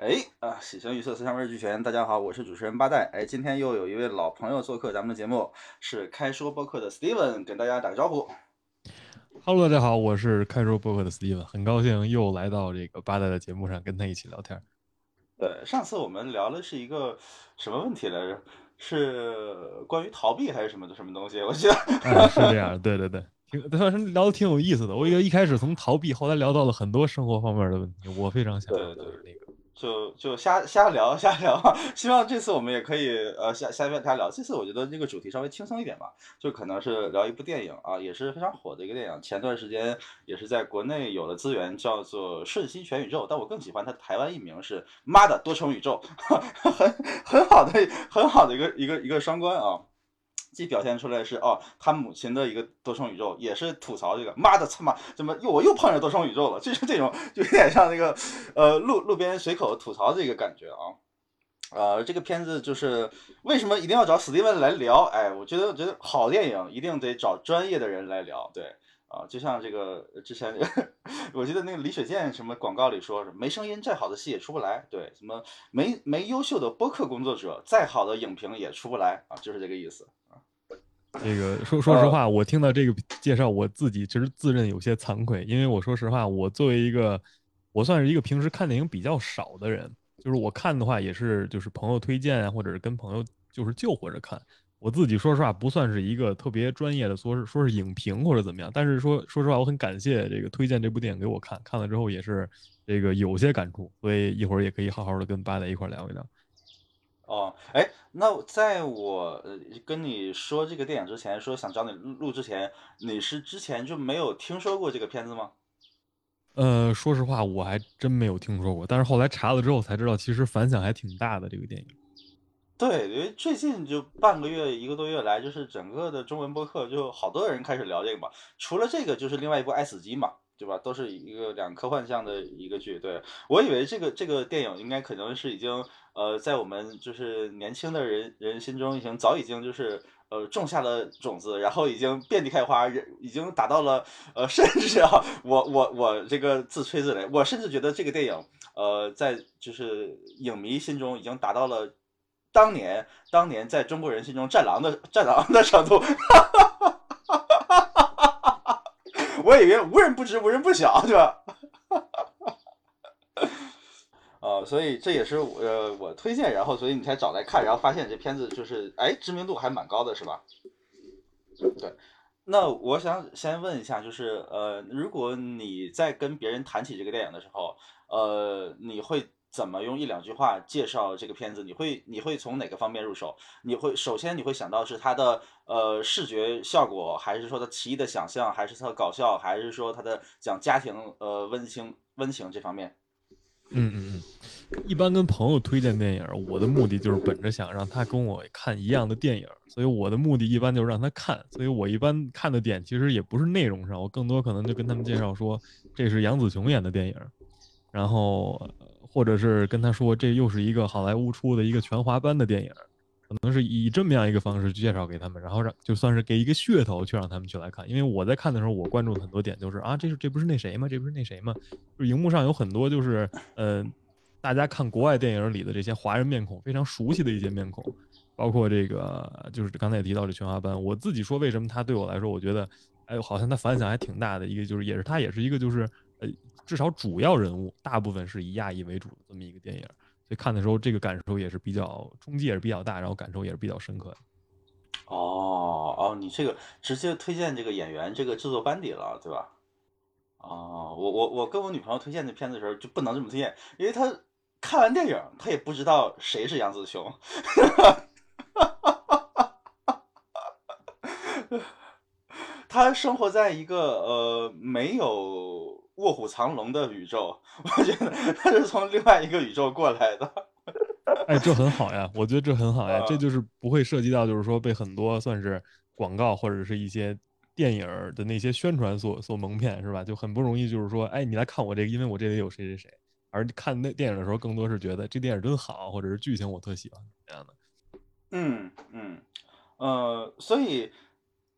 哎啊，喜形于色，思想味俱全。大家好，我是主持人八代。哎，今天又有一位老朋友做客咱们的节目，是开说播客的 Steven，跟大家打个招呼。Hello，大家好，我是开说播客的 Steven，很高兴又来到这个八代的节目上跟他一起聊天。对，上次我们聊的是一个什么问题来着？是关于逃避还是什么的什么东西？我记得 是这样，对对对，挺反正聊的挺有意思的。我一个一开始从逃避，后来聊到了很多生活方面的问题，我非常想对对那个。就就瞎瞎聊瞎聊，希望这次我们也可以呃瞎瞎瞎聊。这次我觉得这个主题稍微轻松一点吧，就可能是聊一部电影啊，也是非常火的一个电影。前段时间也是在国内有了资源，叫做《瞬息全宇宙》，但我更喜欢它台湾译名是《妈的多重宇宙》，很很好的很好的一个一个一个双关啊。既表现出来是哦，他母亲的一个多重宇宙，也是吐槽这个妈的他妈怎么又我又碰上多重宇宙了，就是这种就有点像那个呃路路边随口吐槽这个感觉啊。呃，这个片子就是为什么一定要找史蒂文来聊？哎，我觉得我觉得好电影一定得找专业的人来聊，对啊，就像这个之前 我记得那个李雪健什么广告里说是没声音再好的戏也出不来，对，什么没没优秀的播客工作者再好的影评也出不来啊，就是这个意思。这个说说实话，我听到这个介绍，我自己其实自认有些惭愧，因为我说实话，我作为一个，我算是一个平时看电影比较少的人，就是我看的话也是就是朋友推荐啊，或者是跟朋友就是就或者看。我自己说实话不算是一个特别专业的，说是说是影评或者怎么样，但是说说实话，我很感谢这个推荐这部电影给我看，看了之后也是这个有些感触，所以一会儿也可以好好的跟八仔一块聊一聊。哦，哎，那在我呃跟你说这个电影之前，说想找你录之前，你是之前就没有听说过这个片子吗？呃，说实话，我还真没有听说过，但是后来查了之后才知道，其实反响还挺大的这个电影。对，因为最近就半个月一个多月来，就是整个的中文播客就好多人开始聊这个嘛，除了这个，就是另外一部《爱死机》嘛。对吧？都是一个两科幻向的一个剧。对我以为这个这个电影应该可能是已经呃在我们就是年轻的人人心中已经早已经就是呃种下了种子，然后已经遍地开花，已经达到了呃甚至啊我我我这个自吹自擂，我甚至觉得这个电影呃在就是影迷心中已经达到了当年当年在中国人心中战狼的战狼的程度。我以为无人不知，无人不晓，对吧？呃，所以这也是呃我推荐，然后所以你才找来看，然后发现这片子就是哎知名度还蛮高的，是吧？对。那我想先问一下，就是呃，如果你在跟别人谈起这个电影的时候，呃，你会？怎么用一两句话介绍这个片子？你会你会从哪个方面入手？你会首先你会想到是它的呃视觉效果，还是说它奇异的想象，还是它搞笑，还是说它的讲家庭呃温情温情这方面？嗯嗯嗯，一般跟朋友推荐电影，我的目的就是本着想让他跟我看一样的电影，所以我的目的一般就是让他看。所以我一般看的点其实也不是内容上，我更多可能就跟他们介绍说这是杨紫琼演的电影，然后。或者是跟他说，这又是一个好莱坞出的一个全华班的电影，可能是以这么样一个方式去介绍给他们，然后让就算是给一个噱头去让他们去来看。因为我在看的时候，我关注很多点就是啊，这是这不是那谁吗？这不是那谁吗？就荧幕上有很多就是呃，大家看国外电影里的这些华人面孔非常熟悉的一些面孔，包括这个就是刚才也提到这全华班。我自己说为什么他对我来说，我觉得哎，好像他反响还挺大的。一个就是也是他也是一个就是呃。至少主要人物大部分是以亚裔为主的这么一个电影，所以看的时候这个感受也是比较冲击也是比较大，然后感受也是比较深刻的。哦哦，你这个直接推荐这个演员这个制作班底了，对吧？哦，我我我跟我女朋友推荐这片子的时候就不能这么推荐，因为她看完电影她也不知道谁是杨紫琼，她生活在一个呃没有。卧虎藏龙的宇宙，我觉得他是从另外一个宇宙过来的。哎，这很好呀，我觉得这很好呀，这就是不会涉及到，就是说被很多算是广告或者是一些电影的那些宣传所所蒙骗，是吧？就很不容易，就是说，哎，你来看我这个，因为我这里有谁谁谁。而看那电影的时候，更多是觉得这电影真好，或者是剧情我特喜欢这样的。嗯嗯呃，所以。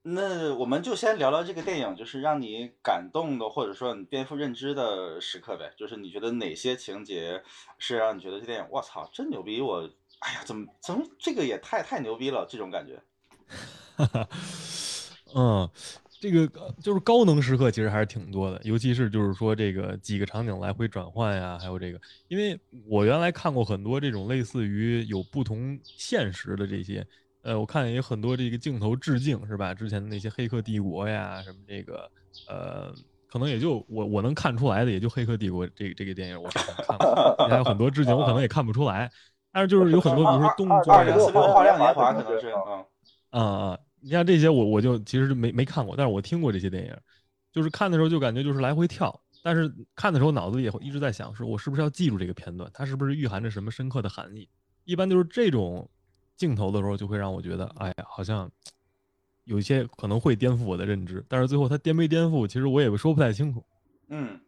那我们就先聊聊这个电影，就是让你感动的，或者说你颠覆认知的时刻呗。就是你觉得哪些情节是让你觉得这电影，我操，真牛逼！我，哎呀，怎么怎么这个也太太牛逼了，这种感觉。哈 嗯，这个就是高能时刻，其实还是挺多的，尤其是就是说这个几个场景来回转换呀，还有这个，因为我原来看过很多这种类似于有不同现实的这些。呃，我看也有很多这个镜头致敬，是吧？之前的那些《黑客帝国》呀，什么这个，呃，可能也就我我能看出来的，也就《黑客帝国》这这个电影我看过，还有很多致敬，我可能也看不出来。但是就是有很多，比如说动作呀，花样年华可能是，嗯啊，你像这些我我就其实没没看过，但是我听过这些电影，就是看的时候就感觉就是来回跳，但是看的时候脑子里也会一直在想，说我是不是要记住这个片段，它是不是蕴含着什么深刻的含义？一般就是这种。镜头的时候就会让我觉得，哎呀，好像有一些可能会颠覆我的认知，但是最后它颠没颠覆，其实我也说不太清楚。嗯，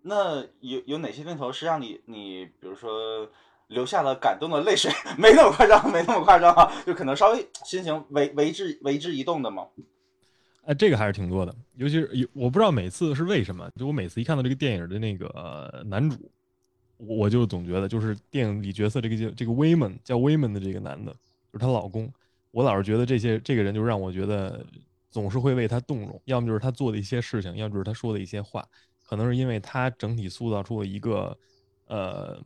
那有有哪些镜头是让你你比如说流下了感动的泪水？没那么夸张，没那么夸张啊，就可能稍微心情为为之为之一动的吗？哎，这个还是挺多的，尤其是有我不知道每次是为什么，就我每次一看到这个电影的那个男主。我就总觉得，就是电影里角色这个叫这个威门叫威门的这个男的，就是她老公。我老是觉得这些这个人就让我觉得总是会为他动容，要么就是他做的一些事情，要么就是他说的一些话，可能是因为他整体塑造出了一个呃，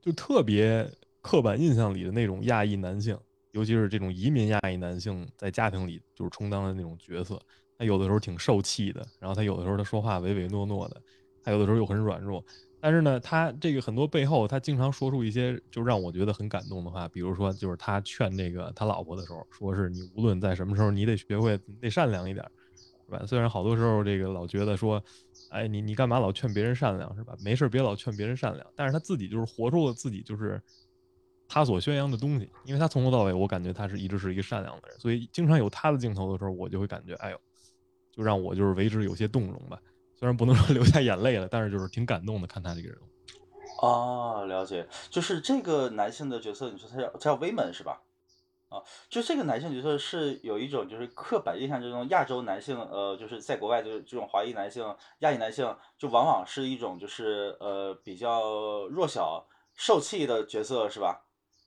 就特别刻板印象里的那种亚裔男性，尤其是这种移民亚裔男性在家庭里就是充当的那种角色。他有的时候挺受气的，然后他有的时候他说话唯唯诺诺的，他有的时候又很软弱。但是呢，他这个很多背后，他经常说出一些就让我觉得很感动的话，比如说，就是他劝那个他老婆的时候，说是你无论在什么时候，你得学会得善良一点，是吧？虽然好多时候这个老觉得说，哎，你你干嘛老劝别人善良，是吧？没事别老劝别人善良，但是他自己就是活出了自己就是他所宣扬的东西，因为他从头到尾，我感觉他是一直是一个善良的人，所以经常有他的镜头的时候，我就会感觉，哎呦，就让我就是为之有些动容吧。虽然不能说流下眼泪了，但是就是挺感动的，看他这个人物。哦，了解，就是这个男性的角色，你说他叫叫威门是吧？啊，就这个男性角色是有一种就是刻板印象这种亚洲男性，呃，就是在国外就是这种华裔男性、亚裔男性，就往往是一种就是呃比较弱小、受气的角色是吧？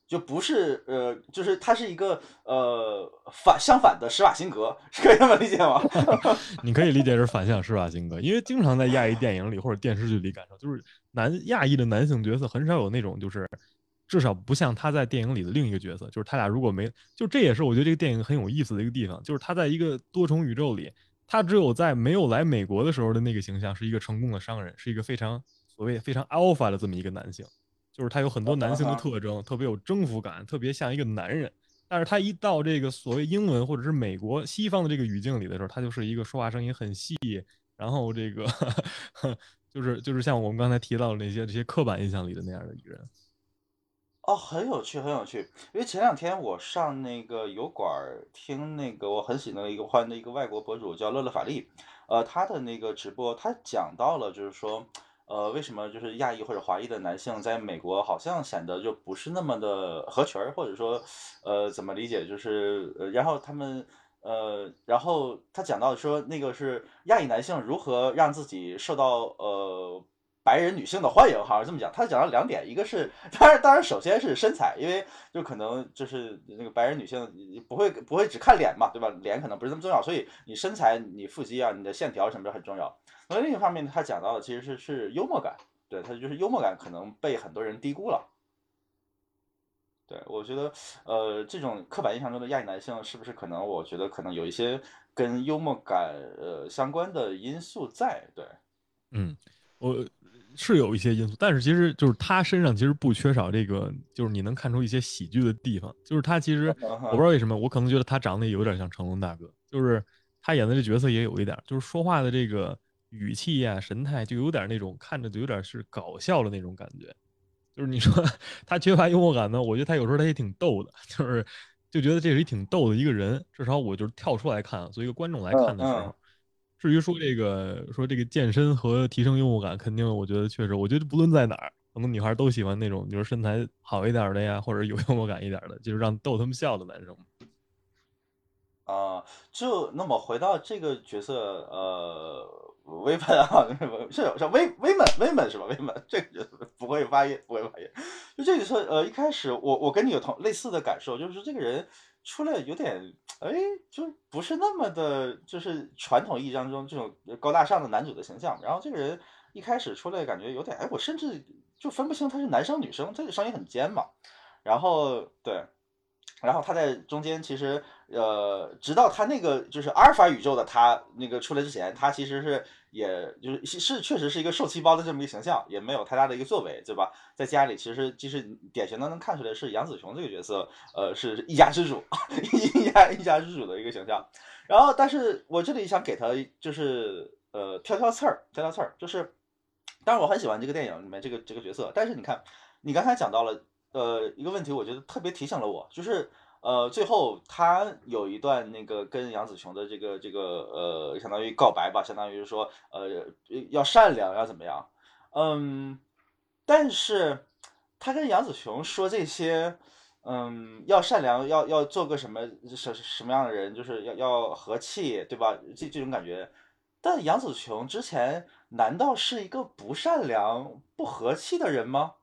就不是呃，就是他是一个呃反相反的施瓦辛格，可以这么理解吗？你可以理解是反向施瓦辛格，因为经常在亚裔电影里或者电视剧里感受，就是男亚裔的男性角色很少有那种就是至少不像他在电影里的另一个角色，就是他俩如果没就这也是我觉得这个电影很有意思的一个地方，就是他在一个多重宇宙里，他只有在没有来美国的时候的那个形象是一个成功的商人，是一个非常所谓非常 alpha 的这么一个男性。就是他有很多男性的特征，特别有征服感，特别像一个男人。但是他一到这个所谓英文或者是美国西方的这个语境里的时候，他就是一个说话声音很细，然后这个 就是就是像我们刚才提到的那些这些刻板印象里的那样的一个人。哦，很有趣，很有趣。因为前两天我上那个油管听那个我很喜欢的一个欢的一个外国博主叫乐乐法力，呃，他的那个直播，他讲到了就是说。呃，为什么就是亚裔或者华裔的男性在美国好像显得就不是那么的合群儿，或者说，呃，怎么理解？就是，呃，然后他们，呃，然后他讲到说，那个是亚裔男性如何让自己受到呃白人女性的欢迎，好像这么讲。他讲到两点，一个是，当然，当然，首先是身材，因为就可能就是那个白人女性不会不会只看脸嘛，对吧？脸可能不是那么重要，所以你身材、你腹肌啊、你的线条什么的很重要。而另一方面，他讲到的其实是是幽默感，对他就是幽默感可能被很多人低估了。对我觉得，呃，这种刻板印象中的亚裔男性，是不是可能？我觉得可能有一些跟幽默感呃相关的因素在。对，嗯，我是有一些因素，但是其实就是他身上其实不缺少这个，就是你能看出一些喜剧的地方。就是他其实我不知道为什么，我可能觉得他长得有点像成龙大哥，就是他演的这角色也有一点，就是说话的这个。语气呀，神态就有点那种看着就有点是搞笑的那种感觉，就是你说他缺乏幽默感呢，我觉得他有时候他也挺逗的，就是就觉得这是一挺逗的一个人，至少我就是跳出来看，作为一个观众来看的时候。至于说这个说这个健身和提升幽默感，肯定我觉得确实，我觉得不论在哪儿，可能女孩都喜欢那种就是身材好一点的呀，或者有 幽默感一点的，就是让逗他们笑的男生。啊，就那么回到这个角色，呃，威本啊，是是威威本威本是吧？威本这个就不会发音，不会发音。就这个是，呃，一开始我我跟你有同类似的感受，就是这个人出来有点，哎，就不是那么的，就是传统意义当中这种高大上的男主的形象。然后这个人一开始出来感觉有点，哎，我甚至就分不清他是男生女生，他的声音很尖嘛。然后对。然后他在中间，其实呃，直到他那个就是阿尔法宇宙的他那个出来之前，他其实是也就是是确实是一个受气包的这么一个形象，也没有太大的一个作为，对吧？在家里其实其实典型的能看出来是杨紫琼这个角色，呃，是一家之主，一家一家之主的一个形象。然后，但是我这里想给他就是呃挑挑刺儿，挑挑刺儿，就是当然我很喜欢这个电影里面这个这个角色，但是你看你刚才讲到了。呃，一个问题，我觉得特别提醒了我，就是呃，最后他有一段那个跟杨紫琼的这个这个呃，相当于告白吧，相当于说呃要善良要怎么样，嗯，但是他跟杨紫琼说这些，嗯，要善良，要要做个什么什什么样的人，就是要要和气，对吧？这这种感觉，但杨紫琼之前难道是一个不善良、不和气的人吗？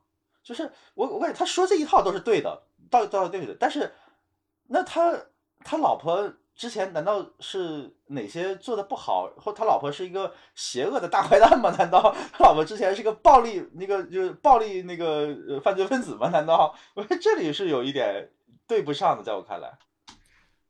就是我，我感觉他说这一套都是对的，道道对的。但是，那他他老婆之前难道是哪些做的不好，或他老婆是一个邪恶的大坏蛋吗？难道他老婆之前是个暴力那个就是暴力那个犯罪分子吗？难道 我觉得这里是有一点对不上的，在我看来，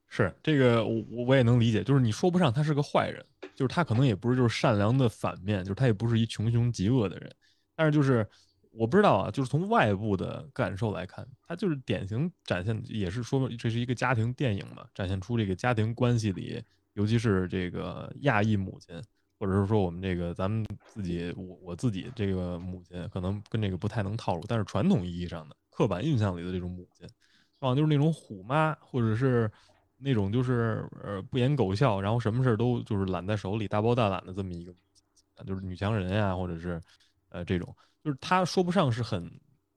是这个我我也能理解，就是你说不上他是个坏人，就是他可能也不是就是善良的反面，就是他也不是一穷凶极恶的人，但是就是。我不知道啊，就是从外部的感受来看，它就是典型展现，也是说这是一个家庭电影嘛，展现出这个家庭关系里，尤其是这个亚裔母亲，或者是说我们这个咱们自己，我我自己这个母亲，可能跟这个不太能套路，但是传统意义上的刻板印象里的这种母亲，往往就是那种虎妈，或者是那种就是呃不言狗笑，然后什么事都就是揽在手里，大包大揽的这么一个，就是女强人呀，或者是呃这种。就是他说不上是很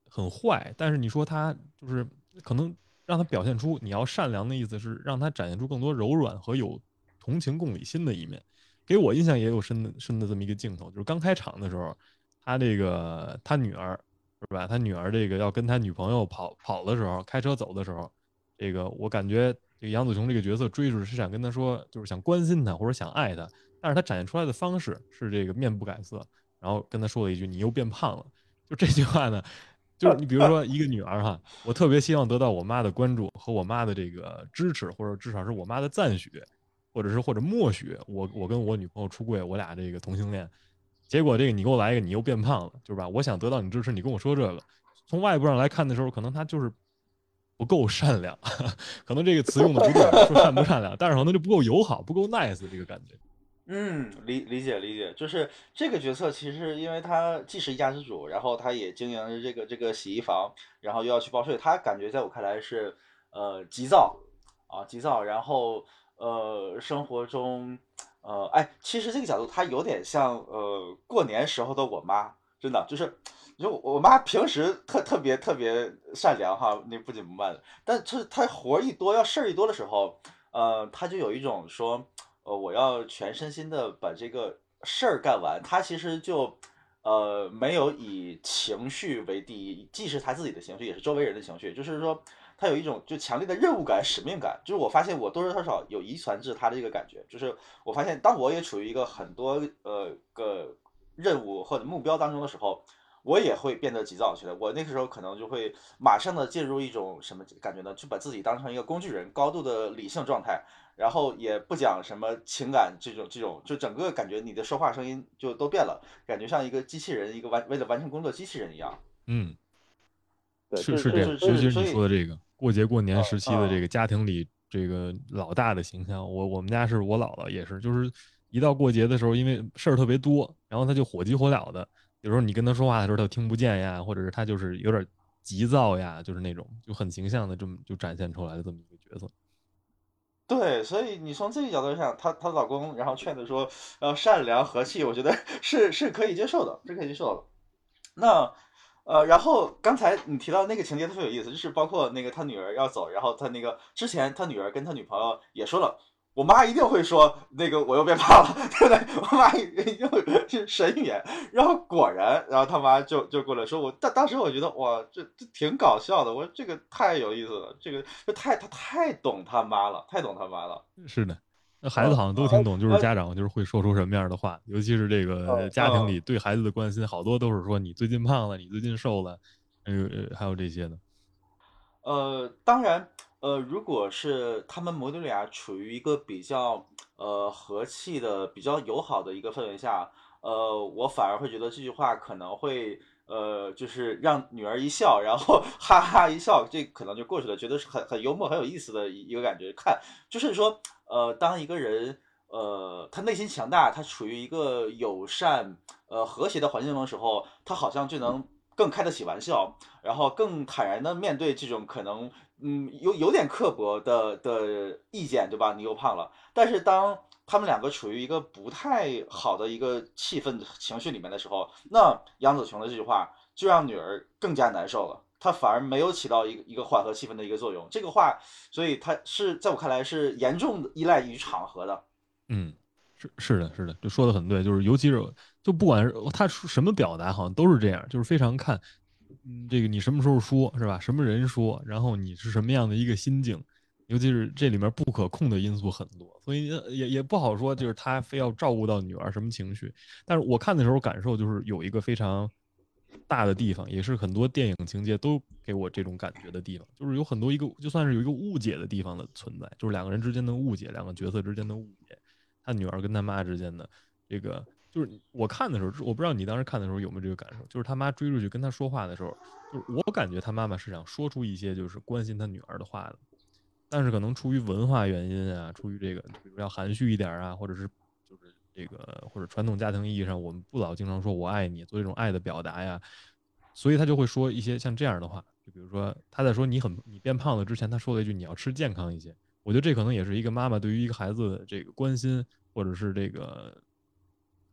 很坏，但是你说他就是可能让他表现出你要善良的意思是让他展现出更多柔软和有同情共理心的一面。给我印象也有深的深的这么一个镜头，就是刚开场的时候，他这个他女儿是吧？他女儿这个要跟他女朋友跑跑的时候，开车走的时候，这个我感觉这个杨紫琼这个角色追出是想跟他说，就是想关心他或者想爱他，但是他展现出来的方式是这个面不改色。然后跟他说了一句：“你又变胖了。”就这句话呢，就是你比如说一个女儿哈，我特别希望得到我妈的关注和我妈的这个支持，或者至少是我妈的赞许，或者是或者默许我我跟我女朋友出柜，我俩这个同性恋。结果这个你给我来一个你又变胖了，就是吧？我想得到你支持，你跟我说这个，从外部上来看的时候，可能他就是不够善良，可能这个词用的不对，说善不善良，但是可能就不够友好，不够 nice 这个感觉。嗯，理理解理解，就是这个角色，其实因为他既是一家之主，然后他也经营着这个这个洗衣房，然后又要去报税，他感觉在我看来是呃急躁啊急躁，然后呃生活中呃哎，其实这个角度他有点像呃过年时候的我妈，真的。就是就我妈平时特特别特别善良哈，那不紧不慢的，但是她活一多要事儿一多的时候，呃，她就有一种说。呃，我要全身心的把这个事儿干完。他其实就，呃，没有以情绪为第一，既是他自己的情绪，也是周围人的情绪。就是说，他有一种就强烈的任务感、使命感。就是我发现我多多少少有遗传至他的这个感觉。就是我发现，当我也处于一个很多呃个任务或者目标当中的时候，我也会变得急躁起来。我那个时候可能就会马上的进入一种什么感觉呢？就把自己当成一个工具人，高度的理性状态。然后也不讲什么情感，这种这种，就整个感觉你的说话声音就都变了，感觉像一个机器人，一个完为了完成工作机器人一样。嗯，是是这样，尤其是你说的这个过节过年时期的这个家庭里这个老大的形象，我我们家是我姥姥也是，就是一到过节的时候，因为事儿特别多，然后他就火急火燎的，有时候你跟他说话的时候他听不见呀，或者是他就是有点急躁呀，就是那种就很形象的这么就展现出来的这么一个角色。对，所以你从这个角度上，她她老公然后劝她说呃善良和气，我觉得 是是可以接受的，是可以接受的。那呃，然后刚才你提到那个情节特别有意思，就是包括那个他女儿要走，然后他那个之前他女儿跟他女朋友也说了，我妈一定会说那个我又变胖了，对不对？我妈一 定会是神预言，然后果然，然后他妈就就过来说我，当当时我觉得哇，这这挺搞笑的，我说这个太有意思了，这个这太他太懂他妈了，太懂他妈了，是的。那孩子好像都挺懂，就是家长就是会说出什么样的话，尤其是这个家庭里对孩子的关心，好多都是说你最近胖了，你最近瘦了，呃，还有这些的。呃，当然，呃，如果是他们母女俩处于一个比较呃和气的、比较友好的一个氛围下，呃，我反而会觉得这句话可能会呃，就是让女儿一笑，然后哈哈一笑，这可能就过去了，觉得是很很幽默、很有意思的一个感觉。看，就是说。呃，当一个人，呃，他内心强大，他处于一个友善、呃和谐的环境中的时候，他好像就能更开得起玩笑，然后更坦然的面对这种可能，嗯，有有点刻薄的的意见，对吧？你又胖了。但是当他们两个处于一个不太好的一个气氛情绪里面的时候，那杨子琼的这句话就让女儿更加难受了。她反而没有起到一个一个缓和气氛的一个作用，这个话，所以她是在我看来是严重依赖于场合的。嗯，是是的，是的，就说的很对，就是尤其是就不管是他什么表达，好像都是这样，就是非常看，嗯，这个你什么时候说，是吧？什么人说，然后你是什么样的一个心境，尤其是这里面不可控的因素很多，所以也也不好说，就是他非要照顾到女儿什么情绪。但是我看的时候感受就是有一个非常。大的地方也是很多电影情节都给我这种感觉的地方，就是有很多一个就算是有一个误解的地方的存在，就是两个人之间的误解，两个角色之间的误解，他女儿跟他妈之间的这个，就是我看的时候，我不知道你当时看的时候有没有这个感受，就是他妈追出去跟他说话的时候，就是我感觉他妈妈是想说出一些就是关心他女儿的话的，但是可能出于文化原因啊，出于这个比如要含蓄一点啊，或者是就是。这个或者传统家庭意义上，我们不老经常说我爱你，做这种爱的表达呀，所以他就会说一些像这样的话，就比如说他在说你很你变胖了之前，他说了一句你要吃健康一些。我觉得这可能也是一个妈妈对于一个孩子的这个关心，或者是这个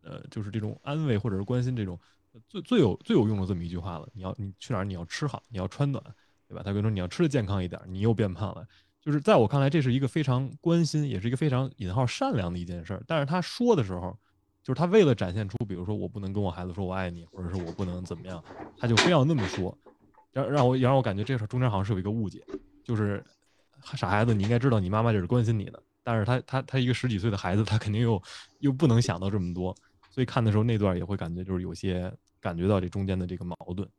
呃，就是这种安慰或者是关心这种最最有最有用的这么一句话了。你要你去哪儿你要吃好，你要穿暖，对吧？他跟你说你要吃的健康一点，你又变胖了。就是在我看来，这是一个非常关心，也是一个非常引号善良的一件事儿。但是他说的时候，就是他为了展现出，比如说我不能跟我孩子说我爱你，或者是我不能怎么样，他就非要那么说，让让我也让我感觉这事中间好像是有一个误解，就是傻孩子，你应该知道你妈妈这是关心你的。但是他他他一个十几岁的孩子，他肯定又又不能想到这么多，所以看的时候那段也会感觉就是有些感觉到这中间的这个矛盾。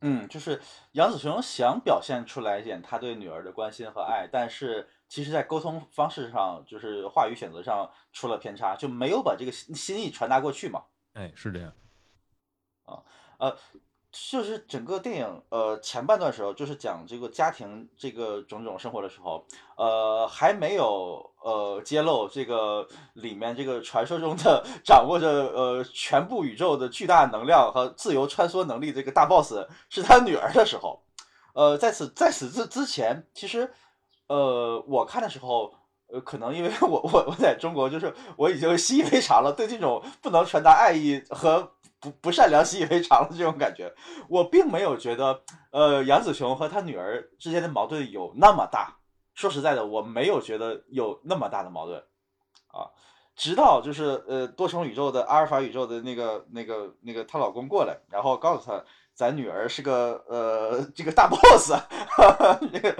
嗯，就是杨子雄想表现出来一点他对女儿的关心和爱，但是其实在沟通方式上，就是话语选择上出了偏差，就没有把这个心意传达过去嘛。哎，是这样。啊，呃。就是整个电影，呃，前半段时候就是讲这个家庭这个种种生活的时候，呃，还没有呃揭露这个里面这个传说中的掌握着呃全部宇宙的巨大能量和自由穿梭能力这个大 boss 是他女儿的时候，呃，在此在此之之前，其实，呃，我看的时候，呃，可能因为我我我在中国，就是我已经习以为常了，对这种不能传达爱意和。不不善良习以为常的这种感觉，我并没有觉得，呃，杨子琼和他女儿之间的矛盾有那么大。说实在的，我没有觉得有那么大的矛盾，啊，直到就是呃多重宇宙的阿尔法宇宙的那个那个那个她老公过来，然后告诉她咱女儿是个呃这个大 boss，哈哈那个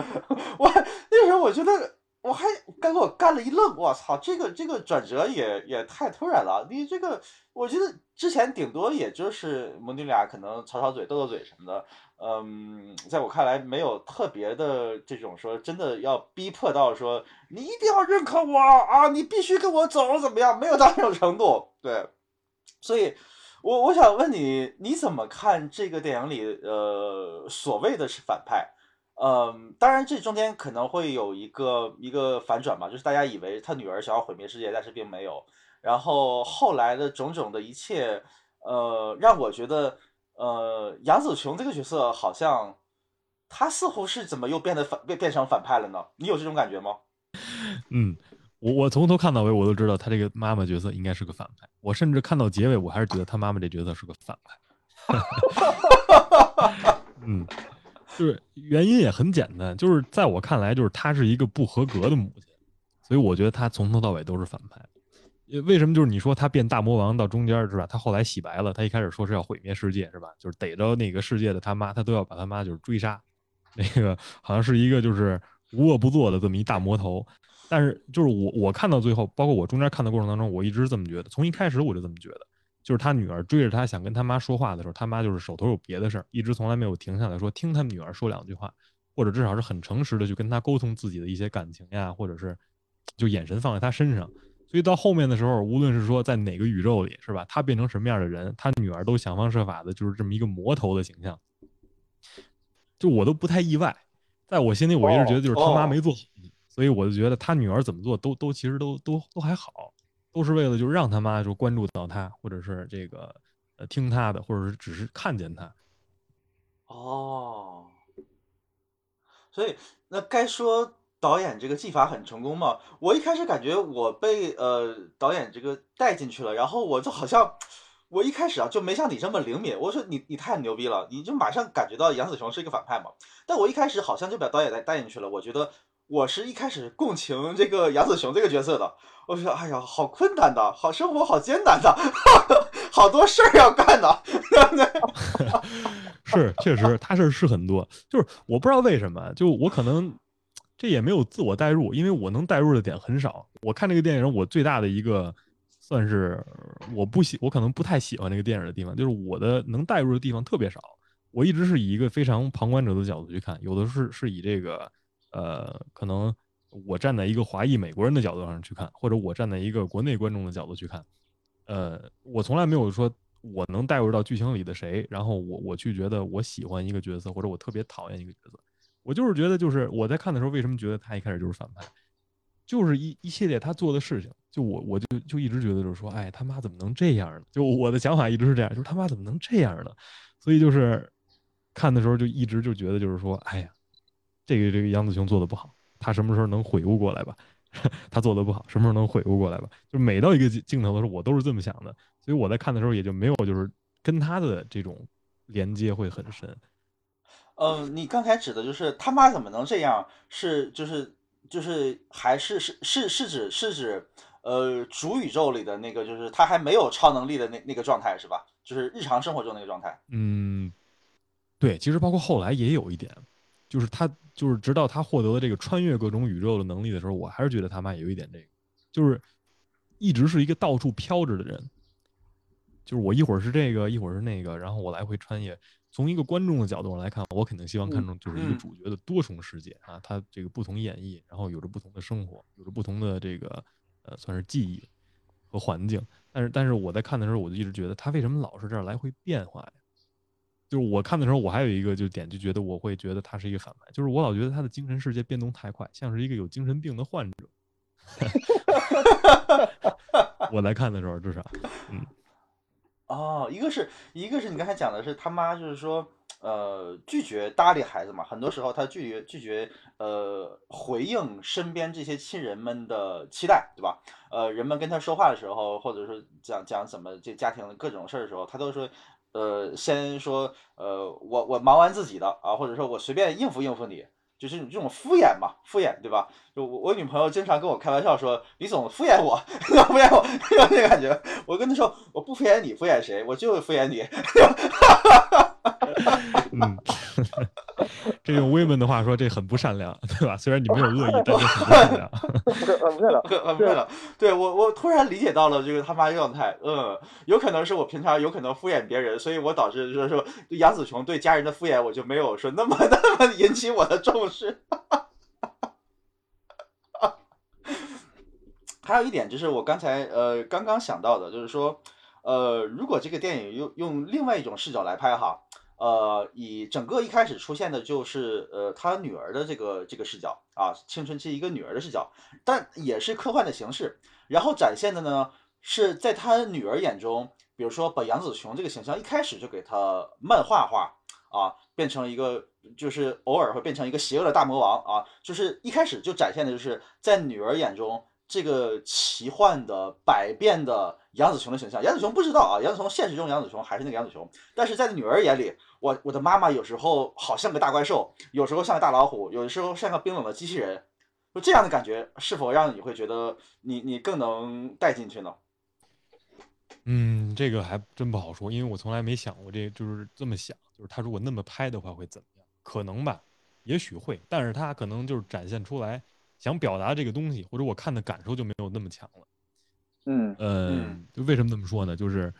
我那时候我觉得。我还刚给我干了一愣，我操，这个这个转折也也太突然了。你这个，我觉得之前顶多也就是母女俩可能吵吵嘴、斗斗嘴什么的，嗯，在我看来没有特别的这种说真的要逼迫到说你一定要认可我啊，你必须跟我走怎么样？没有到这种程度，对。所以，我我想问你，你怎么看这个电影里呃所谓的是反派？嗯，当然，这中间可能会有一个一个反转吧，就是大家以为他女儿想要毁灭世界，但是并没有。然后后来的种种的一切，呃，让我觉得，呃，杨紫琼这个角色好像，他似乎是怎么又变得反变变成反派了呢？你有这种感觉吗？嗯，我我从头看到尾，我都知道他这个妈妈角色应该是个反派。我甚至看到结尾，我还是觉得他妈妈这角色是个反派。嗯，就是原因也很简单，就是在我看来，就是他是一个不合格的母亲，所以我觉得他从头到尾都是反派。为什么？就是你说他变大魔王到中间是吧？他后来洗白了，他一开始说是要毁灭世界是吧？就是逮着那个世界的他妈，他都要把他妈就是追杀。那个好像是一个就是无恶不作的这么一大魔头。但是就是我我看到最后，包括我中间看的过程当中，我一直这么觉得，从一开始我就这么觉得，就是他女儿追着他想跟他妈说话的时候，他妈就是手头有别的事儿，一直从来没有停下来说听他女儿说两句话，或者至少是很诚实的去跟他沟通自己的一些感情呀，或者是就眼神放在他身上。所以到后面的时候，无论是说在哪个宇宙里，是吧？他变成什么样的人，他女儿都想方设法的，就是这么一个魔头的形象。就我都不太意外，在我心里，我一直觉得就是他妈没做好，所以我就觉得他女儿怎么做都都其实都都都还好，都是为了就是让他妈就关注到他，或者是这个呃听他的，或者是只是看见他。哦，所以那该说。导演这个技法很成功嘛？我一开始感觉我被呃导演这个带进去了，然后我就好像我一开始啊就没像你这么灵敏。我说你你太牛逼了，你就马上感觉到杨子雄是一个反派嘛。但我一开始好像就把导演带带进去了。我觉得我是一开始共情这个杨子雄这个角色的。我说哎呀，好困难的，好生活好艰难的，好多事儿要干的。是，确实他事儿是很多。就是我不知道为什么，就我可能。这也没有自我代入，因为我能代入的点很少。我看这个电影，我最大的一个算是我不喜，我可能不太喜欢这个电影的地方，就是我的能代入的地方特别少。我一直是以一个非常旁观者的角度去看，有的是是以这个呃，可能我站在一个华裔美国人的角度上去看，或者我站在一个国内观众的角度去看。呃，我从来没有说我能代入到剧情里的谁，然后我我去觉得我喜欢一个角色，或者我特别讨厌一个角色。我就是觉得，就是我在看的时候，为什么觉得他一开始就是反派，就是一一系列他做的事情，就我我就就一直觉得就是说，哎，他妈怎么能这样呢？就我的想法一直是这样，就是他妈怎么能这样呢？所以就是看的时候就一直就觉得就是说，哎呀，这个这个杨子雄做的不好，他什么时候能悔悟过来吧？他做的不好，什么时候能悔悟过来吧？就每到一个镜头的时候，我都是这么想的，所以我在看的时候也就没有就是跟他的这种连接会很深。嗯，你刚才指的就是他妈怎么能这样？是就是就是还是是是是指是指呃主宇宙里的那个，就是他还没有超能力的那那个状态是吧？就是日常生活中那个状态。嗯，对，其实包括后来也有一点，就是他就是直到他获得了这个穿越各种宇宙的能力的时候，我还是觉得他妈有一点这个，就是一直是一个到处飘着的人，就是我一会儿是这个，一会儿是那个，然后我来回穿越。从一个观众的角度上来看，我肯定希望看中就是一个主角的多重世界啊，他这个不同演绎，然后有着不同的生活，有着不同的这个呃算是记忆和环境。但是，但是我在看的时候，我就一直觉得他为什么老是这样来回变化呀？就是我看的时候，我还有一个就点，就觉得我会觉得他是一个反派，就是我老觉得他的精神世界变动太快，像是一个有精神病的患者。我来看的时候，至少，嗯。哦，一个是一个是你刚才讲的是他妈，就是说，呃，拒绝搭理孩子嘛，很多时候他拒绝拒绝呃回应身边这些亲人们的期待，对吧？呃，人们跟他说话的时候，或者说讲讲怎么这家庭的各种事儿的时候，他都说，呃，先说，呃，我我忙完自己的啊，或者说我随便应付应付你。就是你这种敷衍嘛，敷衍对吧？就我我女朋友经常跟我开玩笑说，李总敷衍我，敷衍我，有那感觉。我跟她说，我不敷衍你，敷衍谁？我就敷衍你。嗯，这用 威文的话说，这很不善良，对吧？虽然你没有恶意，但是很不善良。很不善良，很不善良。对我，我突然理解到了这个他妈状态。嗯，有可能是我平常有可能敷衍别人，所以我导致就是说杨子琼对家人的敷衍，我就没有说那么那么引起我的重视。还有一点就是我刚才呃刚刚想到的，就是说呃，如果这个电影用用另外一种视角来拍哈。呃，以整个一开始出现的就是呃他女儿的这个这个视角啊，青春期一个女儿的视角，但也是科幻的形式。然后展现的呢是在他女儿眼中，比如说把杨紫琼这个形象一开始就给他漫画化啊，变成一个就是偶尔会变成一个邪恶的大魔王啊，就是一开始就展现的就是在女儿眼中。这个奇幻的百变的杨紫琼的形象。杨紫琼不知道啊，杨紫琼现实中杨紫琼还是那个杨紫琼，但是在女儿眼里，我我的妈妈有时候好像个大怪兽，有时候像个大老虎，有的时候像个冰冷的机器人，就这样的感觉，是否让你会觉得你你更能带进去呢？嗯，这个还真不好说，因为我从来没想过这，就是这么想，就是他如果那么拍的话会怎么样？可能吧，也许会，但是他可能就是展现出来想表达这个东西，或者我看的感受就没有那么强了。嗯呃，就为什么这么说呢？就是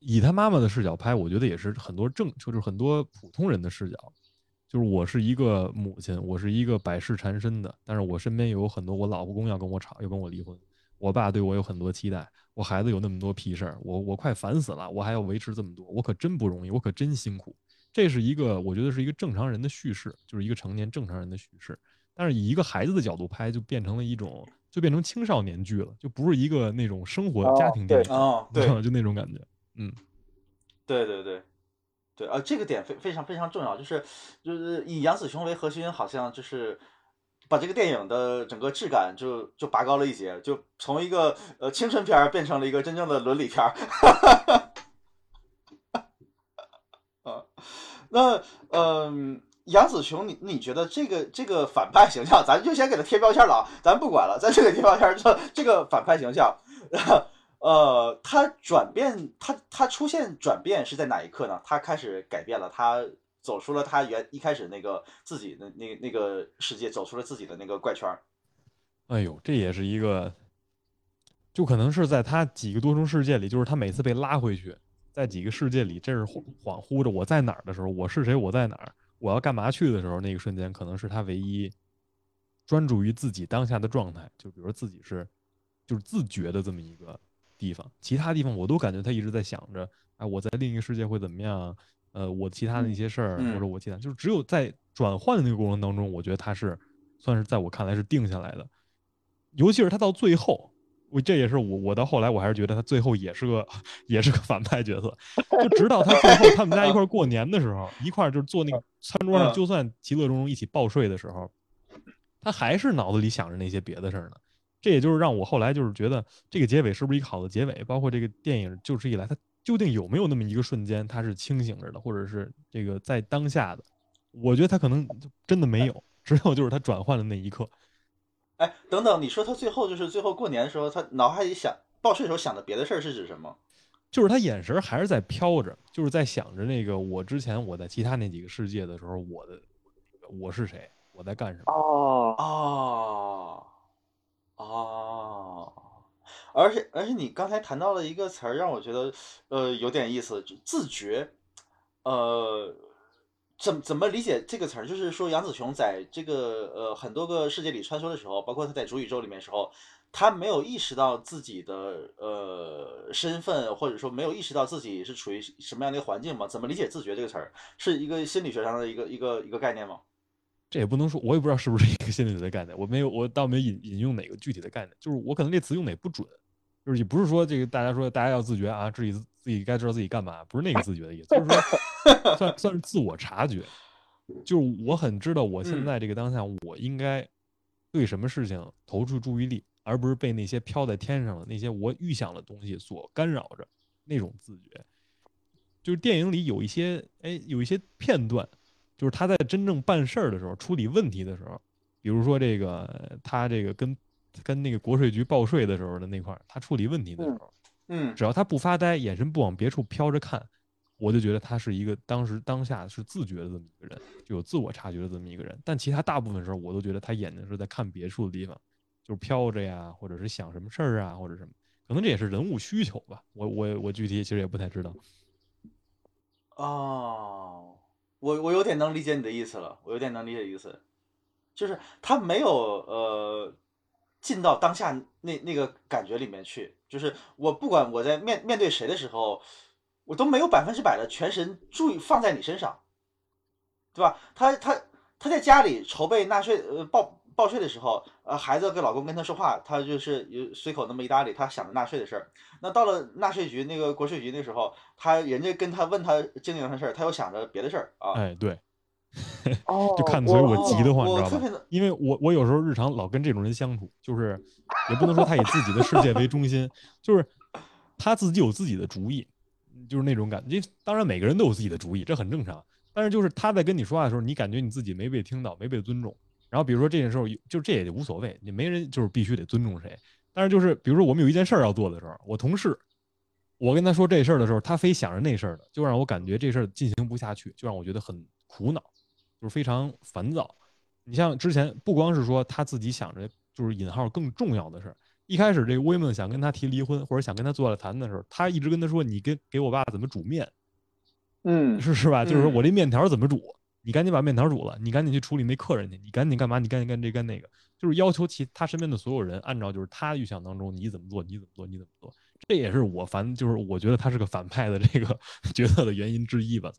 以他妈妈的视角拍，我觉得也是很多正，就是很多普通人的视角。就是我是一个母亲，我是一个百事缠身的，但是我身边有很多我老公要跟我吵，要跟我离婚。我爸对我有很多期待，我孩子有那么多屁事儿，我我快烦死了，我还要维持这么多，我可真不容易，我可真辛苦。这是一个我觉得是一个正常人的叙事，就是一个成年正常人的叙事。但是以一个孩子的角度拍，就变成了一种，就变成青少年剧了，就不是一个那种生活家庭电影，哦，对，就那种感觉。嗯，对对对，对啊，这个点非非常非常重要，就是就是以杨子雄为核心，好像就是。把这个电影的整个质感就就拔高了一截，就从一个呃青春片变成了一个真正的伦理片儿。啊，那嗯，杨紫琼，你你觉得这个这个反派形象，咱就先给他贴标签了啊，咱不管了，咱这个贴标签，这这个反派形象，呃，他转变，他他出现转变是在哪一刻呢？他开始改变了，他。走出了他原一开始那个自己的那那个世界，走出了自己的那个怪圈。哎呦，这也是一个，就可能是在他几个多重世界里，就是他每次被拉回去，在几个世界里，这是恍恍惚着我在哪儿的时候，我是谁，我在哪儿，我要干嘛去的时候，那个瞬间可能是他唯一专注于自己当下的状态，就比如说自己是就是自觉的这么一个地方，其他地方我都感觉他一直在想着，哎，我在另一个世界会怎么样。呃，我其他的一些事儿，或者我其他，就是只有在转换的那个过程当中，我觉得他是算是在我看来是定下来的。尤其是他到最后，我这也是我我到后来我还是觉得他最后也是个也是个反派角色。就直到他最后他们家一块过年的时候，一块就是坐那个餐桌上，就算其乐融融一起报税的时候，他还是脑子里想着那些别的事儿呢。这也就是让我后来就是觉得这个结尾是不是一个好的结尾？包括这个电影就此以来他。究竟有没有那么一个瞬间，他是清醒着的，或者是这个在当下的？我觉得他可能真的没有，只有就是他转换的那一刻。哎，等等，你说他最后就是最后过年的时候，他脑海里想报税时候想的别的事儿是指什么？就是他眼神还是在飘着，就是在想着那个我之前我在其他那几个世界的时候，我的我是谁，我在干什么？哦哦哦。而且而且你刚才谈到了一个词儿，让我觉得，呃，有点意思，就自觉，呃，怎怎么理解这个词儿？就是说杨紫琼在这个呃很多个世界里穿梭的时候，包括她在主宇宙里面时候，她没有意识到自己的呃身份，或者说没有意识到自己是处于什么样的一个环境吗？怎么理解自觉这个词儿？是一个心理学上的一个一个一个概念吗？这也不能说，我也不知道是不是一个心理学的概念，我没有，我倒没引引用哪个具体的概念，就是我可能这词用的也不准。就是也不是说这个大家说大家要自觉啊，自己自己该知道自己干嘛，不是那个自觉的意思，就是说 算算是自我察觉，就是我很知道我现在这个当下我应该对什么事情投注注意力，而不是被那些飘在天上的那些我预想的东西所干扰着，那种自觉。就是电影里有一些哎有一些片段，就是他在真正办事儿的时候处理问题的时候，比如说这个他这个跟。跟那个国税局报税的时候的那块儿，他处理问题的时候，嗯，只要他不发呆，眼神不往别处飘着看，我就觉得他是一个当时当下是自觉的这么一个人，就有自我察觉的这么一个人。但其他大部分时候，我都觉得他眼睛是在看别处的地方，就是飘着呀，或者是想什么事儿啊，或者什么，可能这也是人物需求吧。我我我具体其实也不太知道。哦，我我有点能理解你的意思了，我有点能理解意思，就是他没有呃。进到当下那那个感觉里面去，就是我不管我在面面对谁的时候，我都没有百分之百的全神注意放在你身上，对吧？他他他在家里筹备纳税呃报报税的时候，呃孩子跟老公跟他说话，他就是随口那么一搭理，他想着纳税的事儿。那到了纳税局那个国税局那时候，他人家跟他问他经营的事儿，他又想着别的事儿啊。哎，对。哦，就看所以我急得慌，你知道吧？因为我我有时候日常老跟这种人相处，就是也不能说他以自己的世界为中心，就是他自己有自己的主意，就是那种感觉。当然每个人都有自己的主意，这很正常。但是就是他在跟你说话的时候，你感觉你自己没被听到，没被尊重。然后比如说这件事儿，就这也无所谓，你没人就是必须得尊重谁。但是就是比如说我们有一件事儿要做的时候，我同事，我跟他说这事儿的时候，他非想着那事儿的，就让我感觉这事儿进行不下去，就让我觉得很苦恼，就是非常烦躁。你像之前不光是说他自己想着就是引号更重要的事儿，一开始这个威梦想跟他提离婚或者想跟他坐下来谈的时候，他一直跟他说你给给我爸怎么煮面，嗯是是吧？就是说嗯我这面条怎么煮，你赶紧把面条煮了，你赶紧去处理那客人去，你赶紧干嘛？你赶紧干这干那个，就是要求其他身边的所有人按照就是他预想当中你怎么做，你怎么做，你怎么做。这也是我烦，就是我觉得他是个反派的这个 角色的原因之一吧。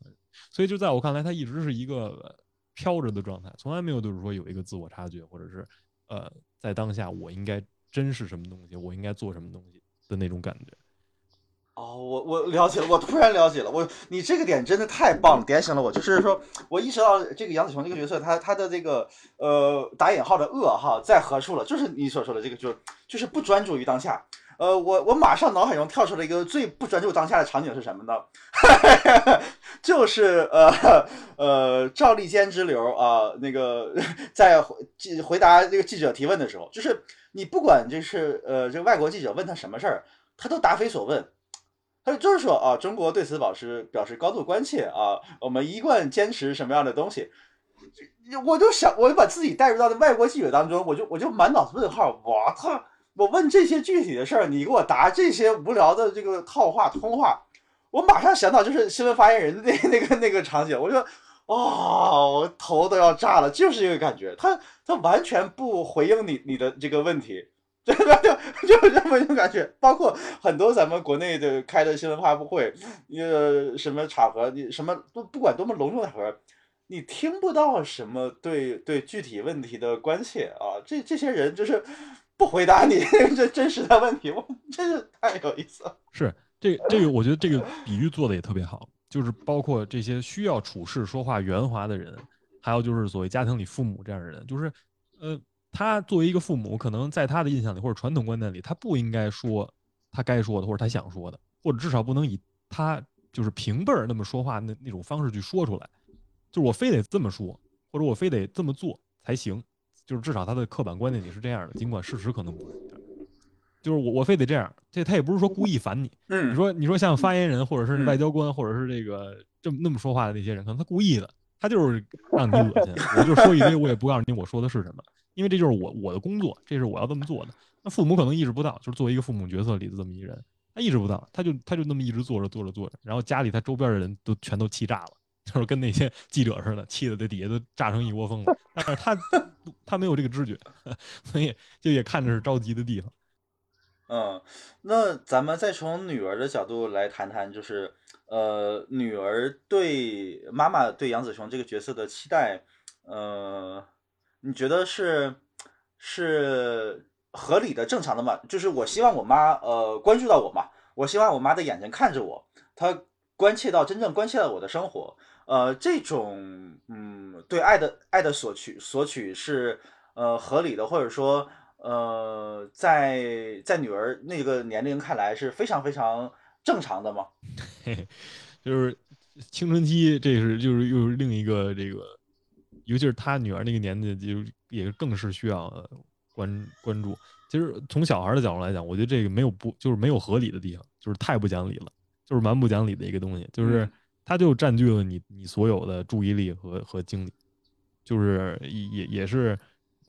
所以就在我看来，他一直是一个呃飘着的状态，从来没有就是说有一个自我察觉，或者是呃在当下我应该真是什么东西，我应该做什么东西的那种感觉。哦，我我了解了，我突然了解了，我你这个点真的太棒了，点醒了我。就是说我意识到这个杨紫琼这个角色，他他的这个呃打引号的恶哈在何处了，就是你所说的这个，就就是不专注于当下。呃，我我马上脑海中跳出了一个最不专注当下的场景是什么呢？就是呃呃赵立坚之流啊、那个在回记回答这个记者提问的时候，就是你不管就是呃这个外国记者问他什么事儿，他都答非所问。他就是说啊，中国对此保持表示高度关切啊，我们一贯坚持什么样的东西，我就想，我就把自己带入到外国记者当中，我就我就满脑子问号，我操！我问这些具体的事儿，你给我答这些无聊的这个套话通话，我马上想到就是新闻发言人的那那个那个场景，我说，哦，我头都要炸了，就是这个感觉，他他完全不回应你你的这个问题，对吧？就就这么一种感觉。包括很多咱们国内的开的新闻发布会，呃，什么场合，你什么不不管多么隆重的场合。你听不到什么对对具体问题的关切啊，这这些人就是不回答你 这真实的问题，我真是太有意思了。是这这个，我觉得这个比喻做的也特别好，就是包括这些需要处事说话圆滑的人，还有就是所谓家庭里父母这样的人，就是呃，他作为一个父母，可能在他的印象里或者传统观念里，他不应该说他该说的或者他想说的，或者至少不能以他就是平辈儿那么说话那那种方式去说出来，就是我非得这么说，或者我非得这么做才行，就是至少他的刻板观念里是这样的，尽管事实可能不是这样。就是我我非得这样，这他也不是说故意烦你。嗯你说你说像发言人或者是嗯外交官或者是这个这么那么说话的那些人，可能他故意的，他就是让你恶心。我就说一堆，我也不告诉你我说的是什么，因为这就是我我的工作，这是我要这么做的。那父母可能意识不到，就是作为一个父母角色里的这么一人，他意识不到，他就他就那么一直做着做着做着，然后家里他周边的人都全都气炸了。就是跟那些记者似的，气得这底下都炸成一窝蜂了。但是他他没有这个知觉，所以就也看着是着急的地方。嗯，那咱们再从女儿的角度来谈谈，就是呃，女儿对妈妈对杨子琼这个角色的期待，呃，你觉得是是合理的、正常的吗？就是我希望我妈呃关注到我嘛，我希望我妈的眼睛看着我，她关切到真正关切到我的生活，呃，这种嗯对爱的爱的索取索取是呃合理的，或者说。呃，在在女儿那个年龄看来是非常非常正常的吗？嘿嘿，就是青春期，这是就是又是另一个这个，尤其是他女儿那个年纪，就也更是需要呃关关注。其实从小孩的角度来讲，我觉得这个没有不就是没有合理的地方，就是太不讲理了，就是蛮不讲理的一个东西，就是嗯它就占据了你你所有的注意力和和精力，就是也也是。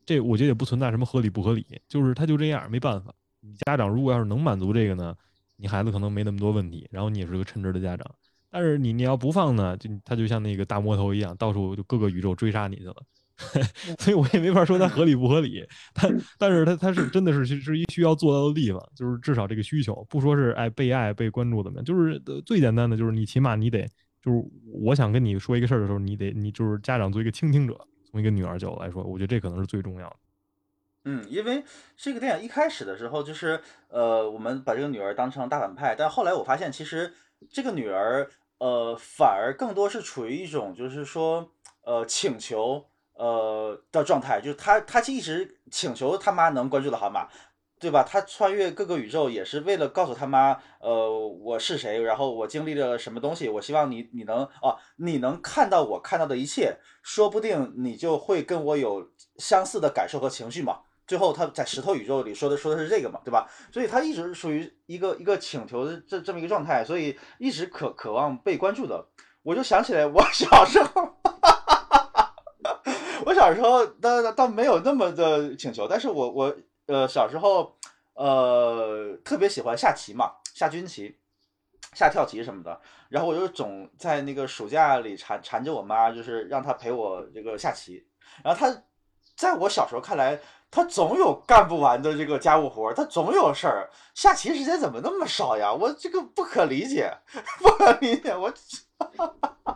这我觉得也不存在什么合理不合理，就是他就这样，没办法。你家长如果要是能满足这个呢，你孩子可能没那么多问题，然后你也是个称职的家长。但是你你要不放呢，就他就像那个大魔头一样，到处就各个宇宙追杀你去了。所以我也没法说他合理不合理，但但是他他是真的是是一需要做到的地方，就是至少这个需求，不说是爱被爱被关注怎么样，就是最简单的就是你起码你得就是我想跟你说一个事儿的时候，你得你就是家长做一个倾听者。从一个女儿角度来说，我觉得这可能是最重要的。嗯，因为这个电影一开始的时候，就是呃，我们把这个女儿当成大反派，但后来我发现，其实这个女儿呃，反而更多是处于一种就是说呃请求呃的状态，就是他他一直请求他妈能关注到蛤蟆。对吧？他穿越各个宇宙也是为了告诉他妈，呃，我是谁，然后我经历了什么东西。我希望你你能哦，你能看到我看到的一切，说不定你就会跟我有相似的感受和情绪嘛。最后他在石头宇宙里说的说的是这个嘛，对吧？所以他一直属于一个一个请求的这这么一个状态，所以一直渴渴望被关注的。我就想起来我小时候，我小时候倒倒没有那么的请求，但是我我。呃，小时候，呃，特别喜欢下棋嘛，下军棋、下跳棋什么的。然后我就总在那个暑假里缠缠着我妈，就是让她陪我这个下棋。然后她，在我小时候看来，她总有干不完的这个家务活，她总有事儿。下棋时间怎么那么少呀？我这个不可理解，不可理解。我，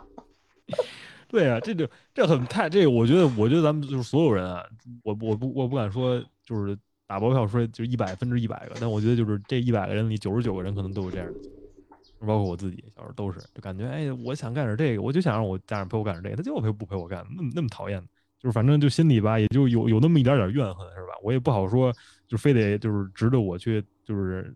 对啊，这就这很太这个，我觉得，我觉得咱们就是所有人啊，我我不我不敢说就是。打包票说就一百分之一百个，但我觉得就是这一百个人里九十九个人可能都有这样的，包括我自己，小时候都是，就感觉哎，我想干点这个，我就想让我家长陪我干点这个，他就陪不陪我干，那么那么讨厌，就是反正就心里吧，也就有有那么一点点怨恨，是吧？我也不好说，就非得就是值得我去，就是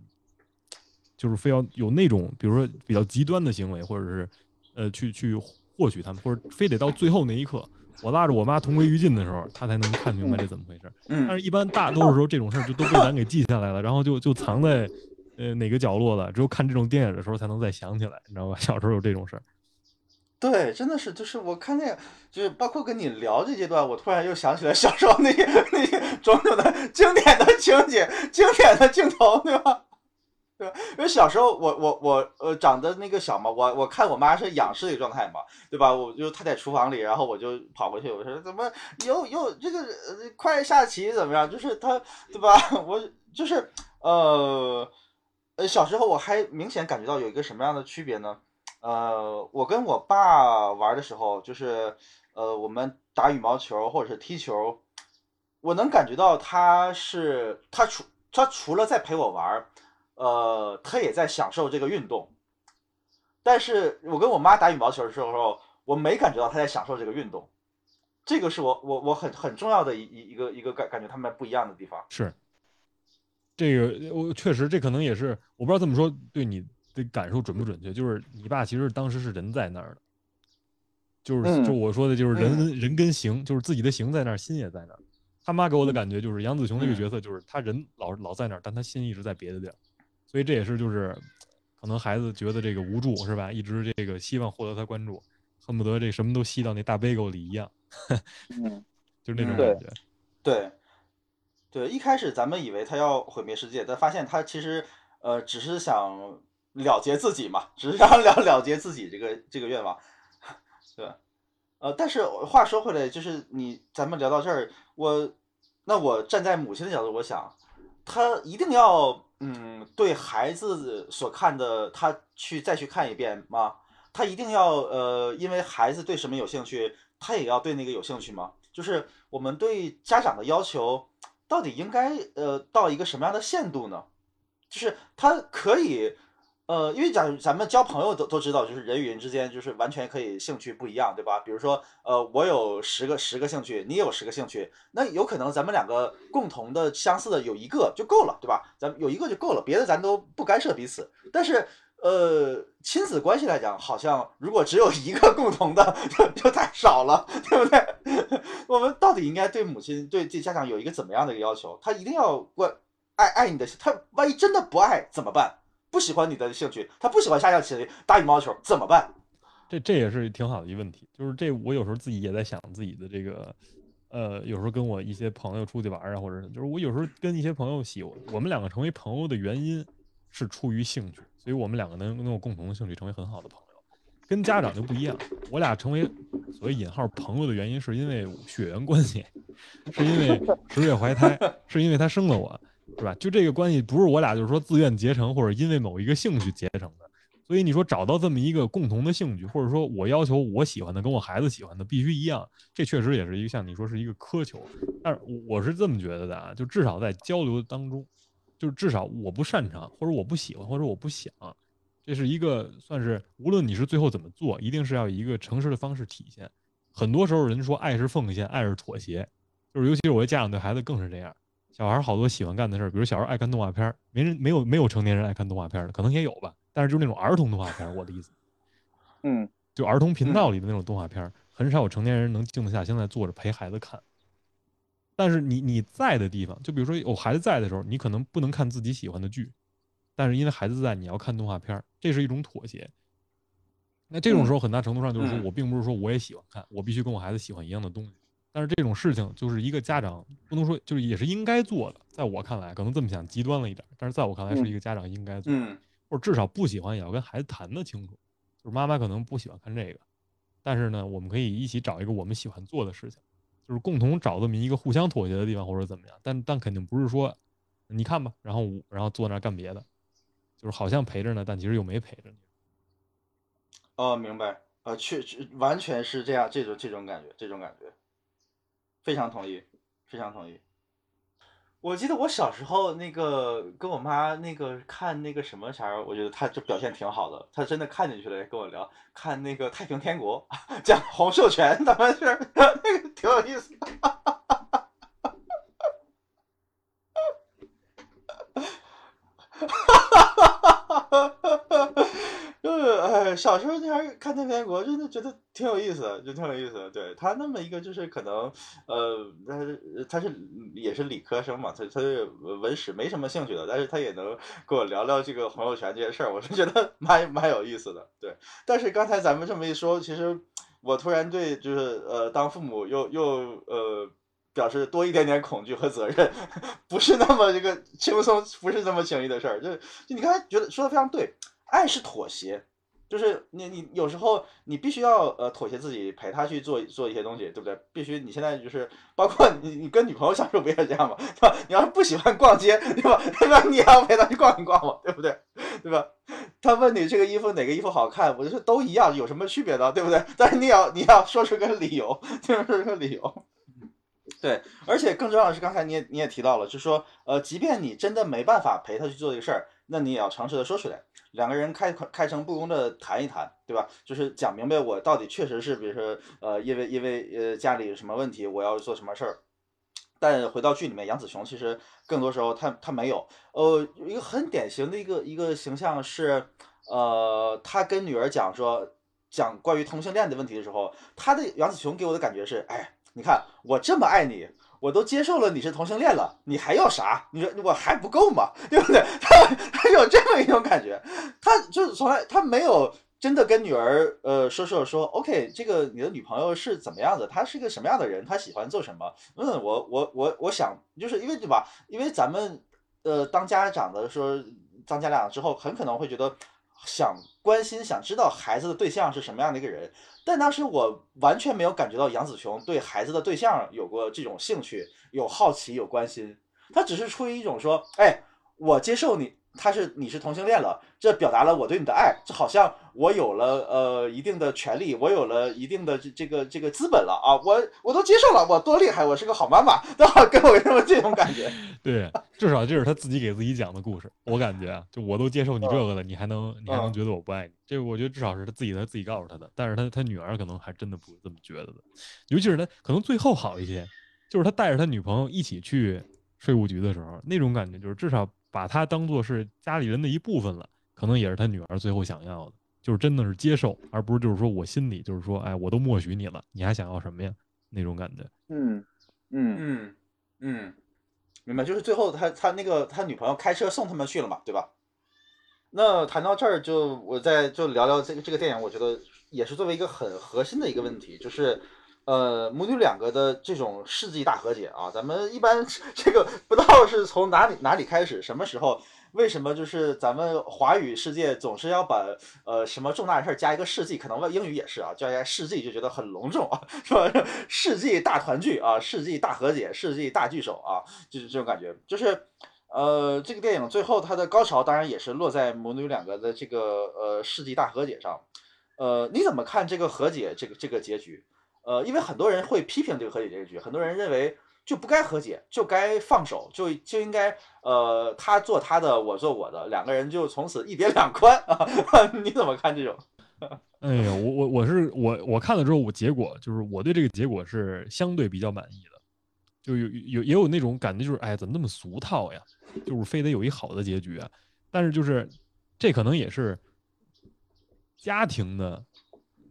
就是非要有那种，比如说比较极端的行为，或者是呃去去获取他们，或者非得到最后那一刻。我拉着我妈同归于尽的时候，她才能看明白这怎么回事。但是，一般大多数时候，这种事儿就都被咱给记下来了，然后就就藏在呃哪个角落了。只有看这种电影的时候，才能再想起来，你知道吧？小时候有这种事儿。对，真的是，就是我看那个，就是包括跟你聊这阶段，我突然又想起来小时候那些那些种种的经典的情节、经典的镜头，对吧？对，因为小时候我我我呃长得那个小嘛，我我看我妈是仰视的状态嘛，对吧？我就她在厨房里，然后我就跑过去，我说怎么又又这个快下棋怎么样？就是她对吧？我就是呃呃小时候我还明显感觉到有一个什么样的区别呢？呃，我跟我爸玩的时候，就是呃我们打羽毛球或者是踢球，我能感觉到他是他除他除了在陪我玩。呃，他也在享受这个运动，但是我跟我妈打羽毛球的时候，我没感觉到他在享受这个运动，这个是我我我很很重要的一一一个一个感感觉他们不一样的地方。是，这个我确实这可能也是我不知道这么说对你的感受准不准确，就是你爸其实当时是人在那儿的，就是就我说的就是人人跟形，就是自己的形在那儿，心也在那儿。他妈给我的感觉就是杨子雄这个角色，就是他人老老在那儿，但他心一直在别的地儿。所以这也是就是，可能孩子觉得这个无助是吧？一直这个希望获得他关注，恨不得这什么都吸到那大杯狗里一样，嗯，就是那种感觉。对，对，一开始咱们以为他要毁灭世界，但发现他其实呃只是想了结自己嘛，只是想 了了结自己这个这个愿望，对。呃，但是话说回来，就是你咱们聊到这儿，我那我站在母亲的角度，我想他一定要。嗯，对孩子所看的，他去再去看一遍吗？他一定要呃，因为孩子对什么有兴趣，他也要对那个有兴趣吗？就是我们对家长的要求，到底应该呃到一个什么样的限度呢？就是他可以。呃，因为假如咱们交朋友都都知道，就是人与人之间就是完全可以兴趣不一样，对吧？比如说，呃，我有十个十个兴趣，你有十个兴趣，那有可能咱们两个共同的相似的有一个就够了，对吧？咱有一个就够了，别的咱都不干涉彼此。但是，呃，亲子关系来讲，好像如果只有一个共同的，就就太少了，对不对？我们到底应该对母亲、对这家长有一个怎么样的一个要求？他一定要关爱爱你的，他万一真的不爱怎么办？不喜欢你的兴趣，他不喜欢下象棋、打羽毛球，怎么办？这这也是挺好的一个问题。就是这，我有时候自己也在想自己的这个，呃，有时候跟我一些朋友出去玩啊，或者就是我有时候跟一些朋友喜，我们两个成为朋友的原因是出于兴趣，所以我们两个能能有共同的兴趣，成为很好的朋友。跟家长就不一样，我俩成为所谓引号朋友的原因，是因为血缘关系，是因为十月怀胎，是因为他生了我。是吧？就这个关系不是我俩就是说自愿结成，或者因为某一个兴趣结成的。所以你说找到这么一个共同的兴趣，或者说我要求我喜欢的跟我孩子喜欢的必须一样，这确实也是一个像你说是一个苛求。但是我是这么觉得的啊，就至少在交流当中，就是至少我不擅长，或者我不喜欢，或者我不想，这是一个算是无论你是最后怎么做，一定是要以一个诚实的方式体现。很多时候人说爱是奉献，爱是妥协，就是尤其是我的家长对孩子更是这样。小孩好多喜欢干的事儿，比如小时候爱看动画片儿，没人没有没有成年人爱看动画片的，可能也有吧，但是就是那种儿童动画片，我的意思，嗯，就儿童频道里的那种动画片，很少有成年人能静得下心来坐着陪孩子看。但是你你在的地方，就比如说有孩子在的时候，你可能不能看自己喜欢的剧，但是因为孩子在，你要看动画片，这是一种妥协。那这种时候，很大程度上就是说我并不是说我也喜欢看，我必须跟我孩子喜欢一样的东西。但是这种事情就是一个家长不能说，就是也是应该做的。在我看来，可能这么想极端了一点，但是在我看来是一个家长应该做，或者至少不喜欢也要跟孩子谈得清楚。就是妈妈可能不喜欢看这个，但是呢，我们可以一起找一个我们喜欢做的事情，就是共同找这么一个互相妥协的地方，或者怎么样。但但肯定不是说你看吧，然后然后坐那干别的，就是好像陪着呢，但其实又没陪着你。哦，明白。呃，确实完全是这样，这种这种感觉，这种感觉。非常同意，非常同意。我记得我小时候那个跟我妈那个看那个什么啥，我觉得她就表现挺好的，她真的看进去了，跟我聊看那个《太平天国》，讲洪秀全的事儿，那个挺有意思。就是哎小时候那儿看《天天国》，真的觉得挺有意思的，就挺有意思的。对他那么一个，就是可能，呃，他是他是也是理科生嘛，他他文史没什么兴趣的，但是他也能跟我聊聊这个洪秀全这些事儿，我是觉得蛮蛮有意思的。对，但是刚才咱们这么一说，其实我突然对就是呃，当父母又又呃，表示多一点点恐惧和责任，不是那么这个轻松，不是那么轻易的事儿。就就你刚才觉得说的非常对，爱是妥协。就是你你有时候你必须要呃妥协自己陪他去做做一些东西，对不对？必须你现在就是包括你你跟女朋友相处不也这样吗？对吧？你要是不喜欢逛街，对吧？对吧？你要陪他去逛一逛嘛，对不对？对吧？他问你这个衣服哪个衣服好看，我就说都一样，有什么区别呢？对不对？但是你要你要说出个理由，说出个理由。对，而且更重要的是，刚才你也你也提到了，就是说呃，即便你真的没办法陪他去做这个事儿，那你也要诚实的说出来。两个人开开诚布公的谈一谈，对吧？就是讲明白我到底确实是，比如说，呃，因为因为呃家里什么问题，我要做什么事儿。但回到剧里面，杨紫琼其实更多时候她她没有，呃，一个很典型的一个一个形象是，呃，她跟女儿讲说讲关于同性恋的问题的时候，她的杨紫琼给我的感觉是，哎，你看我这么爱你。我都接受了你是同性恋了，你还要啥？你说我还不够吗？对不对？他 他有这么一种感觉，他就从来他没有真的跟女儿呃说说说，OK，这个你的女朋友是怎么样的？她是一个什么样的人？她喜欢做什么？嗯，我我我我想就是因为对吧？因为咱们呃当家长的说当家长之后，很可能会觉得想关心、想知道孩子的对象是什么样的一个人。但当时我完全没有感觉到杨子琼对孩子的对象有过这种兴趣、有好奇、有关心，她只是出于一种说，哎，我接受你。他是你是同性恋了，这表达了我对你的爱，就好像我有了呃一定的权利，我有了一定的这这个这个资本了啊，我我都接受了，我多厉害，我是个好妈妈，都好给我这么这种感觉。对，至少这是他自己给自己讲的故事，我感觉啊，就我都接受你这个了，你还能你还能觉得我不爱你？这我觉得至少是他自己他自己告诉他的，但是他他女儿可能还真的不是这么觉得的，尤其是他可能最后好一些，就是他带着他女朋友一起去税务局的时候，那种感觉就是至少。把他当做是家里人的一部分了，可能也是他女儿最后想要的，就是真的是接受，而不是就是说我心里就是说，哎，我都默许你了，你还想要什么呀？那种感觉。嗯嗯嗯嗯，明白。就是最后他他那个他女朋友开车送他们去了嘛，对吧？那谈到这儿，就我再就聊聊这个这个电影，我觉得也是作为一个很核心的一个问题，就是。呃，母女两个的这种世纪大和解啊，咱们一般这个不知道是从哪里哪里开始，什么时候，为什么就是咱们华语世界总是要把呃什么重大的事儿加一个世纪，可能英语也是啊，加一个世纪就觉得很隆重啊，是吧？世纪大团聚啊，世纪大和解，世纪大聚首啊，就是这种感觉。就是呃，这个电影最后它的高潮当然也是落在母女两个的这个呃世纪大和解上。呃，你怎么看这个和解这个这个结局？呃，因为很多人会批评这个和解结局，很多人认为就不该和解，就该放手，就就应该呃，他做他的，我做我的，两个人就从此一别两宽啊？你怎么看这种？哎呀，我我我是我我看了之后，我结果就是我对这个结果是相对比较满意的，就有有也有那种感觉，就是哎，怎么那么俗套呀？就是非得有一好的结局啊？但是就是这可能也是家庭的，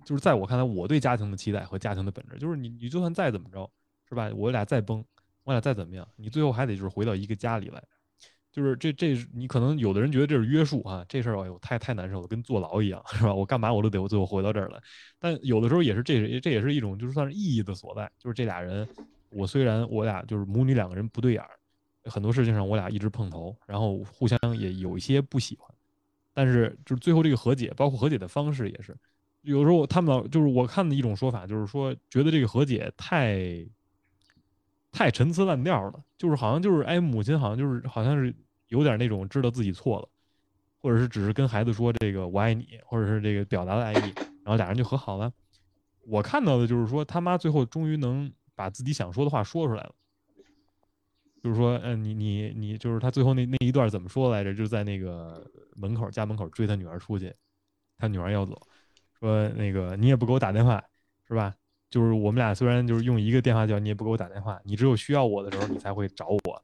就是在我看来，我对家庭的期待和家庭的本质，就是你你就算再怎么着，是吧？我俩再崩，我俩再怎么样，你最后还得就是回到一个家里来。就是这这，你可能有的人觉得这是约束啊，这事儿哎呦太太难受了，跟坐牢一样，是吧？我干嘛我都得我最后回到这儿来。但有的时候也是这这也是一种就是算是意义的所在，就是这俩人，我虽然我俩就是母女两个人不对眼儿，很多事情上我俩一直碰头，然后互相也有一些不喜欢，但是就是最后这个和解，包括和解的方式也是，有时候他们老就是我看的一种说法，就是说觉得这个和解太太陈词滥调了，就是好像就是哎母亲好像就是好像是。有点那种知道自己错了，或者是只是跟孩子说这个我爱你，或者是这个表达的爱意，然后俩人就和好了。我看到的就是说他妈最后终于能把自己想说的话说出来了，就是说，嗯，你你你，就是他最后那那一段怎么说来着？就在那个门口家门口追他女儿出去，他女儿要走，说那个你也不给我打电话，是吧？就是我们俩虽然就是用一个电话叫，你也不给我打电话，你只有需要我的时候你才会找我。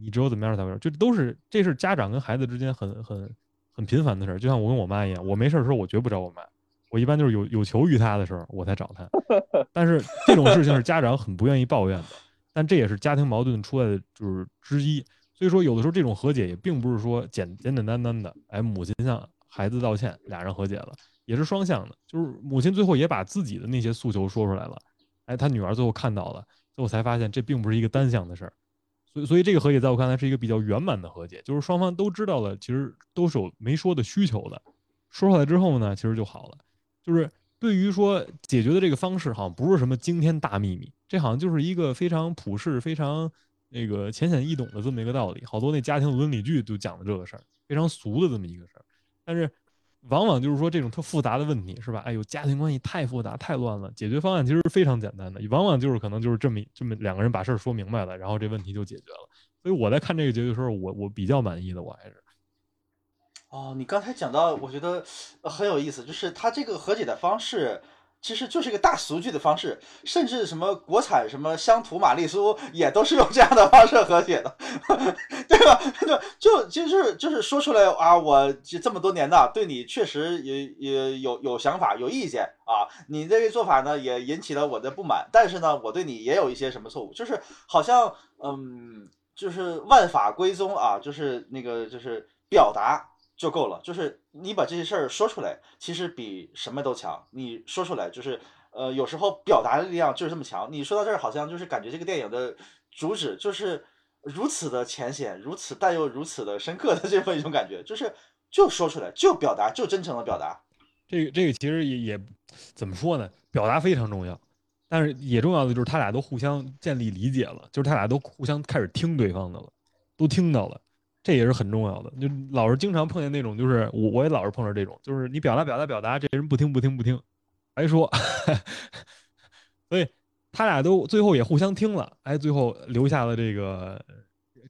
你只有怎么样才会，就都是这是家长跟孩子之间很很很频繁的事儿，就像我跟我妈一样，我没事儿的时候我绝不找我妈，我一般就是有有求于她的时候我才找她。但是这种事情是家长很不愿意抱怨的，但这也是家庭矛盾出来的就是之一。所以说有的时候这种和解也并不是说简简简单单的，哎，母亲向孩子道歉，俩人和解了，也是双向的，就是母亲最后也把自己的那些诉求说出来了，哎，她女儿最后看到了，最后才发现这并不是一个单向的事儿。所以所以这个和解在我看来是一个比较圆满的和解，就是双方都知道了，其实都是有没说的需求的，说出来之后呢，其实就好了。就是对于说解决的这个方式，好像不是什么惊天大秘密，这好像就是一个非常普世、非常那个浅显易懂的这么一个道理。好多那家庭伦理剧就讲的这个事儿，非常俗的这么一个事儿，但是。往往就是说这种特复杂的问题是吧？哎呦，家庭关系太复杂太乱了，解决方案其实非常简单的，往往就是可能就是这么这么两个人把事儿说明白了，然后这问题就解决了。所以我在看这个结局的时候，我我比较满意的，我还是。哦，你刚才讲到，我觉得很有意思，就是他这个和解的方式。其实就是一个大俗剧的方式，甚至什么国产什么乡土玛丽苏也都是用这样的方式和解的，对吧？就就就是就是说出来啊，我这么多年呢，对你确实也也有有想法、有意见啊。你这个做法呢，也引起了我的不满，但是呢，我对你也有一些什么错误，就是好像嗯，就是万法归宗啊，就是那个就是表达。就够了，就是你把这些事儿说出来，其实比什么都强。你说出来，就是呃，有时候表达的力量就是这么强。你说到这儿，好像就是感觉这个电影的主旨就是如此的浅显，如此但又如此的深刻的这么一种感觉，就是就说出来，就表达，就真诚的表达。这个这个其实也也怎么说呢？表达非常重要，但是也重要的就是他俩都互相建立理解了，就是他俩都互相开始听对方的了，都听到了。这也是很重要的，就老是经常碰见那种，就是我我也老是碰着这种，就是你表达表达表达，这人不听不听不听，白说，所以他俩都最后也互相听了，哎，最后留下了这个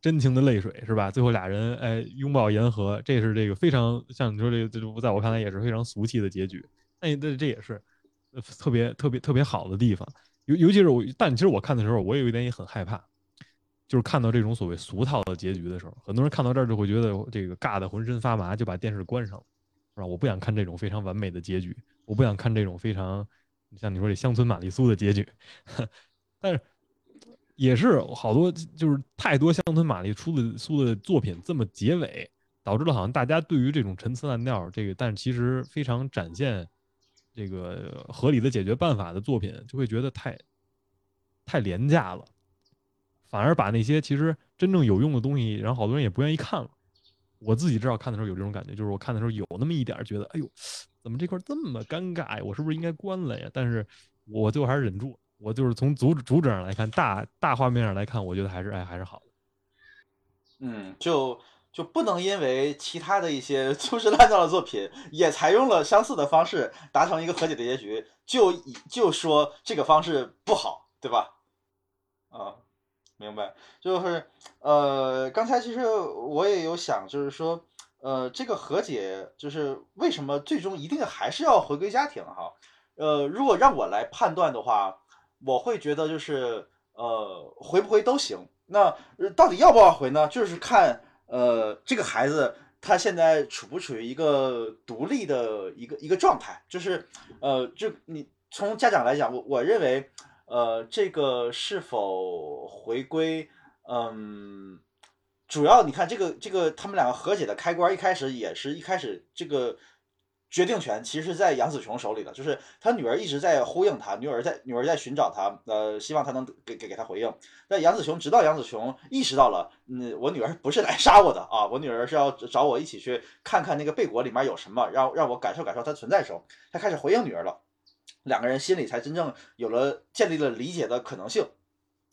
真情的泪水，是吧？最后俩人哎拥抱言和，这是这个非常像你说这个，在我看来也是非常俗气的结局，那这这也是特别特别特别好的地方，尤尤其是我，但其实我看的时候，我有一点也很害怕。就是看到这种所谓俗套的结局的时候，很多人看到这儿就会觉得这个尬的浑身发麻，就把电视关上了，是吧？我不想看这种非常完美的结局，我不想看这种非常像你说这乡村玛丽苏的结局。但是也是好多就是太多乡村玛丽苏的苏的作品这么结尾，导致了好像大家对于这种陈词滥调这个，但其实非常展现这个合理的解决办法的作品，就会觉得太太廉价了。反而把那些其实真正有用的东西，然后好多人也不愿意看了。我自己知道看的时候有这种感觉，就是我看的时候有那么一点觉得，哎呦，怎么这块这么尴尬呀？我是不是应该关了呀？但是我最后还是忍住。我就是从主主旨上来看，大大画面上来看，我觉得还是哎还是好的。嗯，就就不能因为其他的一些 粗制滥造的作品也采用了相似的方式达成一个和解的结局，就就说这个方式不好，对吧？啊。明白，就是，呃，刚才其实我也有想，就是说，呃，这个和解就是为什么最终一定还是要回归家庭哈？呃，如果让我来判断的话，我会觉得就是呃回不回都行。那到底要不要回呢？就是看呃这个孩子他现在处不处于一个独立的一个一个状态，就是呃就你从家长来讲，我我认为呃这个是否回归，嗯。主要你看这个这个他们两个和解的开关，一开始也是一开始这个决定权其实在杨子琼手里的，就是他女儿一直在呼应他，女儿在女儿在寻找他，呃，希望他能给给给他回应。那杨子琼直到杨子琼意识到了，嗯，我女儿不是来杀我的啊，我女儿是要找我一起去看看那个贝果里面有什么，让让我感受感受它存在的时候，他开始回应女儿了，两个人心里才真正有了建立了理解的可能性。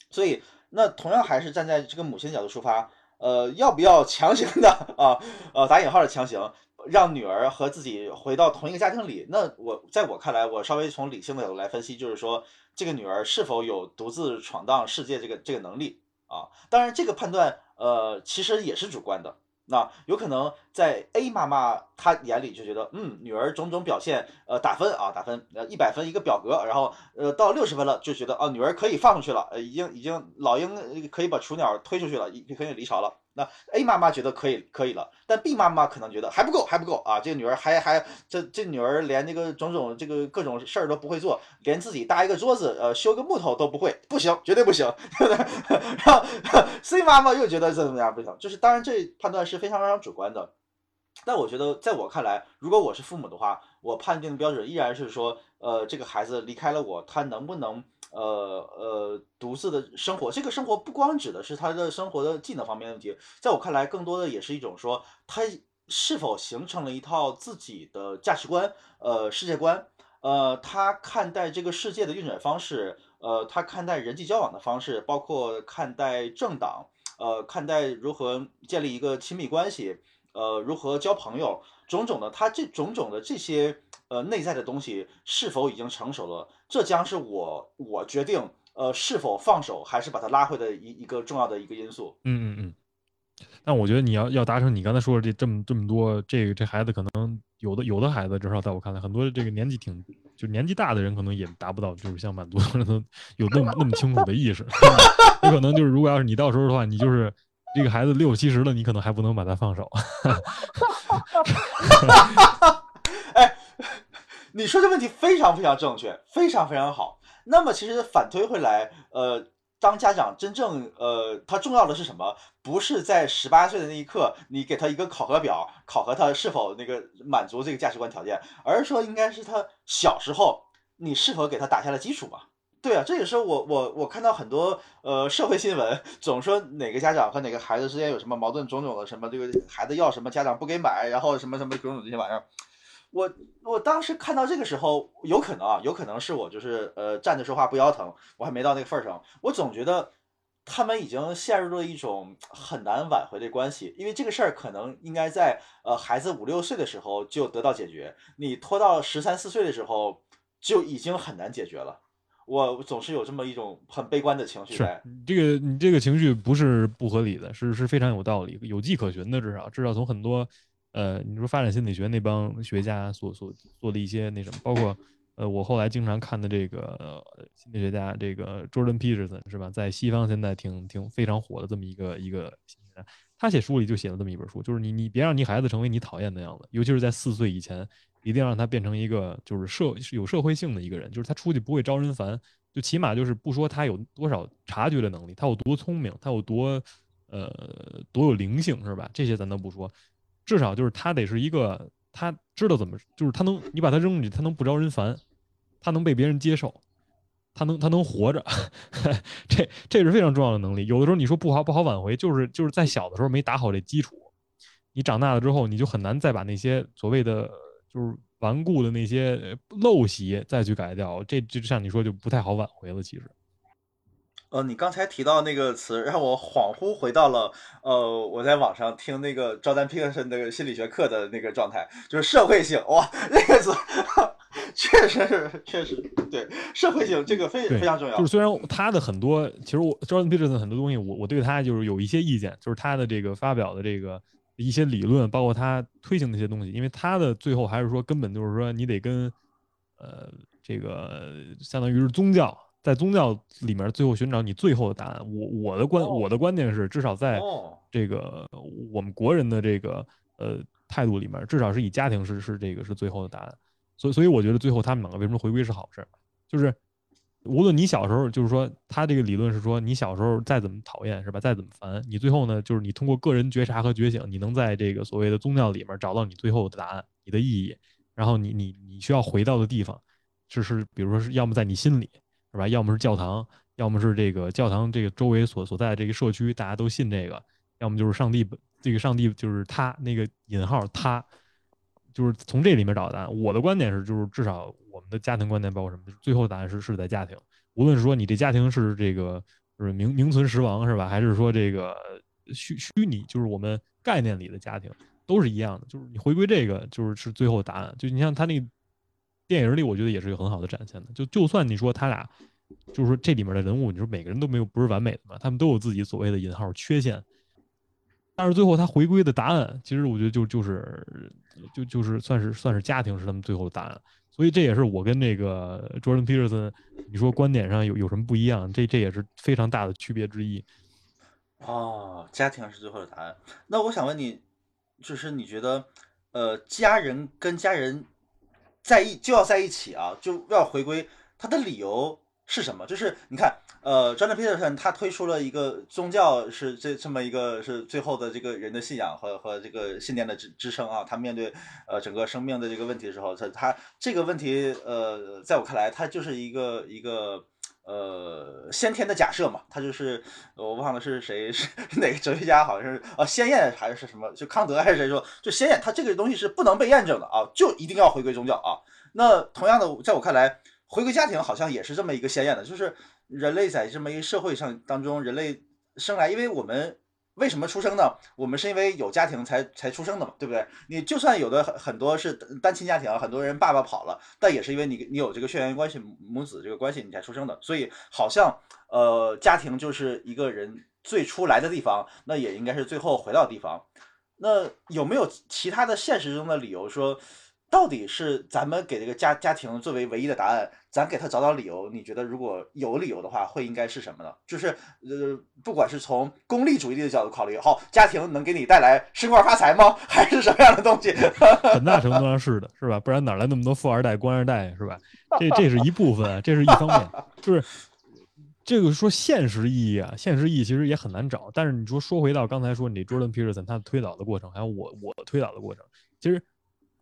所以那同样还是站在这个母亲角度出发。呃，要不要强行的啊？呃，打引号的强行，让女儿和自己回到同一个家庭里？那我在我看来，我稍微从理性的角度来分析，就是说，这个女儿是否有独自闯荡世界这个这个能力啊？当然，这个判断，呃，其实也是主观的。那有可能在 A 妈妈她眼里就觉得，嗯，女儿种种表现，呃，打分啊，打分，呃，一百分一个表格，然后，呃，到六十分了就觉得，啊，女儿可以放出去了，呃，已经已经老鹰可以把雏鸟推出去了，已可以离巢了。那 A 妈妈觉得可以可以了，但 B 妈妈可能觉得还不够还不够啊！这个女儿还还这这女儿连这个种种这个各种事儿都不会做，连自己搭一个桌子呃修个木头都不会，不行，绝对不行，对不对？然后 C 妈妈又觉得怎么样不行，就是当然这判断是非常非常主观的，但我觉得在我看来，如果我是父母的话，我判定的标准依然是说，呃，这个孩子离开了我，他能不能？呃呃，独自的生活，这个生活不光指的是他的生活的技能方面的问题，在我看来，更多的也是一种说他是否形成了一套自己的价值观，呃，世界观，呃，他看待这个世界的运转方式，呃，他看待人际交往的方式，包括看待政党，呃，看待如何建立一个亲密关系，呃，如何交朋友，种种的，他这种种的这些。呃，内在的东西是否已经成熟了？这将是我我决定呃是否放手还是把他拉回的一一个重要的一个因素。嗯嗯嗯。但我觉得你要要达成你刚才说的这这么这么多，这个这孩子可能有的有的孩子至少在我看来，很多这个年纪挺就年纪大的人可能也达不到，就是像满足 有那么那么清楚的意识。有可能就是如果要是你到时候的话，你就是这个孩子六七十了，你可能还不能把他放手。哎你说这问题非常非常正确，非常非常好。那么其实反推回来，呃，当家长真正呃，他重要的是什么？不是在十八岁的那一刻，你给他一个考核表，考核他是否那个满足这个价值观条件，而是说应该是他小时候你是否给他打下了基础吧？对啊，这也是我我我看到很多呃社会新闻，总说哪个家长和哪个孩子之间有什么矛盾，种种的什么这个孩子要什么家长不给买，然后什么什么种种这些玩意儿。我我当时看到这个时候，有可能啊，有可能是我就是呃站着说话不腰疼，我还没到那个份儿上。我总觉得他们已经陷入了一种很难挽回的关系，因为这个事儿可能应该在呃孩子五六岁的时候就得到解决，你拖到十三四岁的时候就已经很难解决了。我总是有这么一种很悲观的情绪在。这个你这个情绪不是不合理的，是是非常有道理、有迹可循的，至少至少从很多。呃，你说发展心理学那帮学家所所做的一些那什么，包括呃，我后来经常看的这个心理学家这个 Jordan Peterson 是吧，在西方现在挺挺非常火的这么一个一个心理学家，他写书里就写了这么一本书，就是你你别让你孩子成为你讨厌的样子，尤其是在四岁以前，一定让他变成一个就是社有社会性的一个人，就是他出去不会招人烦，就起码就是不说他有多少察觉的能力，他有多聪明，他有多呃多有灵性是吧？这些咱都不说。至少就是他得是一个，他知道怎么，就是他能，你把他扔出去，他能不招人烦，他能被别人接受，他能他能活着，这这是非常重要的能力。有的时候你说不好不好挽回，就是就是在小的时候没打好这基础，你长大了之后你就很难再把那些所谓的就是顽固的那些陋习再去改掉，这就像你说就不太好挽回了，其实。呃，你刚才提到那个词，让我恍惚回到了呃，我在网上听那个 Jordan Peterson 那个心理学课的那个状态，就是社会性哇，那个词 确实是确实对社会性这个非非常重要。就是虽然他的很多，其实我 Jordan Peterson 很多东西，我我对他就是有一些意见，就是他的这个发表的这个一些理论，包括他推行那些东西，因为他的最后还是说根本就是说你得跟呃这个相当于是宗教，在宗教里面最后寻找你最后的答案。我我的观我的观点是，至少在这个我们国人的这个呃态度里面，至少是以家庭是是这个是最后的答案。所以所以我觉得最后他们两个为什么回归是好事，就是。无论你小时候，就是说，他这个理论是说，你小时候再怎么讨厌，是吧？再怎么烦，你最后呢，就是你通过个人觉察和觉醒，你能在这个所谓的宗教里面找到你最后的答案，你的意义。然后你你你需要回到的地方，就是比如说是要么在你心里，是吧？要么是教堂，要么是这个教堂这个周围所所在的这个社区，大家都信这个，要么就是上帝，这个上帝就是他那个引号他。就是从这里面找答案。我的观点是，就是至少我们的家庭观念包括什么？最后答案是是在家庭。无论是说你这家庭是这个就是名名存实亡是吧，还是说这个虚虚拟，就是我们概念里的家庭，都是一样的。就是你回归这个，就是是最后答案。就你像他那电影里，我觉得也是有很好的展现的。就就算你说他俩，就是说这里面的人物，你说每个人都没有不是完美的嘛，他们都有自己所谓的引号缺陷。但是最后他回归的答案，其实我觉得就就是就就是算是算是家庭是他们最后的答案，所以这也是我跟那个 Jordan Peterson 你说观点上有有什么不一样？这这也是非常大的区别之一。哦，家庭是最后的答案。那我想问你，就是你觉得，呃，家人跟家人在一就要在一起啊，就要回归，他的理由是什么？就是你看。呃，Jordan Peterson 他推出了一个宗教，是这这么一个是最后的这个人的信仰和和这个信念的支支撑啊。他面对呃整个生命的这个问题的时候，他他这个问题呃，在我看来，他就是一个一个呃先天的假设嘛。他就是我忘了是谁是哪个哲学家，好像是呃先验还是什么，就康德还是谁说，就先验，他这个东西是不能被验证的啊，就一定要回归宗教啊。那同样的，在我看来，回归家庭好像也是这么一个鲜艳的，就是。人类在这么一个社会上当中，人类生来，因为我们为什么出生呢？我们是因为有家庭才才出生的嘛，对不对？你就算有的很很多是单亲家庭，很多人爸爸跑了，但也是因为你你有这个血缘关系，母子这个关系你才出生的。所以好像呃，家庭就是一个人最初来的地方，那也应该是最后回到地方。那有没有其他的现实中的理由说？到底是咱们给这个家家庭作为唯一的答案，咱给他找找理由。你觉得如果有理由的话，会应该是什么呢？就是呃，不管是从功利主义的角度考虑，好，家庭能给你带来升官发财吗？还是什么样的东西？很大程度上是的，是吧？不然哪来那么多富二代、官二代，是吧？这这是一部分，这是一方面。就是这个说现实意义啊，现实意义其实也很难找。但是你说说回到刚才说你 Jordan Peterson 他推导的过程，还有我我推导的过程，其实。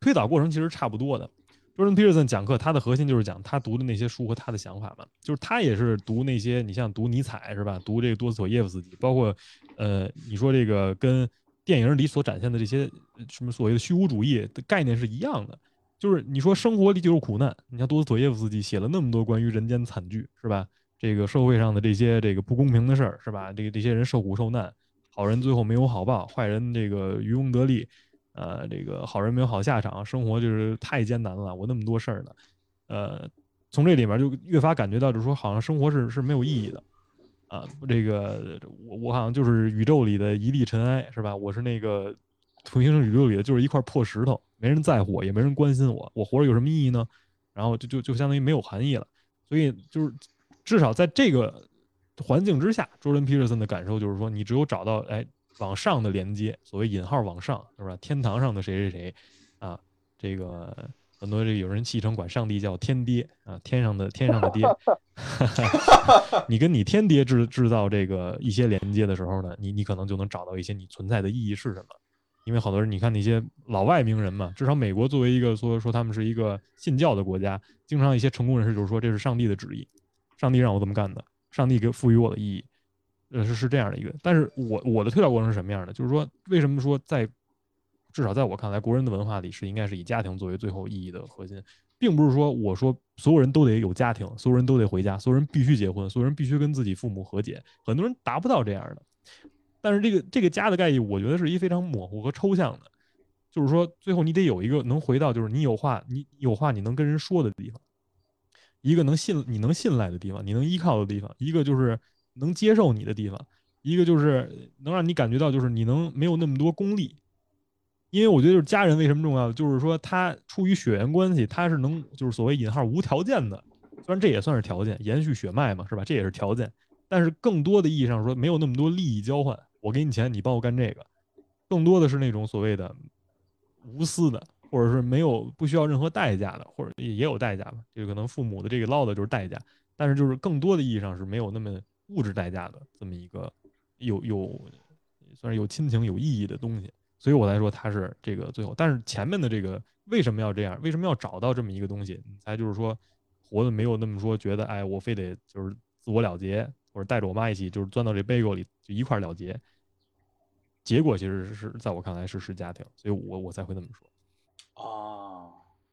推导过程其实差不多的。Jordan Peterson 讲课，他的核心就是讲他读的那些书和他的想法嘛。就是他也是读那些，你像读尼采是吧？读这个多斯妥耶夫斯基，包括呃，你说这个跟电影里所展现的这些什么所谓的虚无主义的概念是一样的。就是你说生活里就是苦难，你像多斯妥耶夫斯基写了那么多关于人间惨剧是吧？这个社会上的这些这个不公平的事儿是吧？这个这些人受苦受难，好人最后没有好报，坏人这个渔翁得利。呃，这个好人没有好下场，生活就是太艰难了。我那么多事儿呢，呃，从这里面就越发感觉到，就是说，好像生活是是没有意义的啊。这个我我好像就是宇宙里的一粒尘埃，是吧？我是那个平行宇宙里的就是一块破石头，没人在乎我，也没人关心我，我活着有什么意义呢？然后就就就相当于没有含义了。所以就是至少在这个环境之下，周伦皮尔森的感受就是说，你只有找到哎。往上的连接，所谓引号往上，是吧？天堂上的谁谁谁，啊，这个很多这有人戏称管上帝叫天爹啊，天上的天上的爹。你跟你天爹制制造这个一些连接的时候呢，你你可能就能找到一些你存在的意义是什么。因为好多人，你看那些老外名人嘛，至少美国作为一个说说他们是一个信教的国家，经常一些成功人士就是说这是上帝的旨意，上帝让我这么干的，上帝给赋予我的意义。呃，是是这样的一个，但是我我的推导过程是什么样的？就是说，为什么说在至少在我看来，国人的文化里是应该是以家庭作为最后意义的核心，并不是说我说所有人都得有家庭，所有人都得回家，所有人必须结婚，所有人必须跟自己父母和解，很多人达不到这样的。但是这个这个家的概念，我觉得是一非常模糊和抽象的，就是说最后你得有一个能回到，就是你有话你有话你能跟人说的地方，一个能信你能信赖的地方，你能依靠的地方，一个就是。能接受你的地方，一个就是能让你感觉到，就是你能没有那么多功利，因为我觉得就是家人为什么重要，就是说他出于血缘关系，他是能就是所谓引号无条件的，虽然这也算是条件，延续血脉嘛，是吧？这也是条件，但是更多的意义上说，没有那么多利益交换，我给你钱，你帮我干这个，更多的是那种所谓的无私的，或者是没有不需要任何代价的，或者也有代价吧，就可能父母的这个唠的就是代价，但是就是更多的意义上是没有那么物质代价的这么一个有有算是有亲情有意义的东西。所以我来说，他是这个最后，但是前面的这个为什么要这样？为什么要找到这么一个东西？才就是说，活的没有那么说觉得，哎，我非得就是自我了结，或者带着我妈一起就是钻到这被窝里就一块了结。结果其实是在我看来是是家庭，所以我我才会那么说。哦，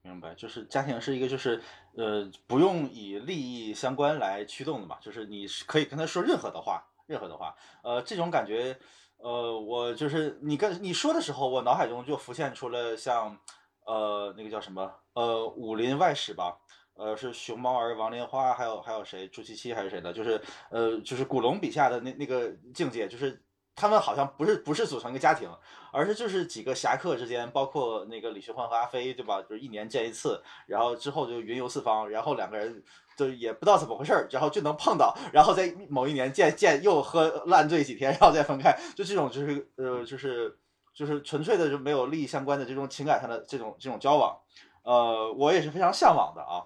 明白，就是家庭是一个就是呃不用以利益相关来驱动的嘛，就是你是可以跟他说任何的话，任何的话，呃，这种感觉。呃，我就是你跟你说的时候，我脑海中就浮现出了像，呃，那个叫什么，呃，《武林外史》吧，呃，是熊猫儿、王莲花，还有还有谁，朱七七还是谁的，就是呃，就是古龙笔下的那那个境界，就是他们好像不是不是组成一个家庭，而是就是几个侠客之间，包括那个李学欢和阿飞，对吧？就是一年见一次，然后之后就云游四方，然后两个人。就也不知道怎么回事儿，然后就能碰到，然后在某一年见见又喝烂醉几天，然后再分开，就这种就是呃就是就是纯粹的就没有利益相关的这种情感上的这种这种交往，呃，我也是非常向往的啊。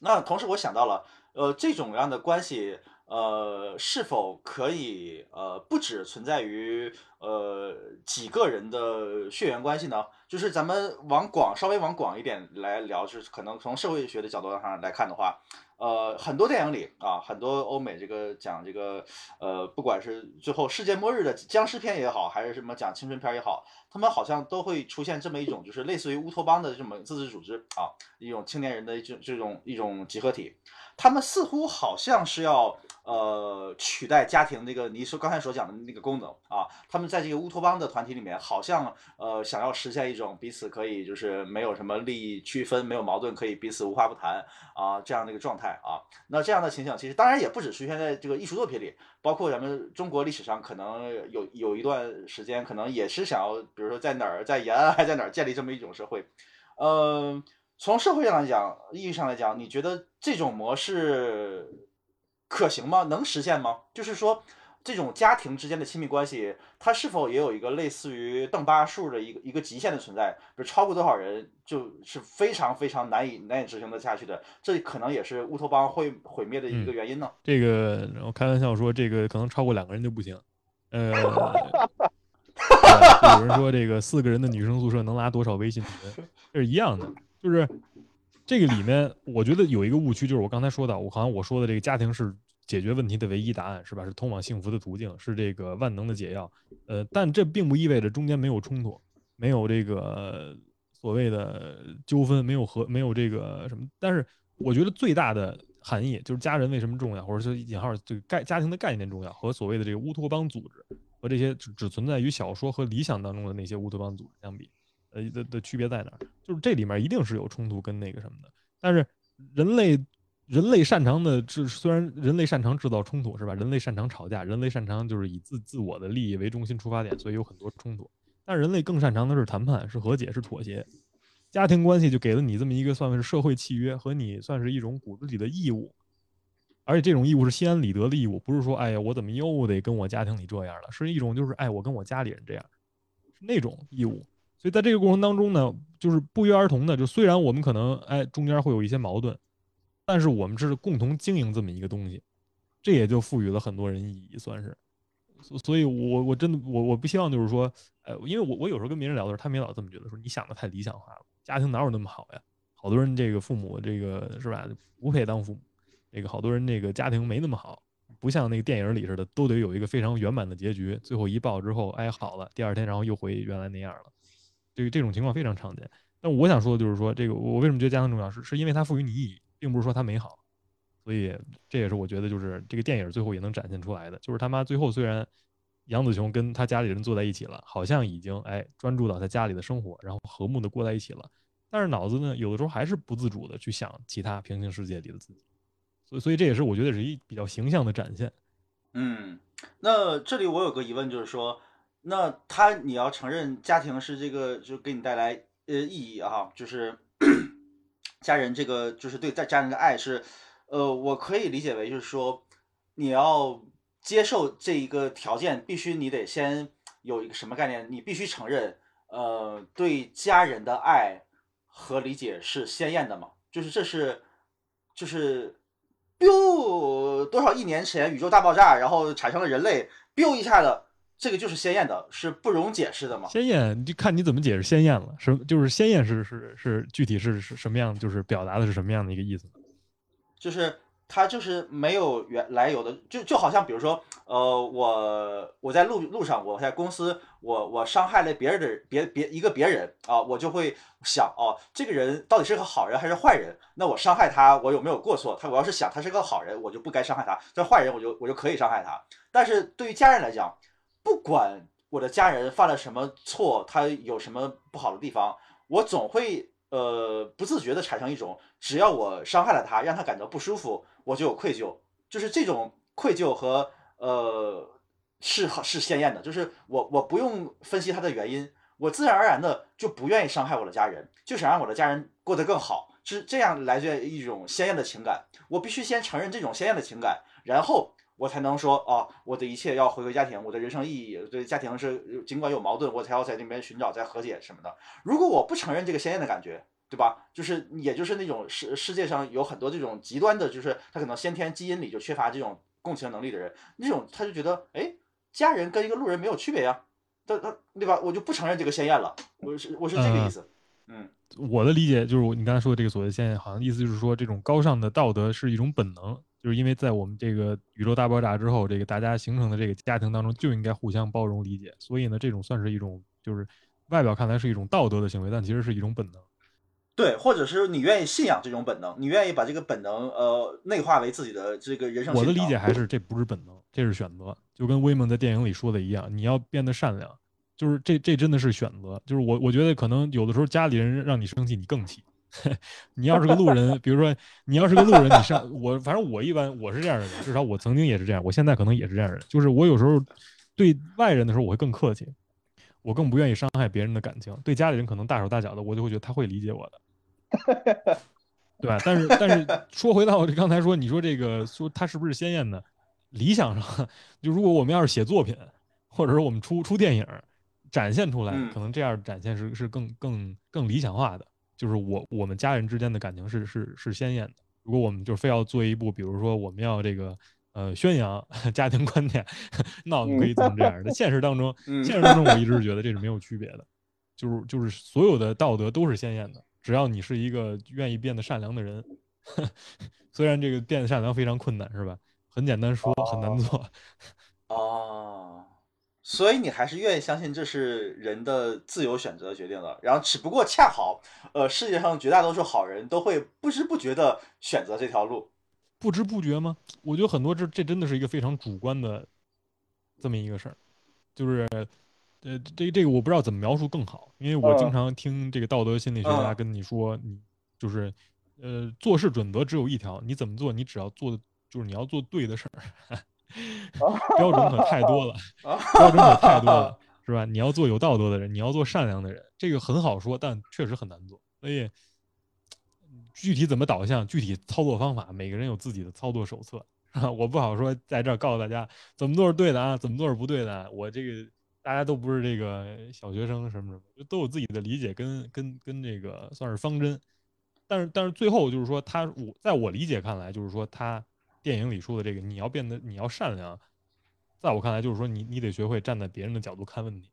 那同时我想到了，呃，这种样的关系。呃，是否可以呃不只存在于呃几个人的血缘关系呢？就是咱们往广稍微往广一点来聊，就是可能从社会学的角度上来看的话，呃，很多电影里啊，很多欧美这个讲这个呃，不管是最后世界末日的僵尸片也好，还是什么讲青春片也好，他们好像都会出现这么一种，就是类似于乌托邦的这么自治组织啊，一种青年人的这这种一种集合体。他们似乎好像是要呃取代家庭那个你说刚才所讲的那个功能啊，他们在这个乌托邦的团体里面，好像呃想要实现一种彼此可以就是没有什么利益区分，没有矛盾，可以彼此无话不谈啊这样的一个状态啊。那这样的情景其实当然也不止出现在这个艺术作品里，包括咱们中国历史上可能有有一段时间，可能也是想要比如说在哪儿在延安还在哪儿建立这么一种社会，嗯。从社会上来讲，意义上来讲，你觉得这种模式可行吗？能实现吗？就是说，这种家庭之间的亲密关系，它是否也有一个类似于邓巴数的一个一个极限的存在？比如超过多少人，就是非常非常难以难以执行的下去的。这可能也是乌托邦会毁灭的一个原因呢。这个我开玩笑说，这个可能超过两个人就不行。呃，有人说这个四个人的女生宿舍能拉多少微信群？这是一样的。就是这个里面，我觉得有一个误区，就是我刚才说的，我好像我说的这个家庭是解决问题的唯一答案，是吧？是通往幸福的途径，是这个万能的解药。呃，但这并不意味着中间没有冲突，没有这个所谓的纠纷，没有和没有这个什么。但是我觉得最大的含义就是家人为什么重要，或者说引号这个概家庭的概念重要，和所谓的这个乌托邦组织和这些只存在于小说和理想当中的那些乌托邦组织相比。呃的的区别在哪儿？就是这里面一定是有冲突跟那个什么的。但是人类人类擅长的制，虽然人类擅长制造冲突，是吧？人类擅长吵架，人类擅长就是以自自我的利益为中心出发点，所以有很多冲突。但人类更擅长的是谈判，是和解，是妥协。家庭关系就给了你这么一个算是社会契约，和你算是一种骨子里的义务。而且这种义务是心安理得的义务，不是说哎呀我怎么又得跟我家庭里这样了，是一种就是哎我跟我家里人这样，是那种义务。所以在这个过程当中呢，就是不约而同的，就虽然我们可能哎中间会有一些矛盾，但是我们是共同经营这么一个东西，这也就赋予了很多人意义，算是。所所以，我我真的我我不希望就是说，呃，因为我我有时候跟别人聊的时候，他们也老这么觉得，说你想的太理想化了，家庭哪有那么好呀？好多人这个父母这个是吧，不配当父母，这个好多人这个家庭没那么好。不像那个电影里似的，都得有一个非常圆满的结局，最后一抱之后，哎好了，第二天然后又回原来那样了。这个这种情况非常常见，但我想说的就是说，这个我为什么觉得家庭重要，是是因为它赋予你意义，并不是说它美好，所以这也是我觉得就是这个电影最后也能展现出来的，就是他妈最后虽然杨子琼跟他家里人坐在一起了，好像已经哎专注到他家里的生活，然后和睦的过在一起了，但是脑子呢有的时候还是不自主的去想其他平行世界里的自己，所以所以这也是我觉得是一比较形象的展现。嗯，那这里我有个疑问就是说。那他你要承认家庭是这个就给你带来呃意义啊，就是家人这个就是对在家人的爱是，呃，我可以理解为就是说你要接受这一个条件，必须你得先有一个什么概念，你必须承认，呃，对家人的爱和理解是鲜艳的嘛，就是这是就是，biu 多少亿年前宇宙大爆炸，然后产生了人类，biu 一下的。这个就是鲜艳的，是不容解释的嘛？鲜艳就看你怎么解释鲜艳了。什就是鲜艳是是是具体是是什么样？就是表达的是什么样的一个意思？就是它就是没有原来有的，就就好像比如说，呃，我我在路路上，我在公司，我我伤害了别人的别别一个别人啊，我就会想哦，这个人到底是个好人还是坏人？那我伤害他，我有没有过错？他我要是想他是个好人，我就不该伤害他；这坏人，我就我就可以伤害他。但是对于家人来讲，不管我的家人犯了什么错，他有什么不好的地方，我总会呃不自觉的产生一种，只要我伤害了他，让他感到不舒服，我就有愧疚，就是这种愧疚和呃是是鲜艳的，就是我我不用分析他的原因，我自然而然的就不愿意伤害我的家人，就想让我的家人过得更好，是这样来自一种鲜艳的情感，我必须先承认这种鲜艳的情感，然后。我才能说啊，我的一切要回归家庭，我的人生意义对家庭是尽管有矛盾，我才要在那边寻找在和解什么的。如果我不承认这个鲜艳的感觉，对吧？就是也就是那种世世界上有很多这种极端的，就是他可能先天基因里就缺乏这种共情能力的人，那种他就觉得哎，家人跟一个路人没有区别呀，他他对吧？我就不承认这个鲜艳了，我是我是这个意思。嗯，我的理解就是你刚才说的这个所谓鲜艳，好像意思就是说这种高尚的道德是一种本能。就是因为在我们这个宇宙大爆炸之后，这个大家形成的这个家庭当中就应该互相包容理解，所以呢，这种算是一种就是外表看来是一种道德的行为，但其实是一种本能。对，或者是你愿意信仰这种本能，你愿意把这个本能呃内化为自己的这个人生。我的理解还是这不是本能，这是选择，就跟威猛在电影里说的一样，你要变得善良，就是这这真的是选择。就是我我觉得可能有的时候家里人让你生气，你更气。你要是个路人，比如说你要是个路人，你上我，反正我一般我是这样的人，至少我曾经也是这样，我现在可能也是这样的人。就是我有时候对外人的时候，我会更客气，我更不愿意伤害别人的感情。对家里人可能大手大脚的，我就会觉得他会理解我的，对吧？但是但是说回到刚才说，你说这个说他是不是鲜艳的？理想上，就如果我们要是写作品，或者说我们出出电影，展现出来，可能这样展现是是更更更理想化的。就是我我们家人之间的感情是是是鲜艳的。如果我们就非要做一部，比如说我们要这个呃宣扬 家庭观念，那我们可以怎么这样的。现实当中，现实当中我一直觉得这是没有区别的，就是就是所有的道德都是鲜艳的，只要你是一个愿意变得善良的人。虽然这个变得善良非常困难，是吧？很简单说，很难做。哦。所以你还是愿意相信这是人的自由选择决定的，然后只不过恰好，呃，世界上绝大多数好人都会不知不觉的选择这条路，不知不觉吗？我觉得很多这这真的是一个非常主观的这么一个事儿，就是，呃，这这个我不知道怎么描述更好，因为我经常听这个道德心理学家跟你说，你就是，呃，做事准则只有一条，你怎么做，你只要做的就是你要做对的事儿。标准可太多了，标准可太多了，是吧？你要做有道德的人，你要做善良的人，这个很好说，但确实很难做。所以具体怎么导向，具体操作方法，每个人有自己的操作手册，我不好说，在这儿告诉大家怎么做是对的啊，怎么做是不对的。我这个大家都不是这个小学生，什么什么，都有自己的理解跟跟跟这个算是方针。但是但是最后就是说，他我在我理解看来，就是说他。电影里说的这个，你要变得你要善良，在我看来就是说，你你得学会站在别人的角度看问题，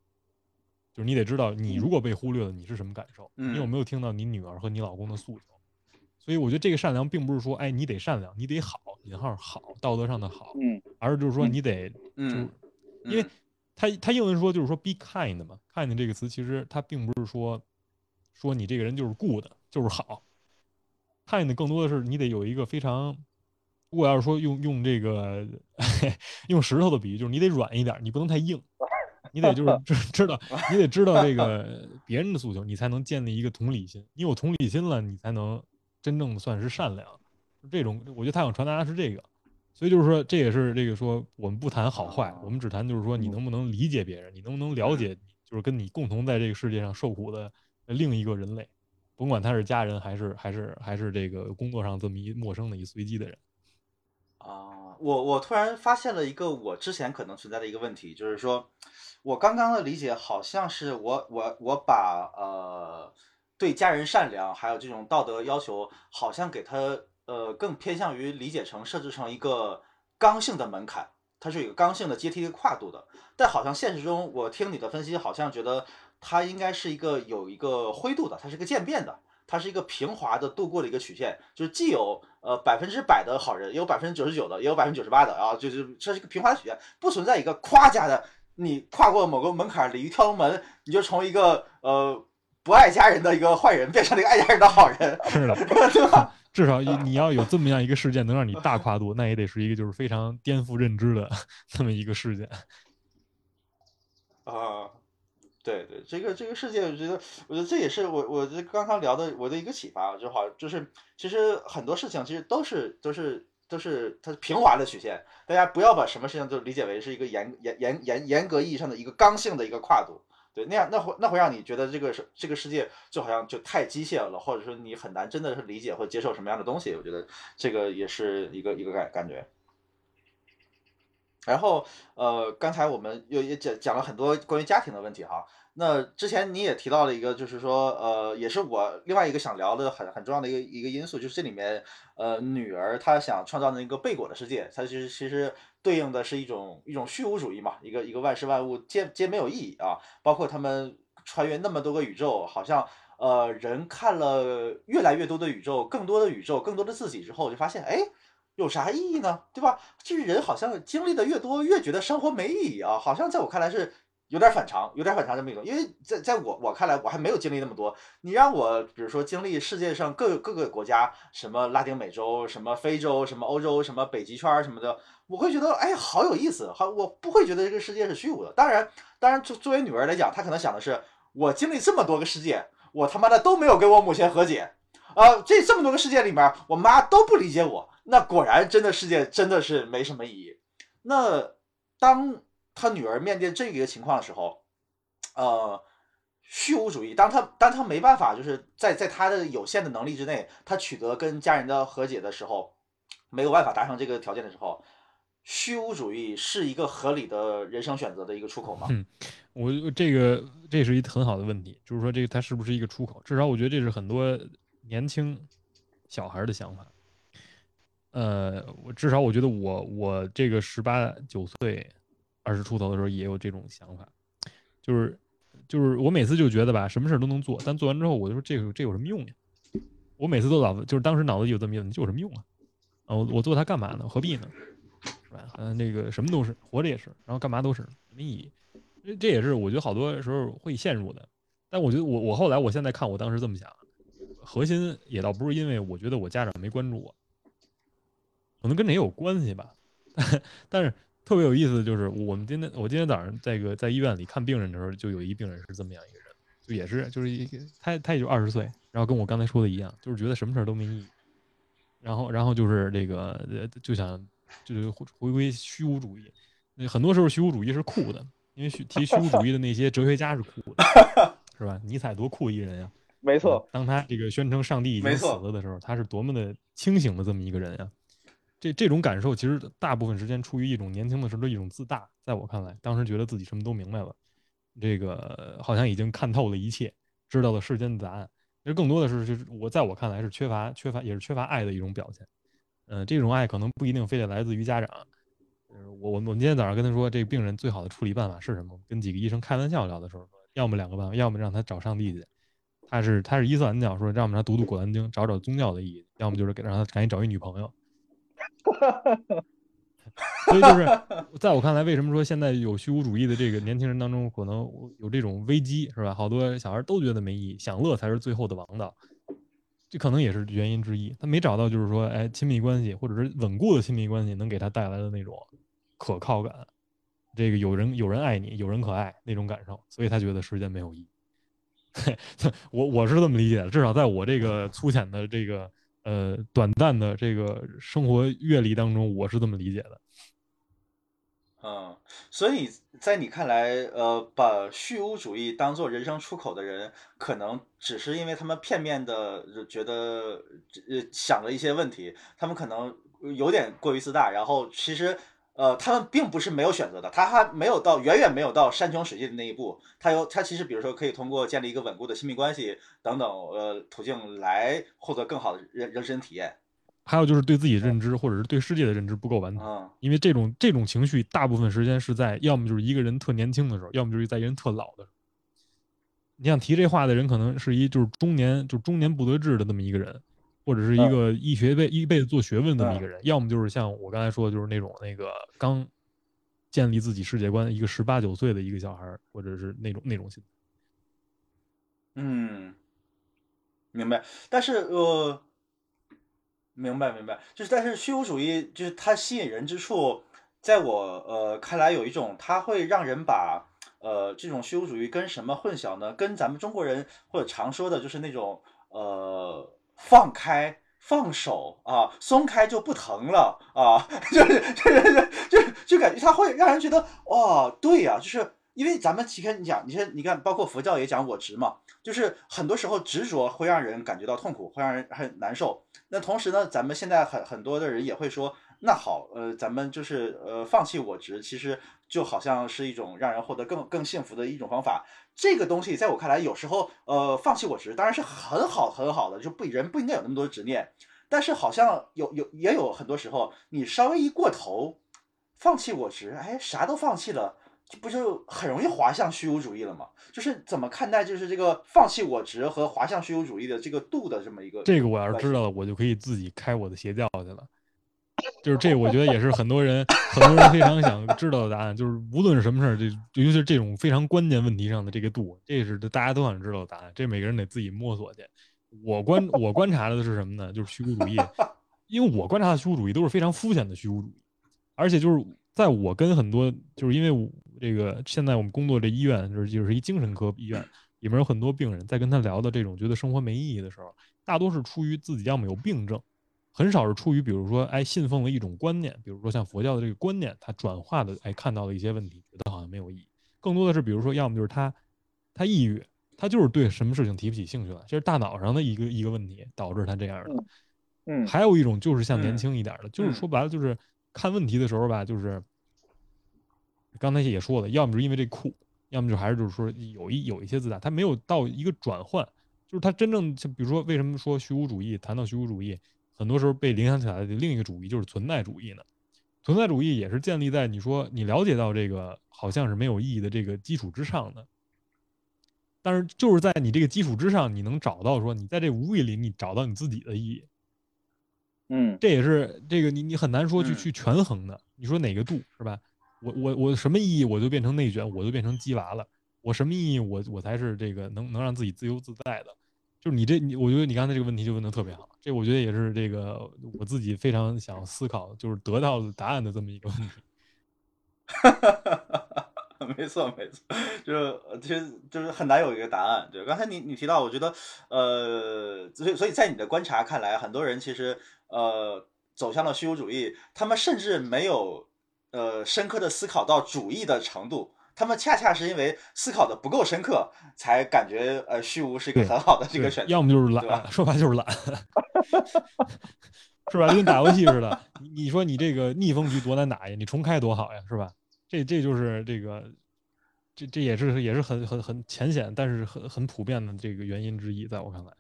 就是你得知道，你如果被忽略了，你是什么感受？你有没有听到你女儿和你老公的诉求？所以我觉得这个善良并不是说，哎，你得善良，你得好，引号好，道德上的好，嗯，而是就是说你得，嗯，因为他他英文说就是说 be kind 嘛，kind 这个词其实它并不是说说你这个人就是 good 就是好，kind 更多的是你得有一个非常。如果要是说用用这个 用石头的比喻，就是你得软一点，你不能太硬，你得就是 知知道，你得知道这个别人的诉求，你才能建立一个同理心。你有同理心了，你才能真正的算是善良。这种，我觉得他想传达的是这个。所以就是说，这也是这个说，我们不谈好坏，我们只谈就是说，你能不能理解别人，你能不能了解，就是跟你共同在这个世界上受苦的另一个人类，甭管他是家人还是还是还是这个工作上这么一陌生的一随机的人。啊，我我突然发现了一个我之前可能存在的一个问题，就是说，我刚刚的理解好像是我我我把呃对家人善良还有这种道德要求，好像给他。呃，更偏向于理解成设置成一个刚性的门槛，它是有刚性的阶梯的跨度的。但好像现实中，我听你的分析，好像觉得它应该是一个有一个灰度的，它是个渐变的，它是一个平滑的度过的一个曲线，就是既有呃百分之百的好人，也有百分之九十九的，也有百分之九十八的啊，就是这是一个平滑的曲线，不存在一个夸家的，你跨过某个门槛，鲤鱼跳龙门，你就从一个呃不爱家人的一个坏人，变成了一个爱家人的好人，是的，对吧？至少 你要有这么样一个事件能让你大跨度，那也得是一个就是非常颠覆认知的这么一个事件。啊，对对，这个这个世界，我觉得，我觉得这也是我我这刚刚聊的我的一个启发，就好就是其实很多事情其实都是都是都是它平滑的曲线，大家不要把什么事情都理解为是一个严严严严严格意义上的一个刚性的一个跨度。对，那样那会那会让你觉得这个是这个世界就好像就太机械了，或者说你很难真的是理解或接受什么样的东西。我觉得这个也是一个一个感感觉。然后呃，刚才我们又也讲讲了很多关于家庭的问题哈。那之前你也提到了一个，就是说呃，也是我另外一个想聊的很很重要的一个一个因素，就是这里面呃，女儿她想创造那个贝果的世界，它其实其实。对应的是一种一种虚无主义嘛，一个一个万事万物皆皆没有意义啊，包括他们穿越那么多个宇宙，好像呃人看了越来越多的宇宙，更多的宇宙，更多的自己之后，就发现哎，有啥意义呢？对吧？就是人好像经历的越多，越觉得生活没意义啊，好像在我看来是。有点反常，有点反常这么一种，因为在在我我看来，我还没有经历那么多。你让我比如说经历世界上各各个国家，什么拉丁美洲，什么非洲，什么欧洲，什么北极圈什么的，我会觉得哎，好有意思。好，我不会觉得这个世界是虚无的。当然，当然作作为女儿来讲，她可能想的是，我经历这么多个世界，我他妈的都没有跟我母亲和解啊！这这么多个世界里面，我妈都不理解我，那果然真的世界真的是没什么意义。那当。他女儿面对这个情况的时候，呃，虚无主义。当他当他没办法，就是在在他的有限的能力之内，他取得跟家人的和解的时候，没有办法达成这个条件的时候，虚无主义是一个合理的人生选择的一个出口吗？嗯，我这个这是一很好的问题，就是说这个它是不是一个出口？至少我觉得这是很多年轻小孩的想法。呃，我至少我觉得我我这个十八九岁。二十出头的时候也有这种想法，就是就是我每次就觉得吧，什么事都能做，但做完之后我就说这个这有什么用呀？我每次都脑子就是当时脑子有这么一个问，有什么用啊？啊，我我做它干嘛呢？何必呢？是吧？嗯，那个什么都是，活着也是，然后干嘛都是没意义。这这也是我觉得好多时候会陷入的。但我觉得我我后来我现在看我当时这么想，核心也倒不是因为我觉得我家长没关注我，可能跟这也有关系吧。但是。特别有意思的就是，我们今天我今天早上在个在医院里看病人的时候，就有一病人是这么样一个人，就也是就是一他他也就二十岁，然后跟我刚才说的一样，就是觉得什么事儿都没意义，然后然后就是这个就想就是回归虚无主义，那很多时候虚无主义是酷的，因为虚提虚无主义的那些哲学家是酷的，是吧？尼采多酷一人呀！没错，当他这个宣称上帝已经死了的时候，他是多么的清醒的这么一个人呀！这这种感受其实大部分时间出于一种年轻的时候的一种自大，在我看来，当时觉得自己什么都明白了，这个好像已经看透了一切，知道了世间的答案。其实更多的是，就是我在我看来是缺乏缺乏，也是缺乏爱的一种表现。嗯，这种爱可能不一定非得来自于家长。我我我今天早上跟他说，这个病人最好的处理办法是什么？跟几个医生开玩笑聊的时候说，要么两个办法，要么让他找上帝去。他是他是伊斯兰教，说让我们他读读《古兰经》，找找宗教的意义；要么就是给让他赶紧找一女朋友。所以就是，在我看来，为什么说现在有虚无主义的这个年轻人当中，可能有这种危机，是吧？好多小孩都觉得没意义，享乐才是最后的王道，这可能也是原因之一。他没找到，就是说，哎，亲密关系或者是稳固的亲密关系能给他带来的那种可靠感，这个有人有人爱你，有人可爱那种感受，所以他觉得时间没有意义。我我是这么理解的，至少在我这个粗浅的这个。呃短暂的这个生活阅历当中，我是这么理解的。嗯，所以在你看来，呃，把虚无主义当做人生出口的人，可能只是因为他们片面的觉得，呃，想了一些问题，他们可能有点过于自大，然后其实，呃，他们并不是没有选择的，他还没有到远远没有到山穷水尽的那一步，他有他其实比如说可以通过建立一个稳固的亲密关系等等，呃，途径来获得更好的人人生体验。还有就是对自己认知或者是对世界的认知不够完整，因为这种这种情绪大部分时间是在要么就是一个人特年轻的时候，要么就是在一个人特老的时候。你想提这话的人，可能是一就是中年就中年不得志的这么一个人，或者是一个一学辈一辈子做学问的这么一个人，要么就是像我刚才说的，就是那种那个刚建立自己世界观一个十八九岁的一个小孩，或者是那种那种心态。嗯，明白。但是呃。明白，明白，就是，但是虚无主义就是它吸引人之处，在我呃看来，有一种它会让人把呃这种虚无主义跟什么混淆呢？跟咱们中国人或者常说的就是那种呃放开、放手啊，松开就不疼了啊，就是就是就就感觉它会让人觉得哦，对呀，就是因为咱们其实你讲，你看你看，包括佛教也讲我执嘛，就是很多时候执着会让人感觉到痛苦，会让人很难受。那同时呢，咱们现在很很多的人也会说，那好，呃，咱们就是呃放弃我执，其实就好像是一种让人获得更更幸福的一种方法。这个东西在我看来，有时候呃放弃我执当然是很好很好的，就不人不应该有那么多执念。但是好像有有也有很多时候，你稍微一过头，放弃我执，哎，啥都放弃了。这不就很容易滑向虚无主义了吗？就是怎么看待就是这个放弃我执和滑向虚无主义的这个度的这么一个？这个我要是知道了，我就可以自己开我的邪教去了。就是这，我觉得也是很多人很多人非常想知道的答案。就是无论是什么事儿，这尤其是这种非常关键问题上的这个度，这是大家都想知道的答案。这每个人得自己摸索去。我观我观察的是什么呢？就是虚无主义，因为我观察的虚无主义都是非常肤浅的虚无主义，而且就是在我跟很多就是因为。这个现在我们工作这医院就是就是一精神科医院，里面有很多病人在跟他聊的这种觉得生活没意义的时候，大多是出于自己要么有病症，很少是出于比如说哎信奉了一种观念，比如说像佛教的这个观念，他转化的哎看到了一些问题，觉得好像没有意义。更多的是比如说要么就是他他抑郁，他就是对什么事情提不起兴趣了，这是大脑上的一个一个问题导致他这样的。嗯，还有一种就是像年轻一点的，就是说白了就是看问题的时候吧，就是。刚才也说了，要么就是因为这酷，要么就还是就是说有一有一些自大，他没有到一个转换，就是他真正就比如说为什么说虚无主义？谈到虚无主义，很多时候被联想起来的另一个主义就是存在主义呢。存在主义也是建立在你说你了解到这个好像是没有意义的这个基础之上的，但是就是在你这个基础之上，你能找到说你在这无意里你找到你自己的意义。嗯，这也是这个你你很难说去去权衡的，你说哪个度是吧？我我我什么意义我就变成内卷，我就变成鸡娃了。我什么意义我我才是这个能能让自己自由自在的。就是你这你，我觉得你刚才这个问题就问的特别好。这我觉得也是这个我自己非常想思考，就是得到的答案的这么一个问题。哈哈哈哈哈，没错没错，就是其实就是很难有一个答案。对，刚才你你提到，我觉得呃，所以所以在你的观察看来，很多人其实呃走向了虚无主义，他们甚至没有。呃，深刻的思考到主义的程度，他们恰恰是因为思考的不够深刻，才感觉呃虚无是一个很好的这个选择。要么就是懒，说白就是懒，是吧？就跟打游戏似的，你说你这个逆风局多难打呀？你重开多好呀，是吧？这这就是这个，这这也是也是很很很浅显，但是很很普遍的这个原因之一，在我看来。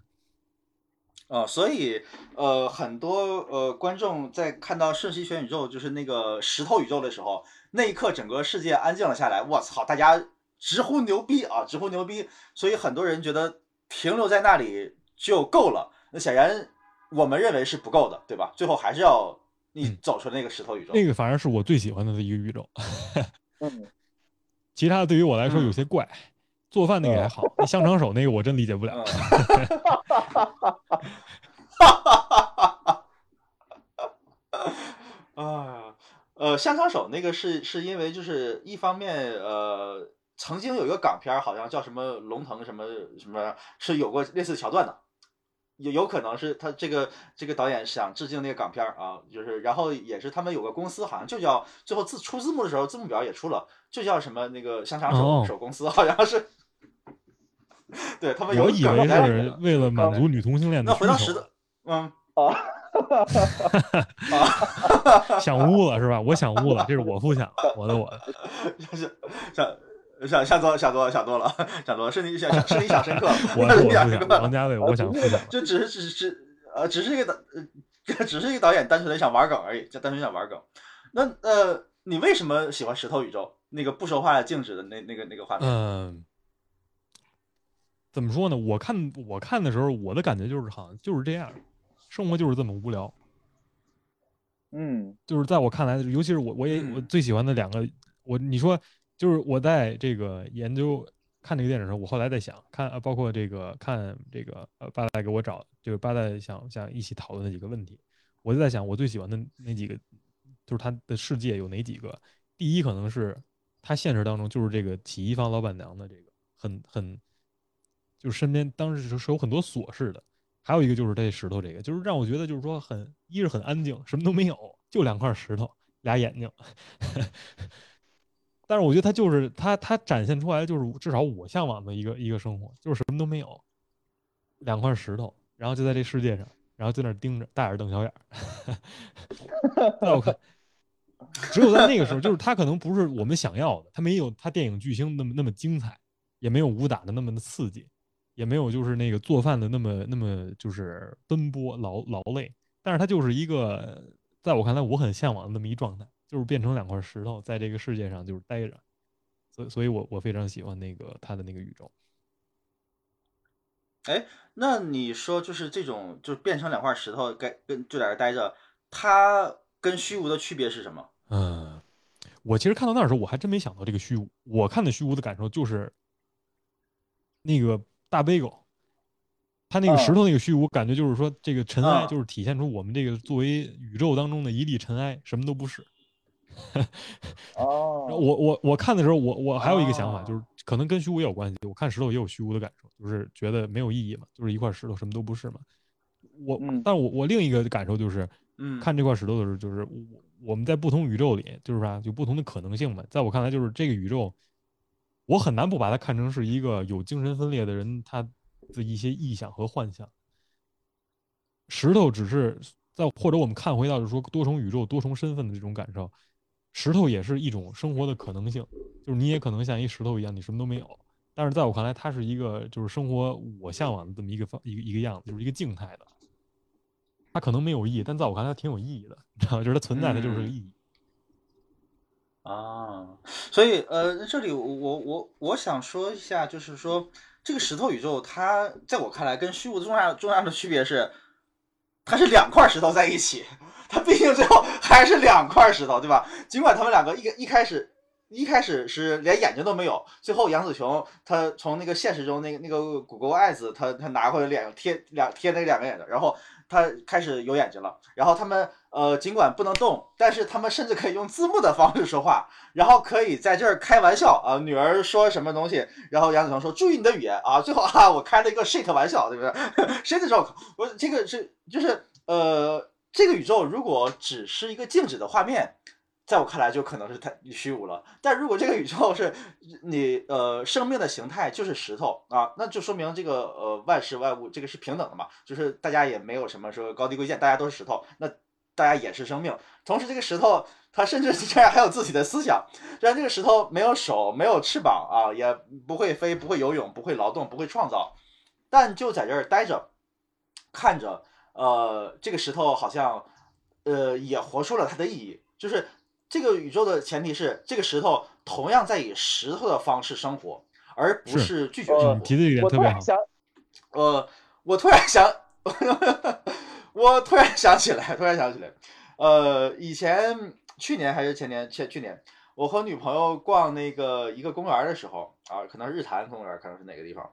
呃，所以呃，很多呃观众在看到瞬息全宇宙，就是那个石头宇宙的时候，那一刻整个世界安静了下来。我操，大家直呼牛逼啊，直呼牛逼！所以很多人觉得停留在那里就够了。那显然我们认为是不够的，对吧？最后还是要你走出那个石头宇宙。那个反而是我最喜欢的一个宇宙。嗯 其他的对于我来说有些怪。做饭那个还好，那香肠手那个我真理解不了。啊，呃，香肠手那个是是因为就是一方面，呃，曾经有一个港片好像叫什么龙腾什么什么，是有过类似桥段的。有有可能是他这个这个导演想致敬那个港片儿啊，就是然后也是他们有个公司，好像就叫最后字出字幕的时候，字幕表也出了，就叫什么那个香肠手、哦手公司，好像是。对他们有我以为梗是为了满足女同性恋的那回到需求石头，嗯 想污了是吧？我想污了，这是我不想，我的我 的。想想想想多想多想多了，想多了，是你想是你想深刻了，我想深刻了王家卫，我想。就只是只是呃，只是一个导呃，只是一个导演单纯的想玩梗而已，就单纯想玩梗。那呃，你为什么喜欢石头宇宙那个不说话静止的那那个那个画面？嗯，怎么说呢？我看我看的时候，我的感觉就是好像就是这样，生活就是这么无聊。嗯就是在我看来，尤其是我我也我嗯最喜欢的两个，我你说就是我在这个研究看这个电影的时候，我后来在想看，啊包括这个看这个呃八代给我找，就是八代想想一起讨论的几个问题，我就在想我最喜欢的那几个，就是他的世界有哪几个？第一可能是他现实当中就是这个洗衣房老板娘的这个很很，就是身边当时是有很多琐事的。还有一个就是这石头，这个就是让我觉得就是说很一是很安静，什么都没有，就两块石头，俩眼睛。但是我觉得他就是他他展现出来就是至少我向往的一个一个生活，就是什么都没有，两块石头，然后就在这世界上，然后在那盯着，大眼瞪小眼儿。在我看，只有在那个时候，就是他可能不是我们想要的，他没有他电影巨星那么那么精彩，也没有武打的那么的刺激，也没有就是那个做饭的那么那么就是奔波劳劳累，但是他就是一个在我看来我很向往的那么一状态，就是变成两块石头在这个世界上就是待着，所以所以我我非常喜欢那个他的那个宇宙。哎，那你说就是这种就是变成两块石头，该跟就在这待着，它跟虚无的区别是什么？嗯，我其实看到那儿的时候，我还真没想到这个虚无。我看的虚无的感受就是那个大背狗，它那个石头那个虚无，感觉就是说这个尘埃，嗯就是体现出我们这个作为宇宙当中的一粒尘埃，什么都不是。哦，我我我看的时候，我我还有一个想法，就是哦可能跟虚无也有关系。我看石头也有虚无的感受，就是觉得没有意义嘛，就是一块石头，什么都不是嘛。我，嗯但是我我另一个感受就是，嗯，看这块石头的时候，就是我我们在不同宇宙里，就是啥，有不同的可能性嘛。在我看来，就是这个宇宙，我很难不把它看成是一个有精神分裂的人他的一些臆想和幻想。石头只是在或者我们看回到就是说多重宇宙、多重身份的这种感受，石头也是一种生活的可能性，就是你也可能像一石头一样，你什么都没有。但是在我看来，它是一个就是生活我向往的这么一个方一个一个样子，就是一个静态的。它可能没有意义，但在我看来，它挺有意义的，你知道吗？就是它存在，的就是个意义。啊，所以呃，这里我我我想说一下，就是说这个石头宇宙，它在我看来跟虚无的重要重要的区别是，它是两块石头在一起，它毕竟最后还是两块石头，对吧？尽管他们两个一个一开始一开始是连眼睛都没有，最后杨紫琼她从那个现实中那个那个谷歌 eyes，她她拿回来脸贴两贴那两个眼睛，然后他开始有眼睛了，然后他们呃尽管不能动，但是他们甚至可以用字幕的方式说话，然后可以在这儿开玩笑啊，女儿说什么东西，然后杨子成说注意你的语言啊，最后啊我开了一个 shit 玩笑，对不对？shit joke，我这个是就是呃这个宇宙如果只是一个静止的画面。在我看来，就可能是太虚无了。但如果这个宇宙是你呃生命的形态就是石头啊，那就说明这个呃万事万物这个是平等的嘛，就是大家也没有什么说高低贵贱，大家都是石头，那大家也是生命。同时，这个石头它甚至竟然还有自己的思想，虽然这个石头没有手、没有翅膀啊，也不会飞、不会游泳、不会劳动、不会创造，但就在这儿待着，看着，呃，这个石头好像呃也活出了它的意义，就是。这个宇宙的前提是，这个石头同样在以石头的方式生活，而不是拒绝生活。你提的这点我特别好。突然想，呃，我突然想，我突然想起来，突然想起来，呃，以前去年还是前年，前去年，我和女朋友逛那个一个公园的时候啊，可能是日坛公园，可能是哪个地方。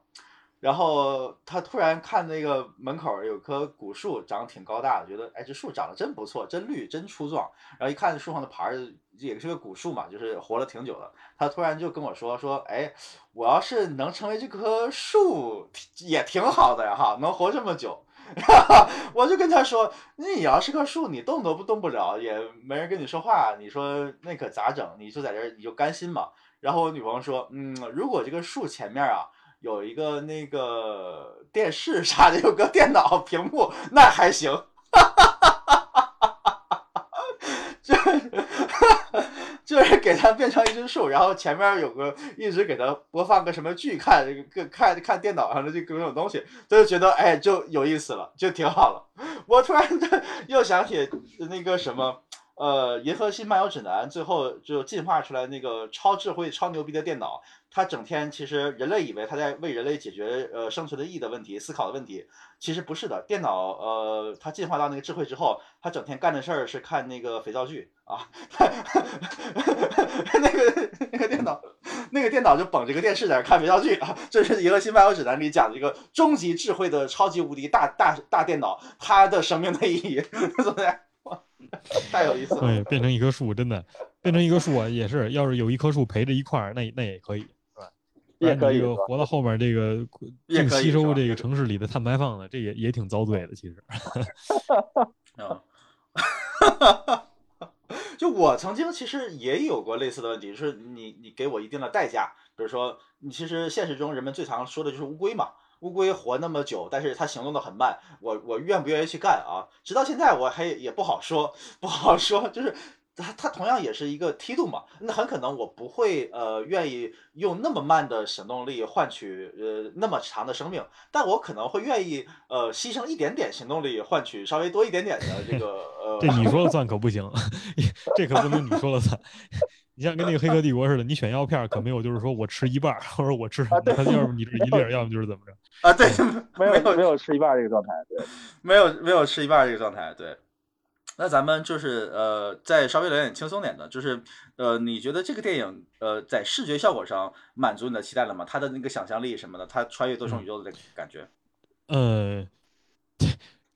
然后他突然看那个门口有棵古树，长得挺高大的，觉得哎这树长得真不错，真绿，真粗壮。然后一看树上的牌儿，也是个古树嘛，就是活了挺久的。他突然就跟我说说，哎，我要是能成为这棵树也挺好的呀哈，能活这么久。我就跟他说，你要是棵树，你动都不动不了，也没人跟你说话，你说那可咋整？你就在这儿，你就甘心嘛。然后我女朋友说，嗯，如果这个树前面啊有一个那个电视啥的，有个电脑屏幕，那还行。就就是给它变成一只树，然后前面有个一直给它播放个什么剧看，个看看电脑上的这各种东西，他就觉得哎就有意思了，就挺好了。我突然又想起那个什么。呃，银河系漫游指南最后就进化出来那个超智慧、超牛逼的电脑，他整天其实人类以为他在为人类解决呃生存的意义的问题、思考的问题，其实不是的。电脑呃，它进化到那个智慧之后，它整天干的事儿是看那个肥皂剧啊，那个那个电脑，那个电脑就捧着个电视在那看肥皂剧啊。这是银河系漫游指南里讲的一个终极智慧的超级无敌大大大电脑，它的生命的意义，对不对？太有意思了！对，变成一棵树，真的变成一棵树啊，也是。要是有一棵树陪着一块儿，那那也可以，也可以。这个活到后面，这个净吸收这个城市里的碳排放的，这也也挺遭罪的，其实。啊，就我曾经其实也有过类似的问题，就是你你给我一定的代价，比如说你其实现实中人们最常说的就是乌龟嘛。乌龟活那么久，但是它行动的很慢，我我愿不愿意去干啊？直到现在我还也不好说，不好说。就是它它同样也是一个梯度嘛，那很可能我不会呃愿意用那么慢的行动力换取呃那么长的生命，但我可能会愿意呃牺牲一点点行动力换取稍微多一点点的这个呃。这你说了算 可不行，这可不能你说了算。你像跟那个《黑客帝国》似的，你选药片可没有，就是说我吃一半，或者我吃，他要么你这一粒，要么就是怎么着啊？对，没有没有吃一半这个状态，对，没有没有吃一半这个状态，对。那咱们就是呃，再稍微聊点轻松点的，就是呃，你觉得这个电影呃，在视觉效果上满足你的期待了吗？它的那个想象力什么的，它穿越多重宇宙的感觉？呃，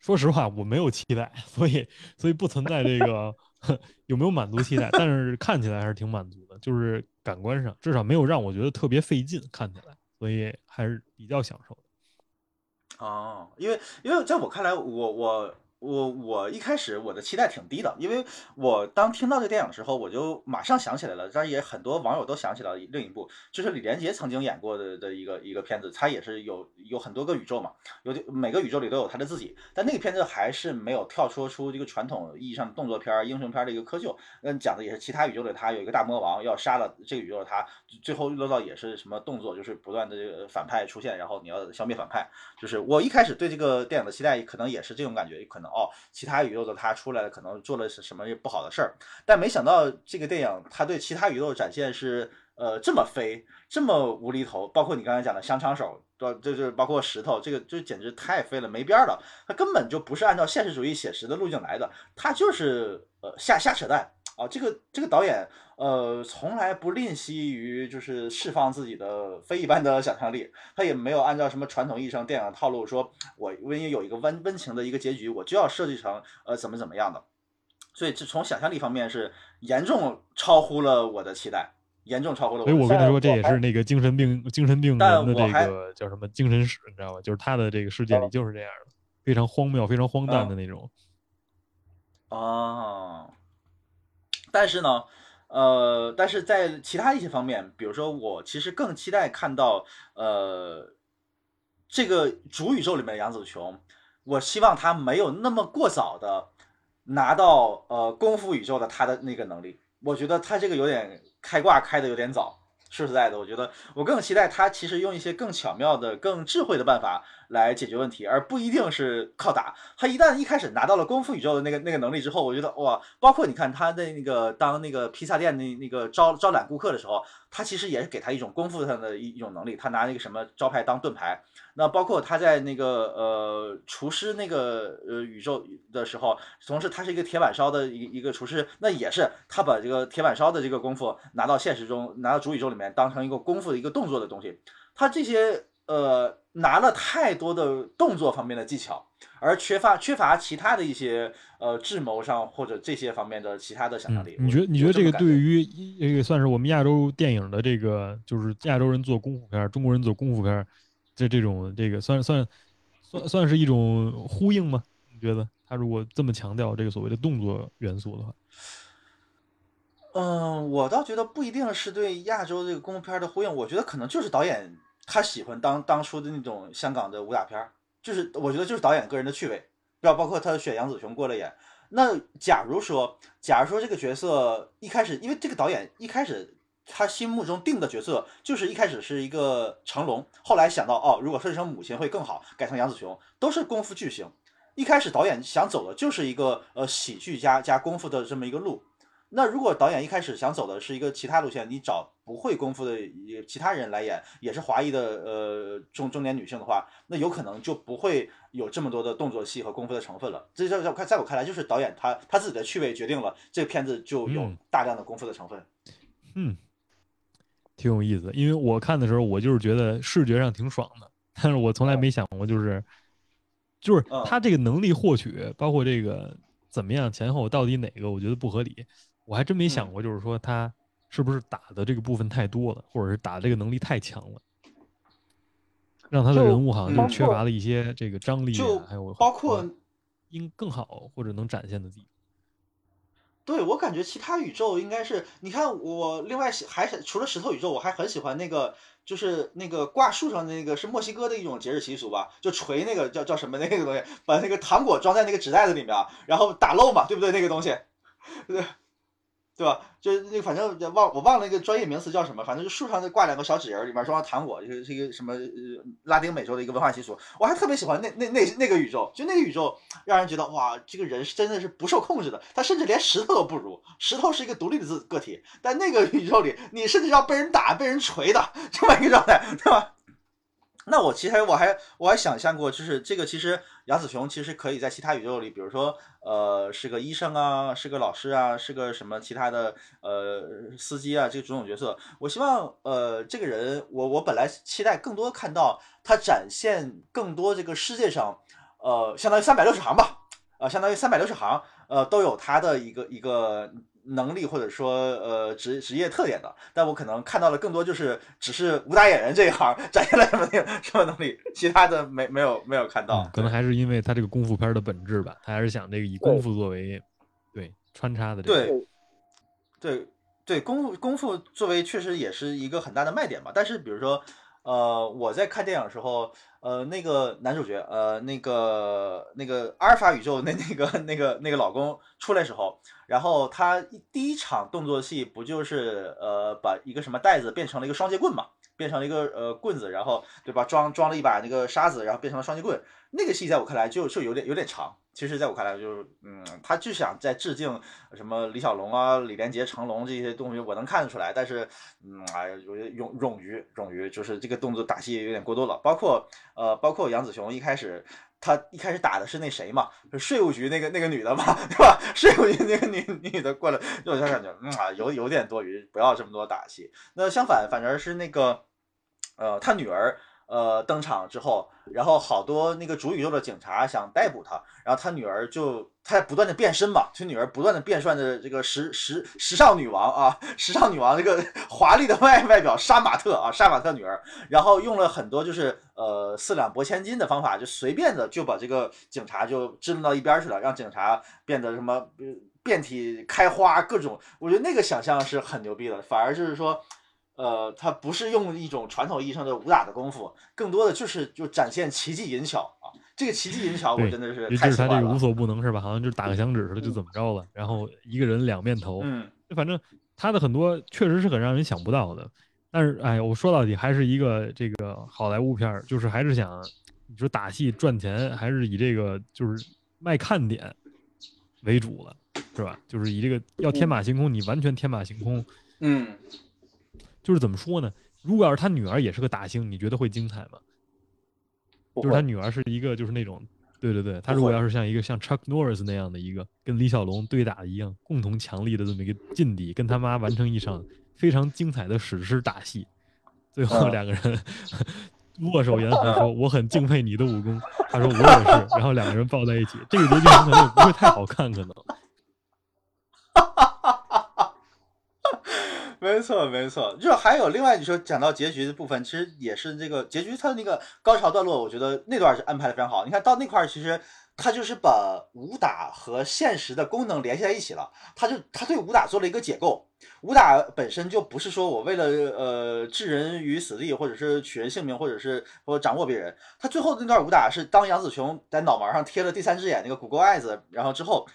说实话，我没有期待，所以所以不存在这个。有没有满足期待？但是看起来还是挺满足的，就是感官上至少没有让我觉得特别费劲，看起来，所以还是比较享受的。哦，因为因为在我看来，我我。我我一开始我的期待挺低的，因为我当听到这电影的时候，我就马上想起来了。但也很多网友都想起了另一部，就是李连杰曾经演过的的一个一个片子，他也是有有很多个宇宙嘛，有每个宇宙里都有他的自己。但那个片子还是没有跳出出这个传统意义上的动作片、英雄片的一个窠臼。嗯，讲的也是其他宇宙的他有一个大魔王要杀了这个宇宙的他，最后落到也是什么动作，就是不断的这个反派出现，然后你要消灭反派。就是我一开始对这个电影的期待可能也是这种感觉，可能。哦，其他宇宙的他出来了，可能做了什什么不好的事儿，但没想到这个电影他对其他宇宙展现是呃这么飞，这么无厘头，包括你刚才讲的香肠手，对，就是包括石头，这个就简直太飞了，没边儿了，他根本就不是按照现实主义写实的路径来的，他就是呃瞎瞎扯淡。啊，这个这个导演，呃，从来不吝惜于就是释放自己的非一般的想象力，他也没有按照什么传统意义上电影套路，说我因为有一个温温情的一个结局，我就要设计成呃怎么怎么样的，所以这从想象力方面是严重超乎了我的期待，严重超乎了。所以我跟他说，这也是那个精神病精神病人的这个叫什么精神史，你知道吗？就是他的这个世界里就是这样的，非常荒谬、非常荒诞的那种。哦。但是呢，呃，但是在其他一些方面，比如说我其实更期待看到，呃，这个主宇宙里面的杨紫琼，我希望她没有那么过早的拿到呃功夫宇宙的她的那个能力，我觉得她这个有点开挂开的有点早。说实在的，我觉得我更期待他其实用一些更巧妙的、更智慧的办法来解决问题，而不一定是靠打。他一旦一开始拿到了功夫宇宙的那个那个能力之后，我觉得哇，包括你看他的那个当那个披萨店那那个招招揽顾客的时候，他其实也是给他一种功夫上的一一种能力。他拿那个什么招牌当盾牌。那包括他在那个呃厨师那个呃宇宙的时候，同时他是一个铁板烧的一一个厨师，那也是他把这个铁板烧的这个功夫拿到现实中，拿到主宇宙里面当成一个功夫的一个动作的东西。他这些呃拿了太多的动作方面的技巧，而缺乏缺乏其他的一些呃智谋上或者这些方面的其他的想象力。你觉得你觉得这个对于这个算是我们亚洲电影的这个就是亚洲人做功夫片，中国人做功夫片？这这种这个算算算算是一种呼应吗？你觉得他如果这么强调这个所谓的动作元素的话？嗯，我倒觉得不一定是对亚洲这个功夫片的呼应，我觉得可能就是导演他喜欢当当初的那种香港的武打片儿，就是我觉得就是导演个人的趣味，要包括他选杨紫琼过来演。那假如说，假如说这个角色一开始，因为这个导演一开始他心目中定的角色就是一开始是一个成龙，后来想到哦，如果设计成母亲会更好，改成杨紫琼，都是功夫巨星。一开始导演想走的就是一个呃喜剧加加功夫的这么一个路。那如果导演一开始想走的是一个其他路线，你找不会功夫的其他人来演，也是华裔的呃中中年女性的话，那有可能就不会有这么多的动作戏和功夫的成分了。这在在我看，在我看来，就是导演他他自己的趣味决定了这个片子就有大量的功夫的成分。嗯，挺有意思。因为我看的时候，我就是觉得视觉上挺爽的，但是我从来没想过，就是就是他这个能力获取，包括这个怎么样前后到底哪个，我觉得不合理。我还真没想过，就是说他是不是打的这个部分太多了，或者是打这个能力太强了，让他的人物好像就缺乏了一些这个张力啊，还有包括应更好或者能展现的地方。对我感觉其他宇宙应该是，你看我另外还除了石头宇宙，我还很喜欢那个，就是那个挂树上的那个是墨西哥的一种节日习俗吧，就锤那个叫叫什么那个东西，把那个糖果装在那个纸袋子里面，然后打漏嘛，对不对？那个东西，对。对吧？就是那反正忘我忘了一个专业名词叫什么，反正就树上挂两个小纸人，里面装糖果，就是一个什么拉丁美洲的一个文化习俗。我还特别喜欢那那那那个宇宙，就那个宇宙让人觉得哇，这个人是真的是不受控制的，他甚至连石头都不如，石头是一个独立的自个体，但那个宇宙里，你甚至要被人打、被人锤的这么一个状态，对吧？那我其实我还我还想象过，就是这个其实杨紫琼其实可以在其他宇宙里，比如说呃是个医生啊，是个老师啊，是个什么其他的呃司机啊，这个种种角色。我希望呃这个人，我我本来期待更多看到他展现更多这个世界上呃相当于三百六十行吧，呃相当于三百六十行呃都有他的一个一个。能力或者说呃职职业特点的，但我可能看到了更多就是只是武打演员这一行展现了什么什么能力，其他的没没有没有看到。可能还是因为他这个功夫片的本质吧，他还是想这个以功夫作为对穿插的这个。对对对，功夫功夫作为确实也是一个很大的卖点吧。但是比如说呃我在看电影的时候。呃，那个男主角，呃，那个那个阿尔法宇宙那那个那个那个老公出来时候，然后他第一场动作戏不就是呃把一个什么袋子变成了一个双截棍嘛，变成了一个呃棍子，然后对吧，装装了一把那个沙子，然后变成了双截棍。那个戏在我看来就就有点有点长。其实，在我看来，就是嗯，他就想在致敬什么李小龙啊、李连杰、成龙这些东西，我能看得出来。但是，嗯，哎呀，有些冗冗余，冗余，就是这个动作打戏有点过多了。包括呃，包括杨紫琼一开始，他一开始打的是那谁嘛，税务局那个那个女的嘛，对吧？税务局那个女女的过来，就我就感觉，嗯啊，有有点多余，不要这么多打戏。那相反，反正是那个，呃，他女儿。呃，登场之后，然后好多那个主宇宙的警察想逮捕他，然后他女儿就他不断的变身嘛，他女儿不断的变帅的这个时时时尚女王啊，时尚女王这个华丽的外外表，杀马特啊，杀马特女儿，然后用了很多就是呃四两拨千斤的方法，就随便的就把这个警察就支棱到一边去了，让警察变得什么遍体开花，各种，我觉得那个想象是很牛逼的，反而就是说。呃，他不是用一种传统意义上的武打的功夫，更多的就是就展现奇技淫巧啊。这个奇技淫巧，我真的是太喜欢了。他这个无所不能是吧？好像就是打个响指似的就怎么着了。然后一个人两面头，嗯，反正他的很多确实是很让人想不到的。但是哎，我说到底还是一个这个好莱坞片儿，就是还是想你说打戏赚钱，还是以这个就是卖看点为主了，是吧？就是以这个要天马行空，你完全天马行空，嗯。就是怎么说呢？如果要是他女儿也是个大星，你觉得会精彩吗？就是他女儿是一个，就是那种，对对对，他如果要是像一个像 Chuck Norris 那样的一个跟李小龙对打一样，共同强力的这么一个劲敌，跟他妈完成一场非常精彩的史诗打戏，最后两个人 握手言和说：“我很敬佩你的武功。”他说：“我也是。”然后两个人抱在一起，这个结局可能也不会太好看，可能。没错没错，就还有另外你说讲到结局的部分，其实也是这个结局它那个高潮段落，我觉得那段是安排的非常好。你看到那块儿，其实他就是把武打和现实的功能联系在一起了，他就他对武打做了一个解构。武打本身就不是说我为了呃置人于死地，或者是取人性命，或者是我掌握别人。他最后那段武打是当杨紫琼在脑门上贴了第三只眼那个古 e 子，然后之后。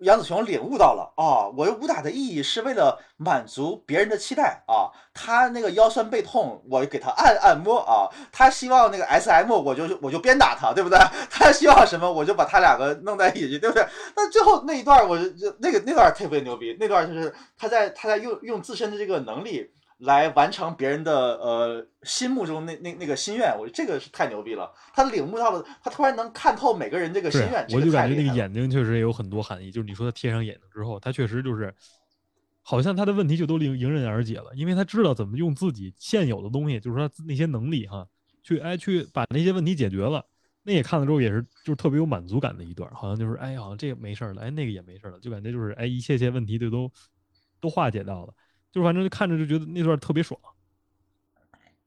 杨紫琼领悟到了啊，我武打的意义是为了满足别人的期待啊。他那个腰酸背痛，我给他按按摩啊。他希望那个 S M，我就我就鞭打他，对不对？他希望什么，我就把他两个弄在一起，对不对？那最后那一段，我就那个那段特别牛逼，那段就是他在他在用用自身的这个能力。来完成别人的呃心目中那那那个心愿，我觉得这个是太牛逼了。他领悟到了，他突然能看透每个人这个心愿。我就感觉那个眼睛确实也有很多含义。就是你说他贴上眼睛之后，他确实就是，好像他的问题就都迎迎刃而解了，因为他知道怎么用自己现有的东西，就是说那些能力哈，去哎去把那些问题解决了。那也看了之后也是就是特别有满足感的一段，好像就是哎好像这个没事了，哎那个也没事了，就感觉就是哎一切切问题就都都化解到了。就反正就看着就觉得那段特别爽，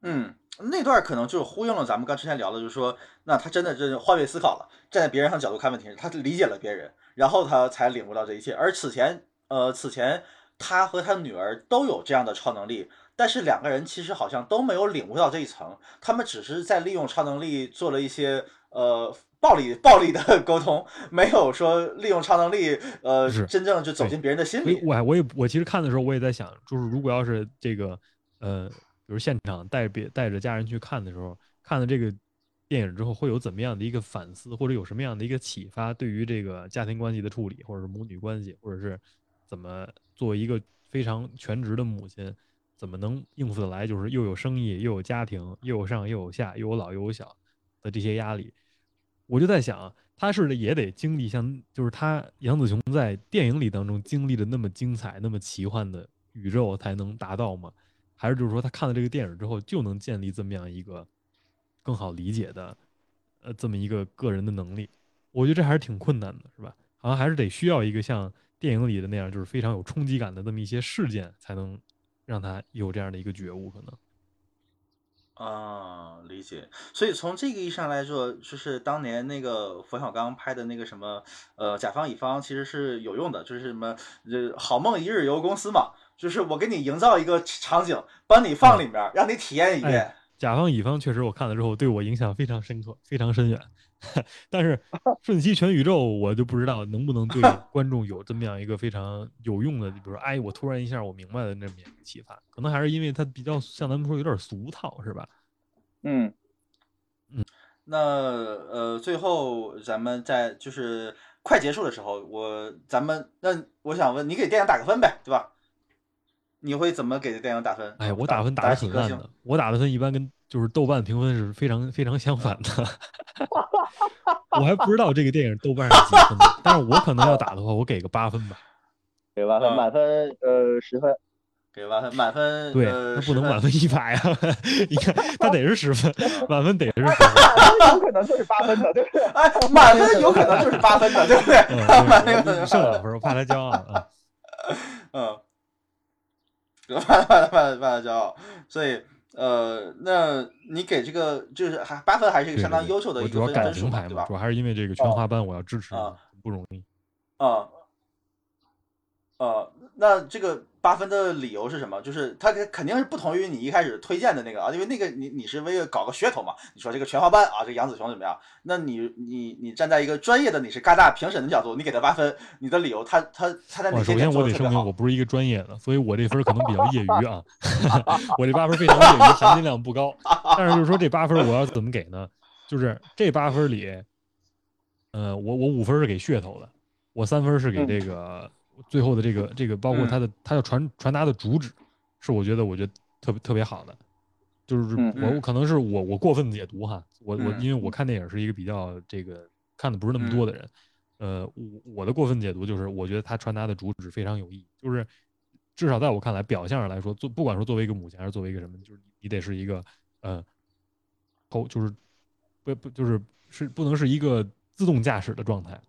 嗯，那段可能就是呼应了咱们刚之前聊的，就是说，那他真的是换位思考了，站在别人上角度看问题，他理解了别人，然后他才领悟到这一切。而此前，呃，此前他和他女儿都有这样的超能力，但是两个人其实好像都没有领悟到这一层，他们只是在利用超能力做了一些呃。暴力暴力的 沟通，没有说利用超能力，呃，真正就走进别人的心里。我我也我其实看的时候，我也在想，就是如果要是这个，呃，比如现场带别带着家人去看的时候，看了这个电影之后，会有怎么样的一个反思，或者有什么样的一个启发，对于这个家庭关系的处理，或者是母女关系，或者是怎么作为一个非常全职的母亲，怎么能应付得来，就是又有生意，又有家庭，又有上又有下，又有老又有小的这些压力。我就在想，他是也得经历像，就是他杨紫琼在电影里当中经历的那么精彩、那么奇幻的宇宙才能达到吗？还是就是说他看了这个电影之后就能建立这么样一个更好理解的，呃，这么一个个人的能力？我觉得这还是挺困难的，是吧？好像还是得需要一个像电影里的那样，就是非常有冲击感的这么一些事件，才能让他有这样的一个觉悟，可能。啊，理解。所以从这个意义上来说，就是当年那个冯小刚拍的那个什么，呃，甲方乙方其实是有用的，就是什么，呃，好梦一日游公司嘛，就是我给你营造一个场景，帮你放里面，让你体验一遍。甲方乙方确实我看了之后对我影响非常深刻，非常深远。但是 瞬息全宇宙我就不知道能不能对 观众有这么样一个非常有用的，比如说，哎，我突然一下我明白了那么启发，可能还是因为它比较像咱们说有点俗套，是吧？嗯嗯。那呃，最后咱们在就是快结束的时候，我咱们那我想问你给电影打个分呗，对吧？你会怎么给这电影打分？哎，我打分打的挺烂的。我打的分一般跟就是豆瓣评分是非常非常相反的。我还不知道这个电影豆瓣上几分，但是我可能要打的话，我给个八分吧。给八分，满分呃十分。给八分，满分对，那不能满分一百啊！你看，他得是十分，满分得是十分。有可能就是八分的，对不对？哎，满分有可能就是八分的，对不对？满分剩两分，我怕他骄傲啊。嗯。怕怕他怕他怕他骄傲，所以呃，那你给这个就是还八分，还是一个相当优秀的一个分数嘛，对吧？主要还是因为这个全华班，我要支持你，不容易啊啊，那这个。八分的理由是什么？就是他肯定是不同于你一开始推荐的那个啊，因为那个你你是为了搞个噱头嘛。你说这个全华班啊，这杨紫琼怎么样？那你你你站在一个专业的你是嘎大评审的角度，你给他八分，你的理由他他他在哪些点做的首先我得声明我不是一个专业的，所以我这分可能比较业余啊。我这八分非常业余，含金量不高。但是就是说这八分我要怎么给呢？就是这八分里，呃，我我五分是给噱头的，我三分是给这个。最后的这个这个，包括他的他要传传达的主旨，是我觉得我觉得特别特别好的，就是我我可能是我我过分解读哈，我我因为我看电影是一个比较这个看的不是那么多的人，呃，我我的过分解读就是我觉得他传达的主旨非常有意义，就是至少在我看来，表象上来说，做不管说作为一个母亲还是作为一个什么，就是你得是一个呃，头就是不不就是是不能是一个自动驾驶的状态。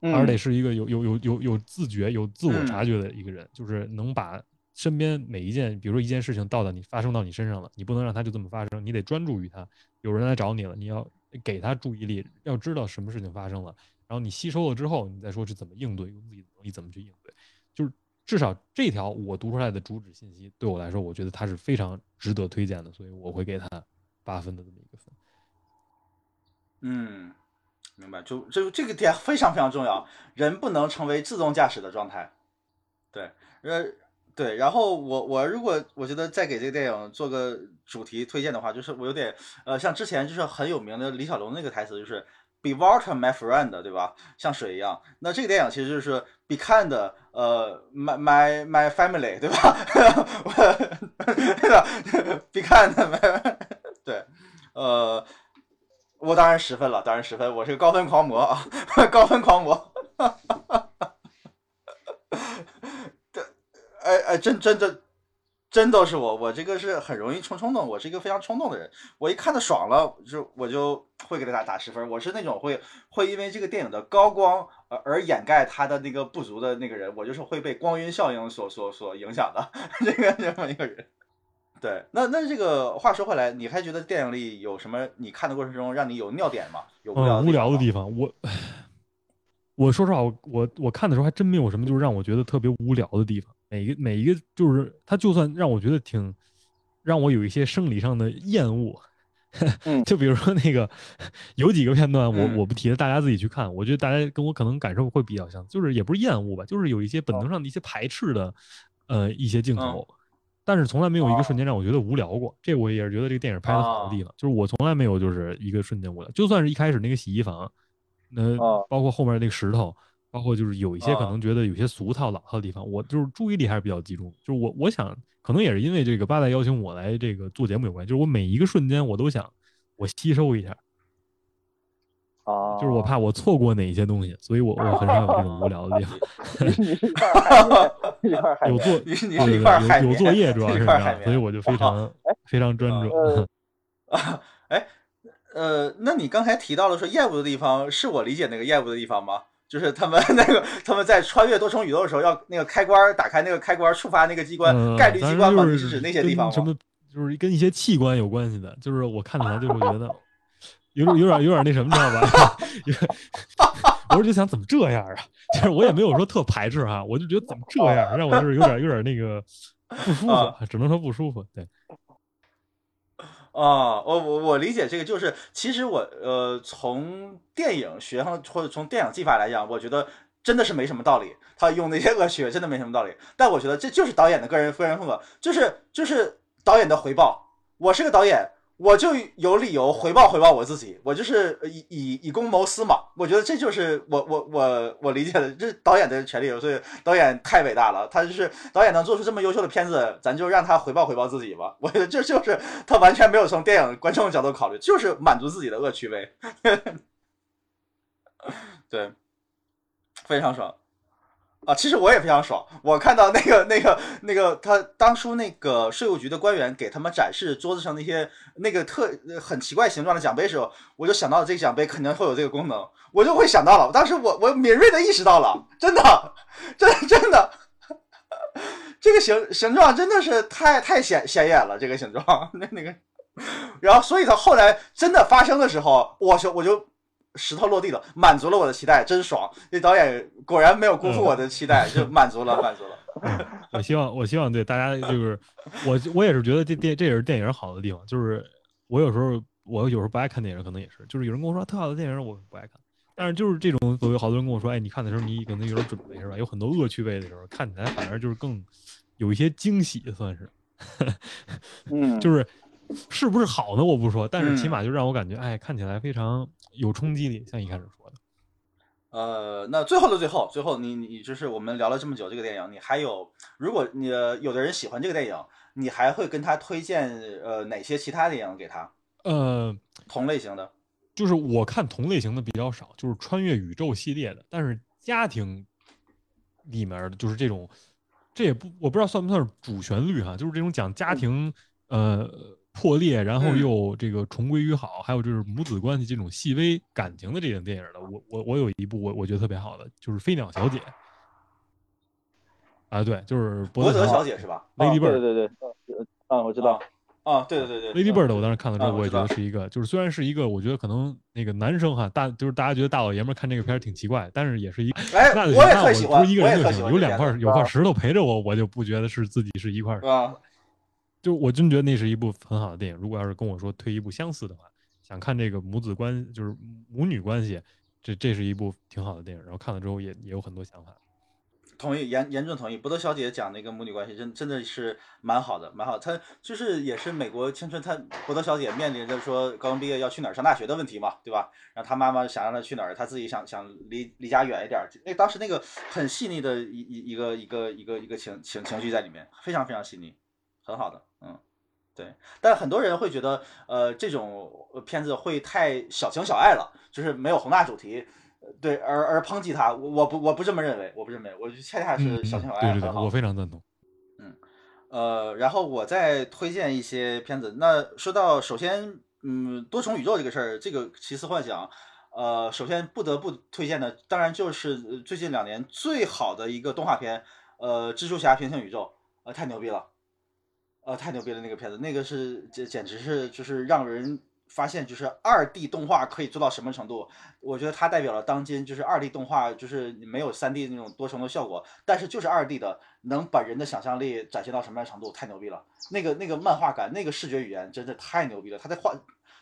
而得是一个有有有有有自觉、有自我察觉的一个人，就是能把身边每一件，比如说一件事情到到你发生到你身上了，你不能让它就这么发生，你得专注于它。有人来找你了，你要给他注意力，要知道什么事情发生了，然后你吸收了之后，你再说是怎么应对，用自己的能力怎么去应对。就是至少这条我读出来的主旨信息，对我来说，我觉得它是非常值得推荐的，所以我会给他八分的这么一个分。嗯，明白。就这这个点非常非常重要，人不能成为自动驾驶的状态。对，呃，对。然后我我如果我觉得再给这个电影做个主题推荐的话，就是我有点呃，像之前就是很有名的李小龙那个台词，就是 “Be water, my friend”，对吧？像水一样。那这个电影其实就是 “Be kind”，呃，my my my family，对吧？对吧？Be kind，my 对，呃。我当然十分了，当然十分，我是个高分狂魔啊，高分狂魔。这，哎哎，真真的，真都是我，我这个是很容易冲冲动，我是一个非常冲动的人。我一看的爽了，就我就会给他打打十分。我是那种会会因为这个电影的高光而而掩盖它的那个不足的那个人，我就是会被光晕效应所所所影响的 这个这么一个人。对，那那这个话说回来，你还觉得电影里有什么？你看的过程中让你有尿点吗？有无聊无聊的地方？我我说实话，我我我看的时候还真没有什么，就是让我觉得特别无聊的地方。每一个每一个，就是他就算让我觉得挺让我有一些生理上的厌恶，就比如说那个有几个片段，我我不提了，大家自己去看。我觉得大家跟我可能感受会比较像，就是也不是厌恶吧，就是有一些本能上的一些排斥的呃一些镜头。但是从来没有一个瞬间让我觉得无聊过，这我也是觉得这个电影拍的好的地方，就是我从来没有就是一个瞬间无聊，就算是一开始那个洗衣房，那包括后面那个石头，包括就是有一些可能觉得有些俗套老套的地方，我就是注意力还是比较集中，就是我我想可能也是因为这个八代邀请我来这个做节目有关，就是我每一个瞬间我都想我吸收一下。就是我怕我错过哪一些东西，所以我我很少有这种无聊的地方。有作有有作业主要是这样，所以我就非常非常专注。啊哎，呃，那你刚才提到了说厌恶的地方，是我理解那个厌恶的地方吗？就是他们 那个他们在穿越多重宇宙的时候，要那个开关打开那个开关触发那个机关概率机关吗？是指那些地方吗？什么就是跟一些器官有关系的，就是我看起来就会觉得。有点有点有点那什么，知道吧？我就想怎么这样啊？其实我也没有说特排斥哈，我就觉得怎么这样，让我就是有点有点那个不舒服，只能说不舒服。对。啊，我我我理解这个，就是其实我呃从电影学上或者从电影技法来讲，我觉得真的是没什么道理。他用那些恶血真的没什么道理。但我觉得这就是导演的个人个人风格，就是就是导演的回报。我是个导演。我就有理由回报回报我自己，我就是以以以公谋私嘛。我觉得这就是我我我我理解的，这导演的权利。所以导演太伟大了，他就是导演能做出这么优秀的片子，咱就让他回报回报自己吧。我觉得这就是他完全没有从电影观众角度考虑，就是满足自己的恶趣味。对，非常爽。啊，其实我也非常爽。我看到那个、那个、那个，他当初那个税务局的官员给他们展示桌子上那些那个特很奇怪形状的奖杯时候，我就想到这个奖杯肯定会有这个功能，我就会想到了。当时我我敏锐的意识到了，真的，真真的，这个形形状真的是太太显显眼了，这个形状那那个，然后所以他后来真的发生的时候，我就我就。石头落地了，满足了我的期待，真爽！那导演果然没有辜负我的期待，就满足了，满足了。我希望，我希望对大家就是我，我也是觉得这电这也是电影好的地方，就是我有时候我有时候不爱看电影，可能也是，就是有人跟我说特好的电影，我不爱看。但是就是这种，所谓好多人跟我说，哎，你看的时候你可能有点准备是吧？有很多恶趣味的时候，看起来反而就是更有一些惊喜，算是。嗯，就是。是不是好呢？我不说，但是起码就让我感觉，哎，看起来非常有冲击力，像一开始说的。呃，那最后的最后，最后你你就是我们聊了这么久这个电影，你还有，如果你有的人喜欢这个电影，你还会跟他推荐呃哪些其他电影给他？呃，同类型的，就是我看同类型的比较少，就是穿越宇宙系列的，但是家庭里面的就是这种，这也不我不知道算不算是主旋律哈，就是这种讲家庭呃。破裂，然后又这个重归于好，还有就是母子关系这种细微感情的这种电影的，我我我有一部我我觉得特别好的，就是《飞鸟小姐》。啊，对，就是伯德德小姐是吧？Lady Bird，对对对，嗯，我知道。啊，对对对对，Lady Bird，我当时看了之后，啊我也觉得是一个，就是虽然是一个，我觉得可能那个男生哈，大就是大家觉得大老爷们看这个片儿挺奇怪，但是也是一，哎，那就我也那特喜欢，不是一个人就行，有两块有块石头陪着我，我就不觉得是自己是一块？就我真觉得那是一部很好的电影。如果要是跟我说推一部相似的话，想看这个母子关，就是母女关系，这这是一部挺好的电影。然后看了之后也也有很多想法。同意，严严重同意。博德小姐讲那个母女关系，真真的是蛮好的，蛮好。她就是也是美国青春，她博德小姐面临着说高中毕业要去哪儿上大学的问题嘛，对吧？然后她妈妈想让她去哪儿，她自己想想离离家远一点。那当时那个很细腻的一一一个一个一个一个情情情绪在里面，非常非常细腻，很好的，嗯。对，但很多人会觉得，呃，这种片子会太小情小爱了，就是没有宏大主题，对，而而抨击它，我我不我不这么认为，我不认为，我恰恰是小情小爱对对对。我非常赞同。嗯，呃，然后我再推荐一些片子。那说到首先，嗯，多重宇宙这个事儿，这个奇思幻想，呃，首先不得不推荐的，当然就是最近两年最好的一个动画片，呃，蜘蛛侠平行宇宙，呃，太牛逼了。呃，太牛逼了！那个片子，那个是简简直是就是让人发现，就是二 D 动画可以做到什么程度。我觉得它代表了当今就是二 D 动画，就是没有三 D 那种多重的效果，但是就是二 D 的，能把人的想象力展现到什么样程度，太牛逼了！那个那个漫画感，那个视觉语言，真的太牛逼了。它在画，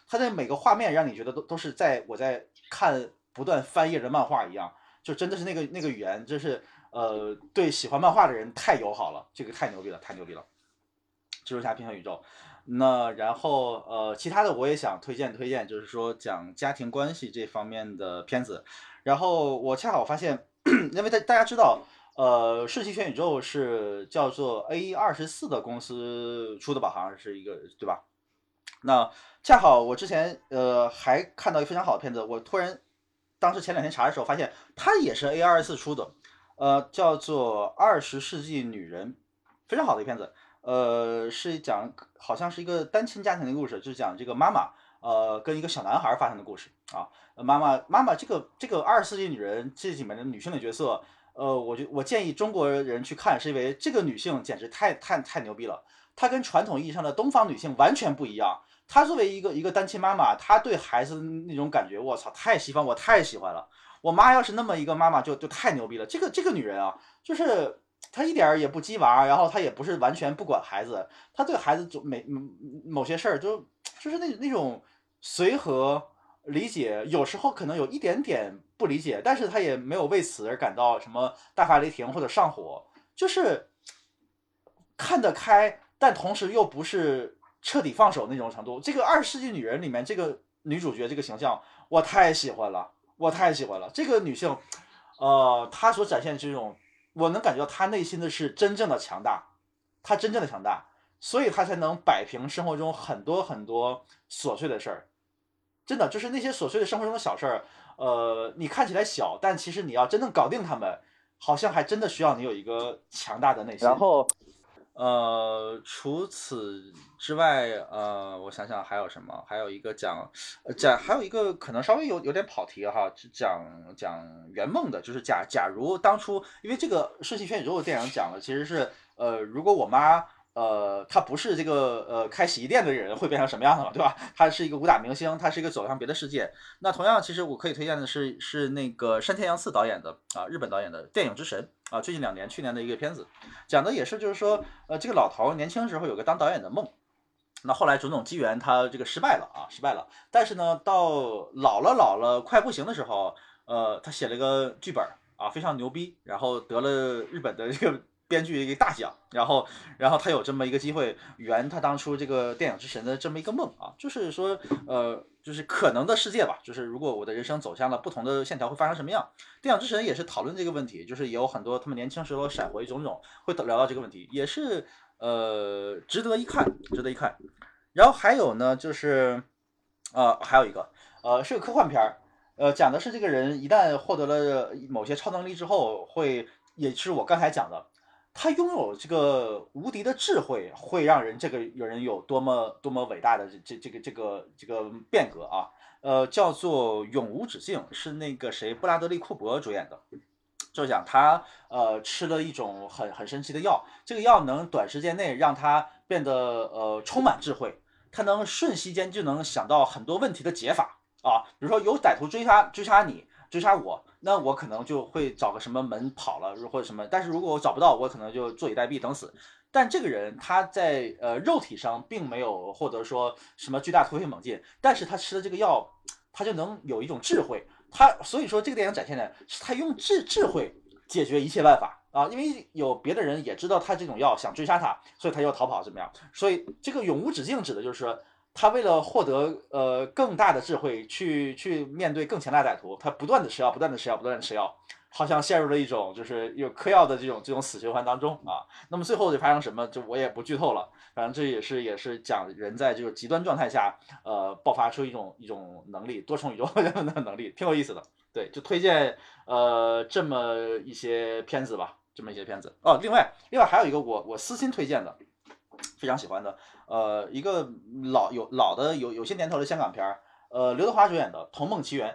它在每个画面让你觉得都都是在我在看不断翻页的漫画一样，就真的是那个那个语言，就是呃，对喜欢漫画的人太友好了，这个太牛逼了，太牛逼了。蜘蛛侠平行宇宙，那然后呃，其他的我也想推荐推荐，就是说讲家庭关系这方面的片子。然后我恰好发现，因为大大家知道，呃，世纪全宇宙是叫做 A 二十四的公司出的吧？好像是一个对吧？那恰好我之前呃还看到一个非常好的片子，我突然当时前两天查的时候发现，它也是 A 二十四出的，呃，叫做《二十世纪女人》，非常好的一片子。呃，是讲好像是一个单亲家庭的故事，就是讲这个妈妈，呃，跟一个小男孩发生的故事啊。妈妈，妈妈，这个这个二十世纪女人这里面的女性的角色，呃，我就我建议中国人去看，是因为这个女性简直太太太牛逼了。她跟传统意义上的东方女性完全不一样。她作为一个一个单亲妈妈，她对孩子那种感觉，我操，太西方，我太喜欢了。我妈要是那么一个妈妈，就就太牛逼了。这个这个女人啊，就是。他一点儿也不鸡娃，然后他也不是完全不管孩子，他对孩子就每某些事儿就就是那那种随和理解，有时候可能有一点点不理解，但是他也没有为此而感到什么大发雷霆或者上火，就是看得开，但同时又不是彻底放手那种程度。这个二十世纪女人里面这个女主角这个形象，我太喜欢了，我太喜欢了。这个女性，呃，她所展现这种。我能感觉到他内心的是真正的强大，他真正的强大，所以他才能摆平生活中很多很多琐碎的事儿。真的就是那些琐碎的生活中的小事儿，呃，你看起来小，但其实你要真正搞定他们，好像还真的需要你有一个强大的内心。然后，呃，除此之外，呃，我想想还有什么？还有一个讲讲，还有一个可能稍微有有点跑题哈，讲讲圆梦的，就是假假如当初，因为这个《瞬息全宇宙》的电影讲的其实是，呃，如果我妈。呃，他不是这个呃开洗衣店的人会变成什么样的嘛，对吧？他是一个武打明星，他是一个走向别的世界。那同样，其实我可以推荐的是是那个山田洋次导演的啊，日本导演的《电影之神》啊，最近两年去年的一个片子，讲的也是就是说，呃，这个老头年轻时候有个当导演的梦，那后来种种机缘他这个失败了啊，失败了。但是呢，到老了老了快不行的时候，呃，他写了个剧本啊，非常牛逼，然后得了日本的这个。编剧一个大奖，然后，然后他有这么一个机会圆他当初这个电影之神的这么一个梦啊，就是说，呃，就是可能的世界吧，就是如果我的人生走向了不同的线条，会发生什么样？电影之神也是讨论这个问题，就是也有很多他们年轻时候闪回种种，会聊到这个问题，也是呃值得一看，值得一看。然后还有呢，就是呃还有一个呃是个科幻片儿，呃讲的是这个人一旦获得了某些超能力之后，会也是我刚才讲的。他拥有这个无敌的智慧，会让人这个有人有多么多么伟大的这这这个这个这个变革啊！呃，叫做《永无止境》，是那个谁布拉德利库珀主演的。就是讲他呃吃了一种很很神奇的药，这个药能短时间内让他变得呃充满智慧，他能瞬息间就能想到很多问题的解法啊，比如说有歹徒追杀追杀你追杀我，那我可能就会找个什么门跑了或者什么，但是如果我找不到，我可能就坐以待毙等死。但这个人他在呃肉体上并没有获得说什么巨大突飞猛进，但是他吃的这个药，他就能有一种智慧。他所以说这个电影展现的是他用智智慧解决一切办法啊，因为有别的人也知道他这种药想追杀他，所以他要逃跑怎么样？所以这个永无止境指的就是说他为了获得呃更大的智慧去去面对更强大的歹徒，他不断的吃药，不断的吃药，不断的吃药。好像陷入了一种就是有嗑药的这种这种死循环当中啊。那么最后就发生什么，就我也不剧透了。反正这也是也是讲人在这个极端状态下，呃，爆发出一种一种能力，多重宇宙 的能力，挺有意思的。对，就推荐呃这么一些片子吧，这么一些片子。哦，另外另外还有一个我我私心推荐的，非常喜欢的，呃，一个老有老的有有些年头的香港片儿，呃，刘德华主演的《童梦奇缘》。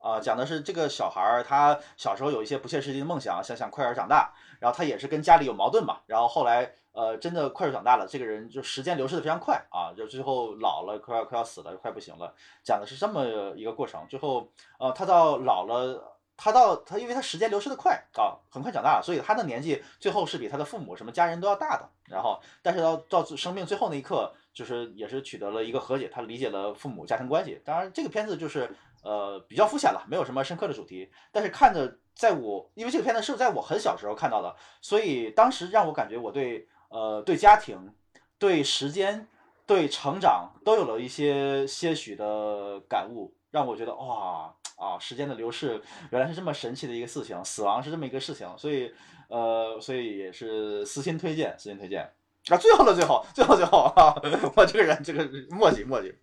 啊，讲的是这个小孩儿，他小时候有一些不切实际的梦想，想想快点长大。然后他也是跟家里有矛盾嘛。然后后来，呃，真的快点长大了，这个人就时间流逝的非常快啊，就最后老了，快要快要死了，快不行了。讲的是这么一个过程。最后，呃，他到老了，他到他，因为他时间流逝的快啊，很快长大了，所以他的年纪最后是比他的父母什么家人都要大的。然后，但是到到生命最后那一刻，就是也是取得了一个和解，他理解了父母家庭关系。当然，这个片子就是。呃，比较肤浅了，没有什么深刻的主题。但是看着，在我因为这个片子是在我很小时候看到的，所以当时让我感觉我对呃对家庭、对时间、对成长都有了一些些许的感悟，让我觉得哇啊，时间的流逝原来是这么神奇的一个事情，死亡是这么一个事情。所以呃，所以也是私心推荐，私心推荐。啊，最后的最后，最后最后啊，我这个人这个墨迹墨迹。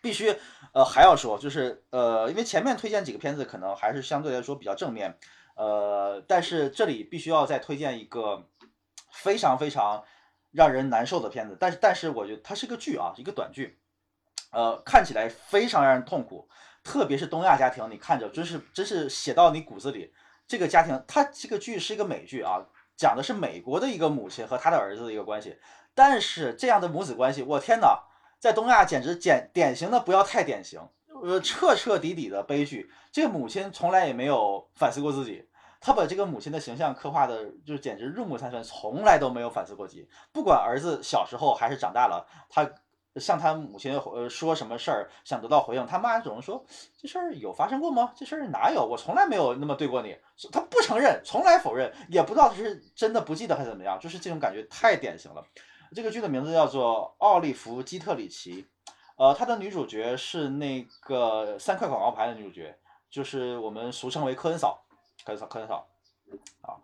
必须，呃，还要说，就是呃，因为前面推荐几个片子可能还是相对来说比较正面，呃，但是这里必须要再推荐一个非常非常让人难受的片子，但是但是我觉得它是个剧啊，一个短剧，呃，看起来非常让人痛苦，特别是东亚家庭，你看着真是真是写到你骨子里。这个家庭，它这个剧是一个美剧啊，讲的是美国的一个母亲和她的儿子的一个关系，但是这样的母子关系，我天哪！在东亚简直简典型的不要太典型，呃，彻彻底底的悲剧。这个母亲从来也没有反思过自己，他把这个母亲的形象刻画的，就简直入木三分，从来都没有反思过自己。不管儿子小时候还是长大了，他向他母亲呃说什么事儿想得到回应，他妈总是说这事儿有发生过吗？这事儿哪有？我从来没有那么对过你。他不承认，从来否认，也不知道是真的不记得还是怎么样，就是这种感觉太典型了。这个剧的名字叫做《奥利弗·基特里奇》，呃，它的女主角是那个三块广告牌的女主角，就是我们俗称为科恩嫂，科恩嫂，科恩嫂，啊，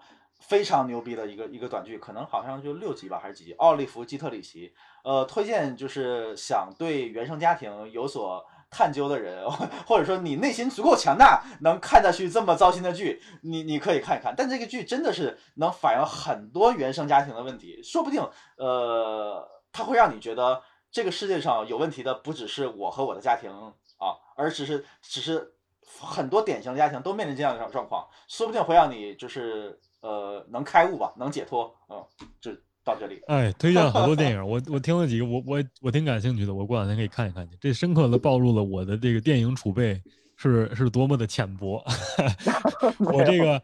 非常牛逼的一个一个短剧，可能好像就六集吧，还是几集？奥利弗·基特里奇，呃，推荐就是想对原生家庭有所。探究的人，或者说你内心足够强大，能看下去这么糟心的剧，你你可以看一看。但这个剧真的是能反映很多原生家庭的问题，说不定，呃，它会让你觉得这个世界上有问题的不只是我和我的家庭啊，而只是只是很多典型的家庭都面临这样的状况，说不定会让你就是呃能开悟吧，能解脱，嗯，就。到这里，哎，推荐了好多电影，我我听了几个，我我我挺感兴趣的，我过两天可以看一看去。这深刻的暴露了我的这个电影储备是是多么的浅薄。我这个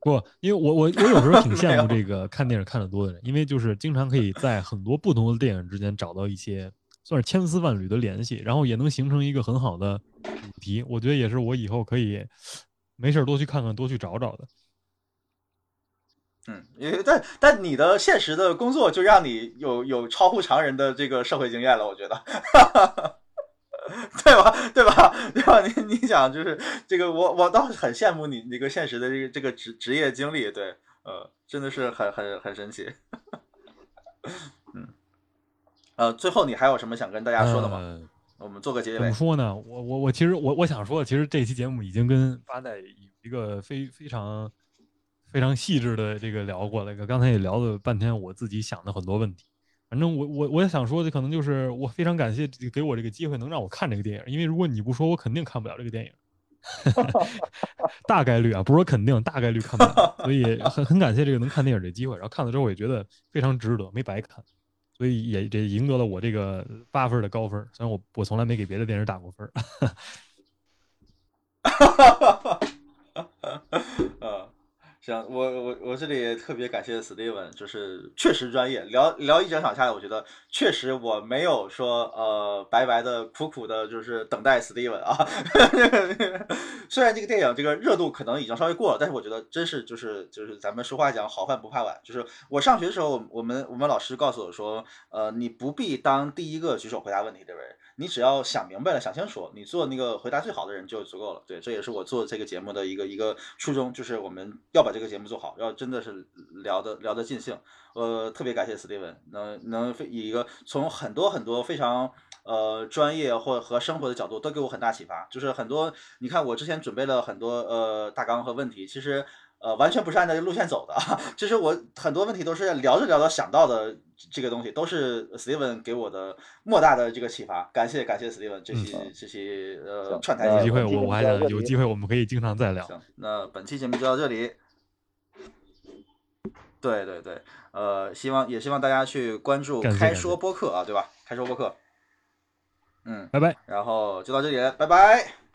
不，因为我我我有时候挺羡 慕这个看电影看的多的人，因为就是经常可以在很多不同的电影之间找到一些算是千丝万缕的联系，然后也能形成一个很好的主题。我觉得也是我以后可以没事多去看看，多去找找的。嗯，因为但但你的现实的工作就让你有有超乎常人的这个社会经验了，我觉得，对吧？对吧？对吧？你你想就是这个，我我倒是很羡慕你那个现实的这个这个职职业经历，对，呃，真的是很很很神奇。嗯，呃，最后你还有什么想跟大家说的吗？我们做个结尾。怎么说呢？我我我其实我我想说，其实这期节目已经跟八代有一个非非常。非常细致的这个聊过了，刚才也聊了半天，我自己想的很多问题。反正我我我也想说的，可能就是我非常感谢给我这个机会，能让我看这个电影。因为如果你不说，我肯定看不了这个电影。大概率啊，不是说肯定，大概率看不了。所以很很感谢这个能看电影这机会。然后看了之后，也觉得非常值得，没白看。所以也这赢得了我这个八分的高分。虽然我我从来没给别的电影打过分。哈哈哈哈哈行，我我我这里也特别感谢 Steven，就是确实专业，聊聊一整场下来，我觉得确实我没有说呃白白的苦苦的，就是等待 Steven 啊。虽然这个电影这个热度可能已经稍微过了，但是我觉得真是就是就是咱们俗话讲好饭不怕晚，就是我上学的时候，我们我们老师告诉我说，呃，你不必当第一个举手回答问题的人。你只要想明白了，想清楚，你做那个回答最好的人就足够了。对，这也是我做这个节目的一个一个初衷，就是我们要把这个节目做好，要真的是聊得聊得尽兴。呃，特别感谢 Steven，能能以一个从很多很多非常呃专业或和生活的角度都给我很大启发。就是很多，你看我之前准备了很多呃大纲和问题，其实。呃，完全不是按照这路线走的。其实我很多问题都是聊着聊着想到的，这个东西都是 Steven 给我的莫大的这个启发。感谢感谢 Steven 这期这期呃串台。有机会我我还想有机会我们可以经常再聊。行，那本期节目就到这里。对对对，呃，希望也希望大家去关注开说播客啊，对吧？开说播客。嗯，拜拜。然后就到这里，拜拜。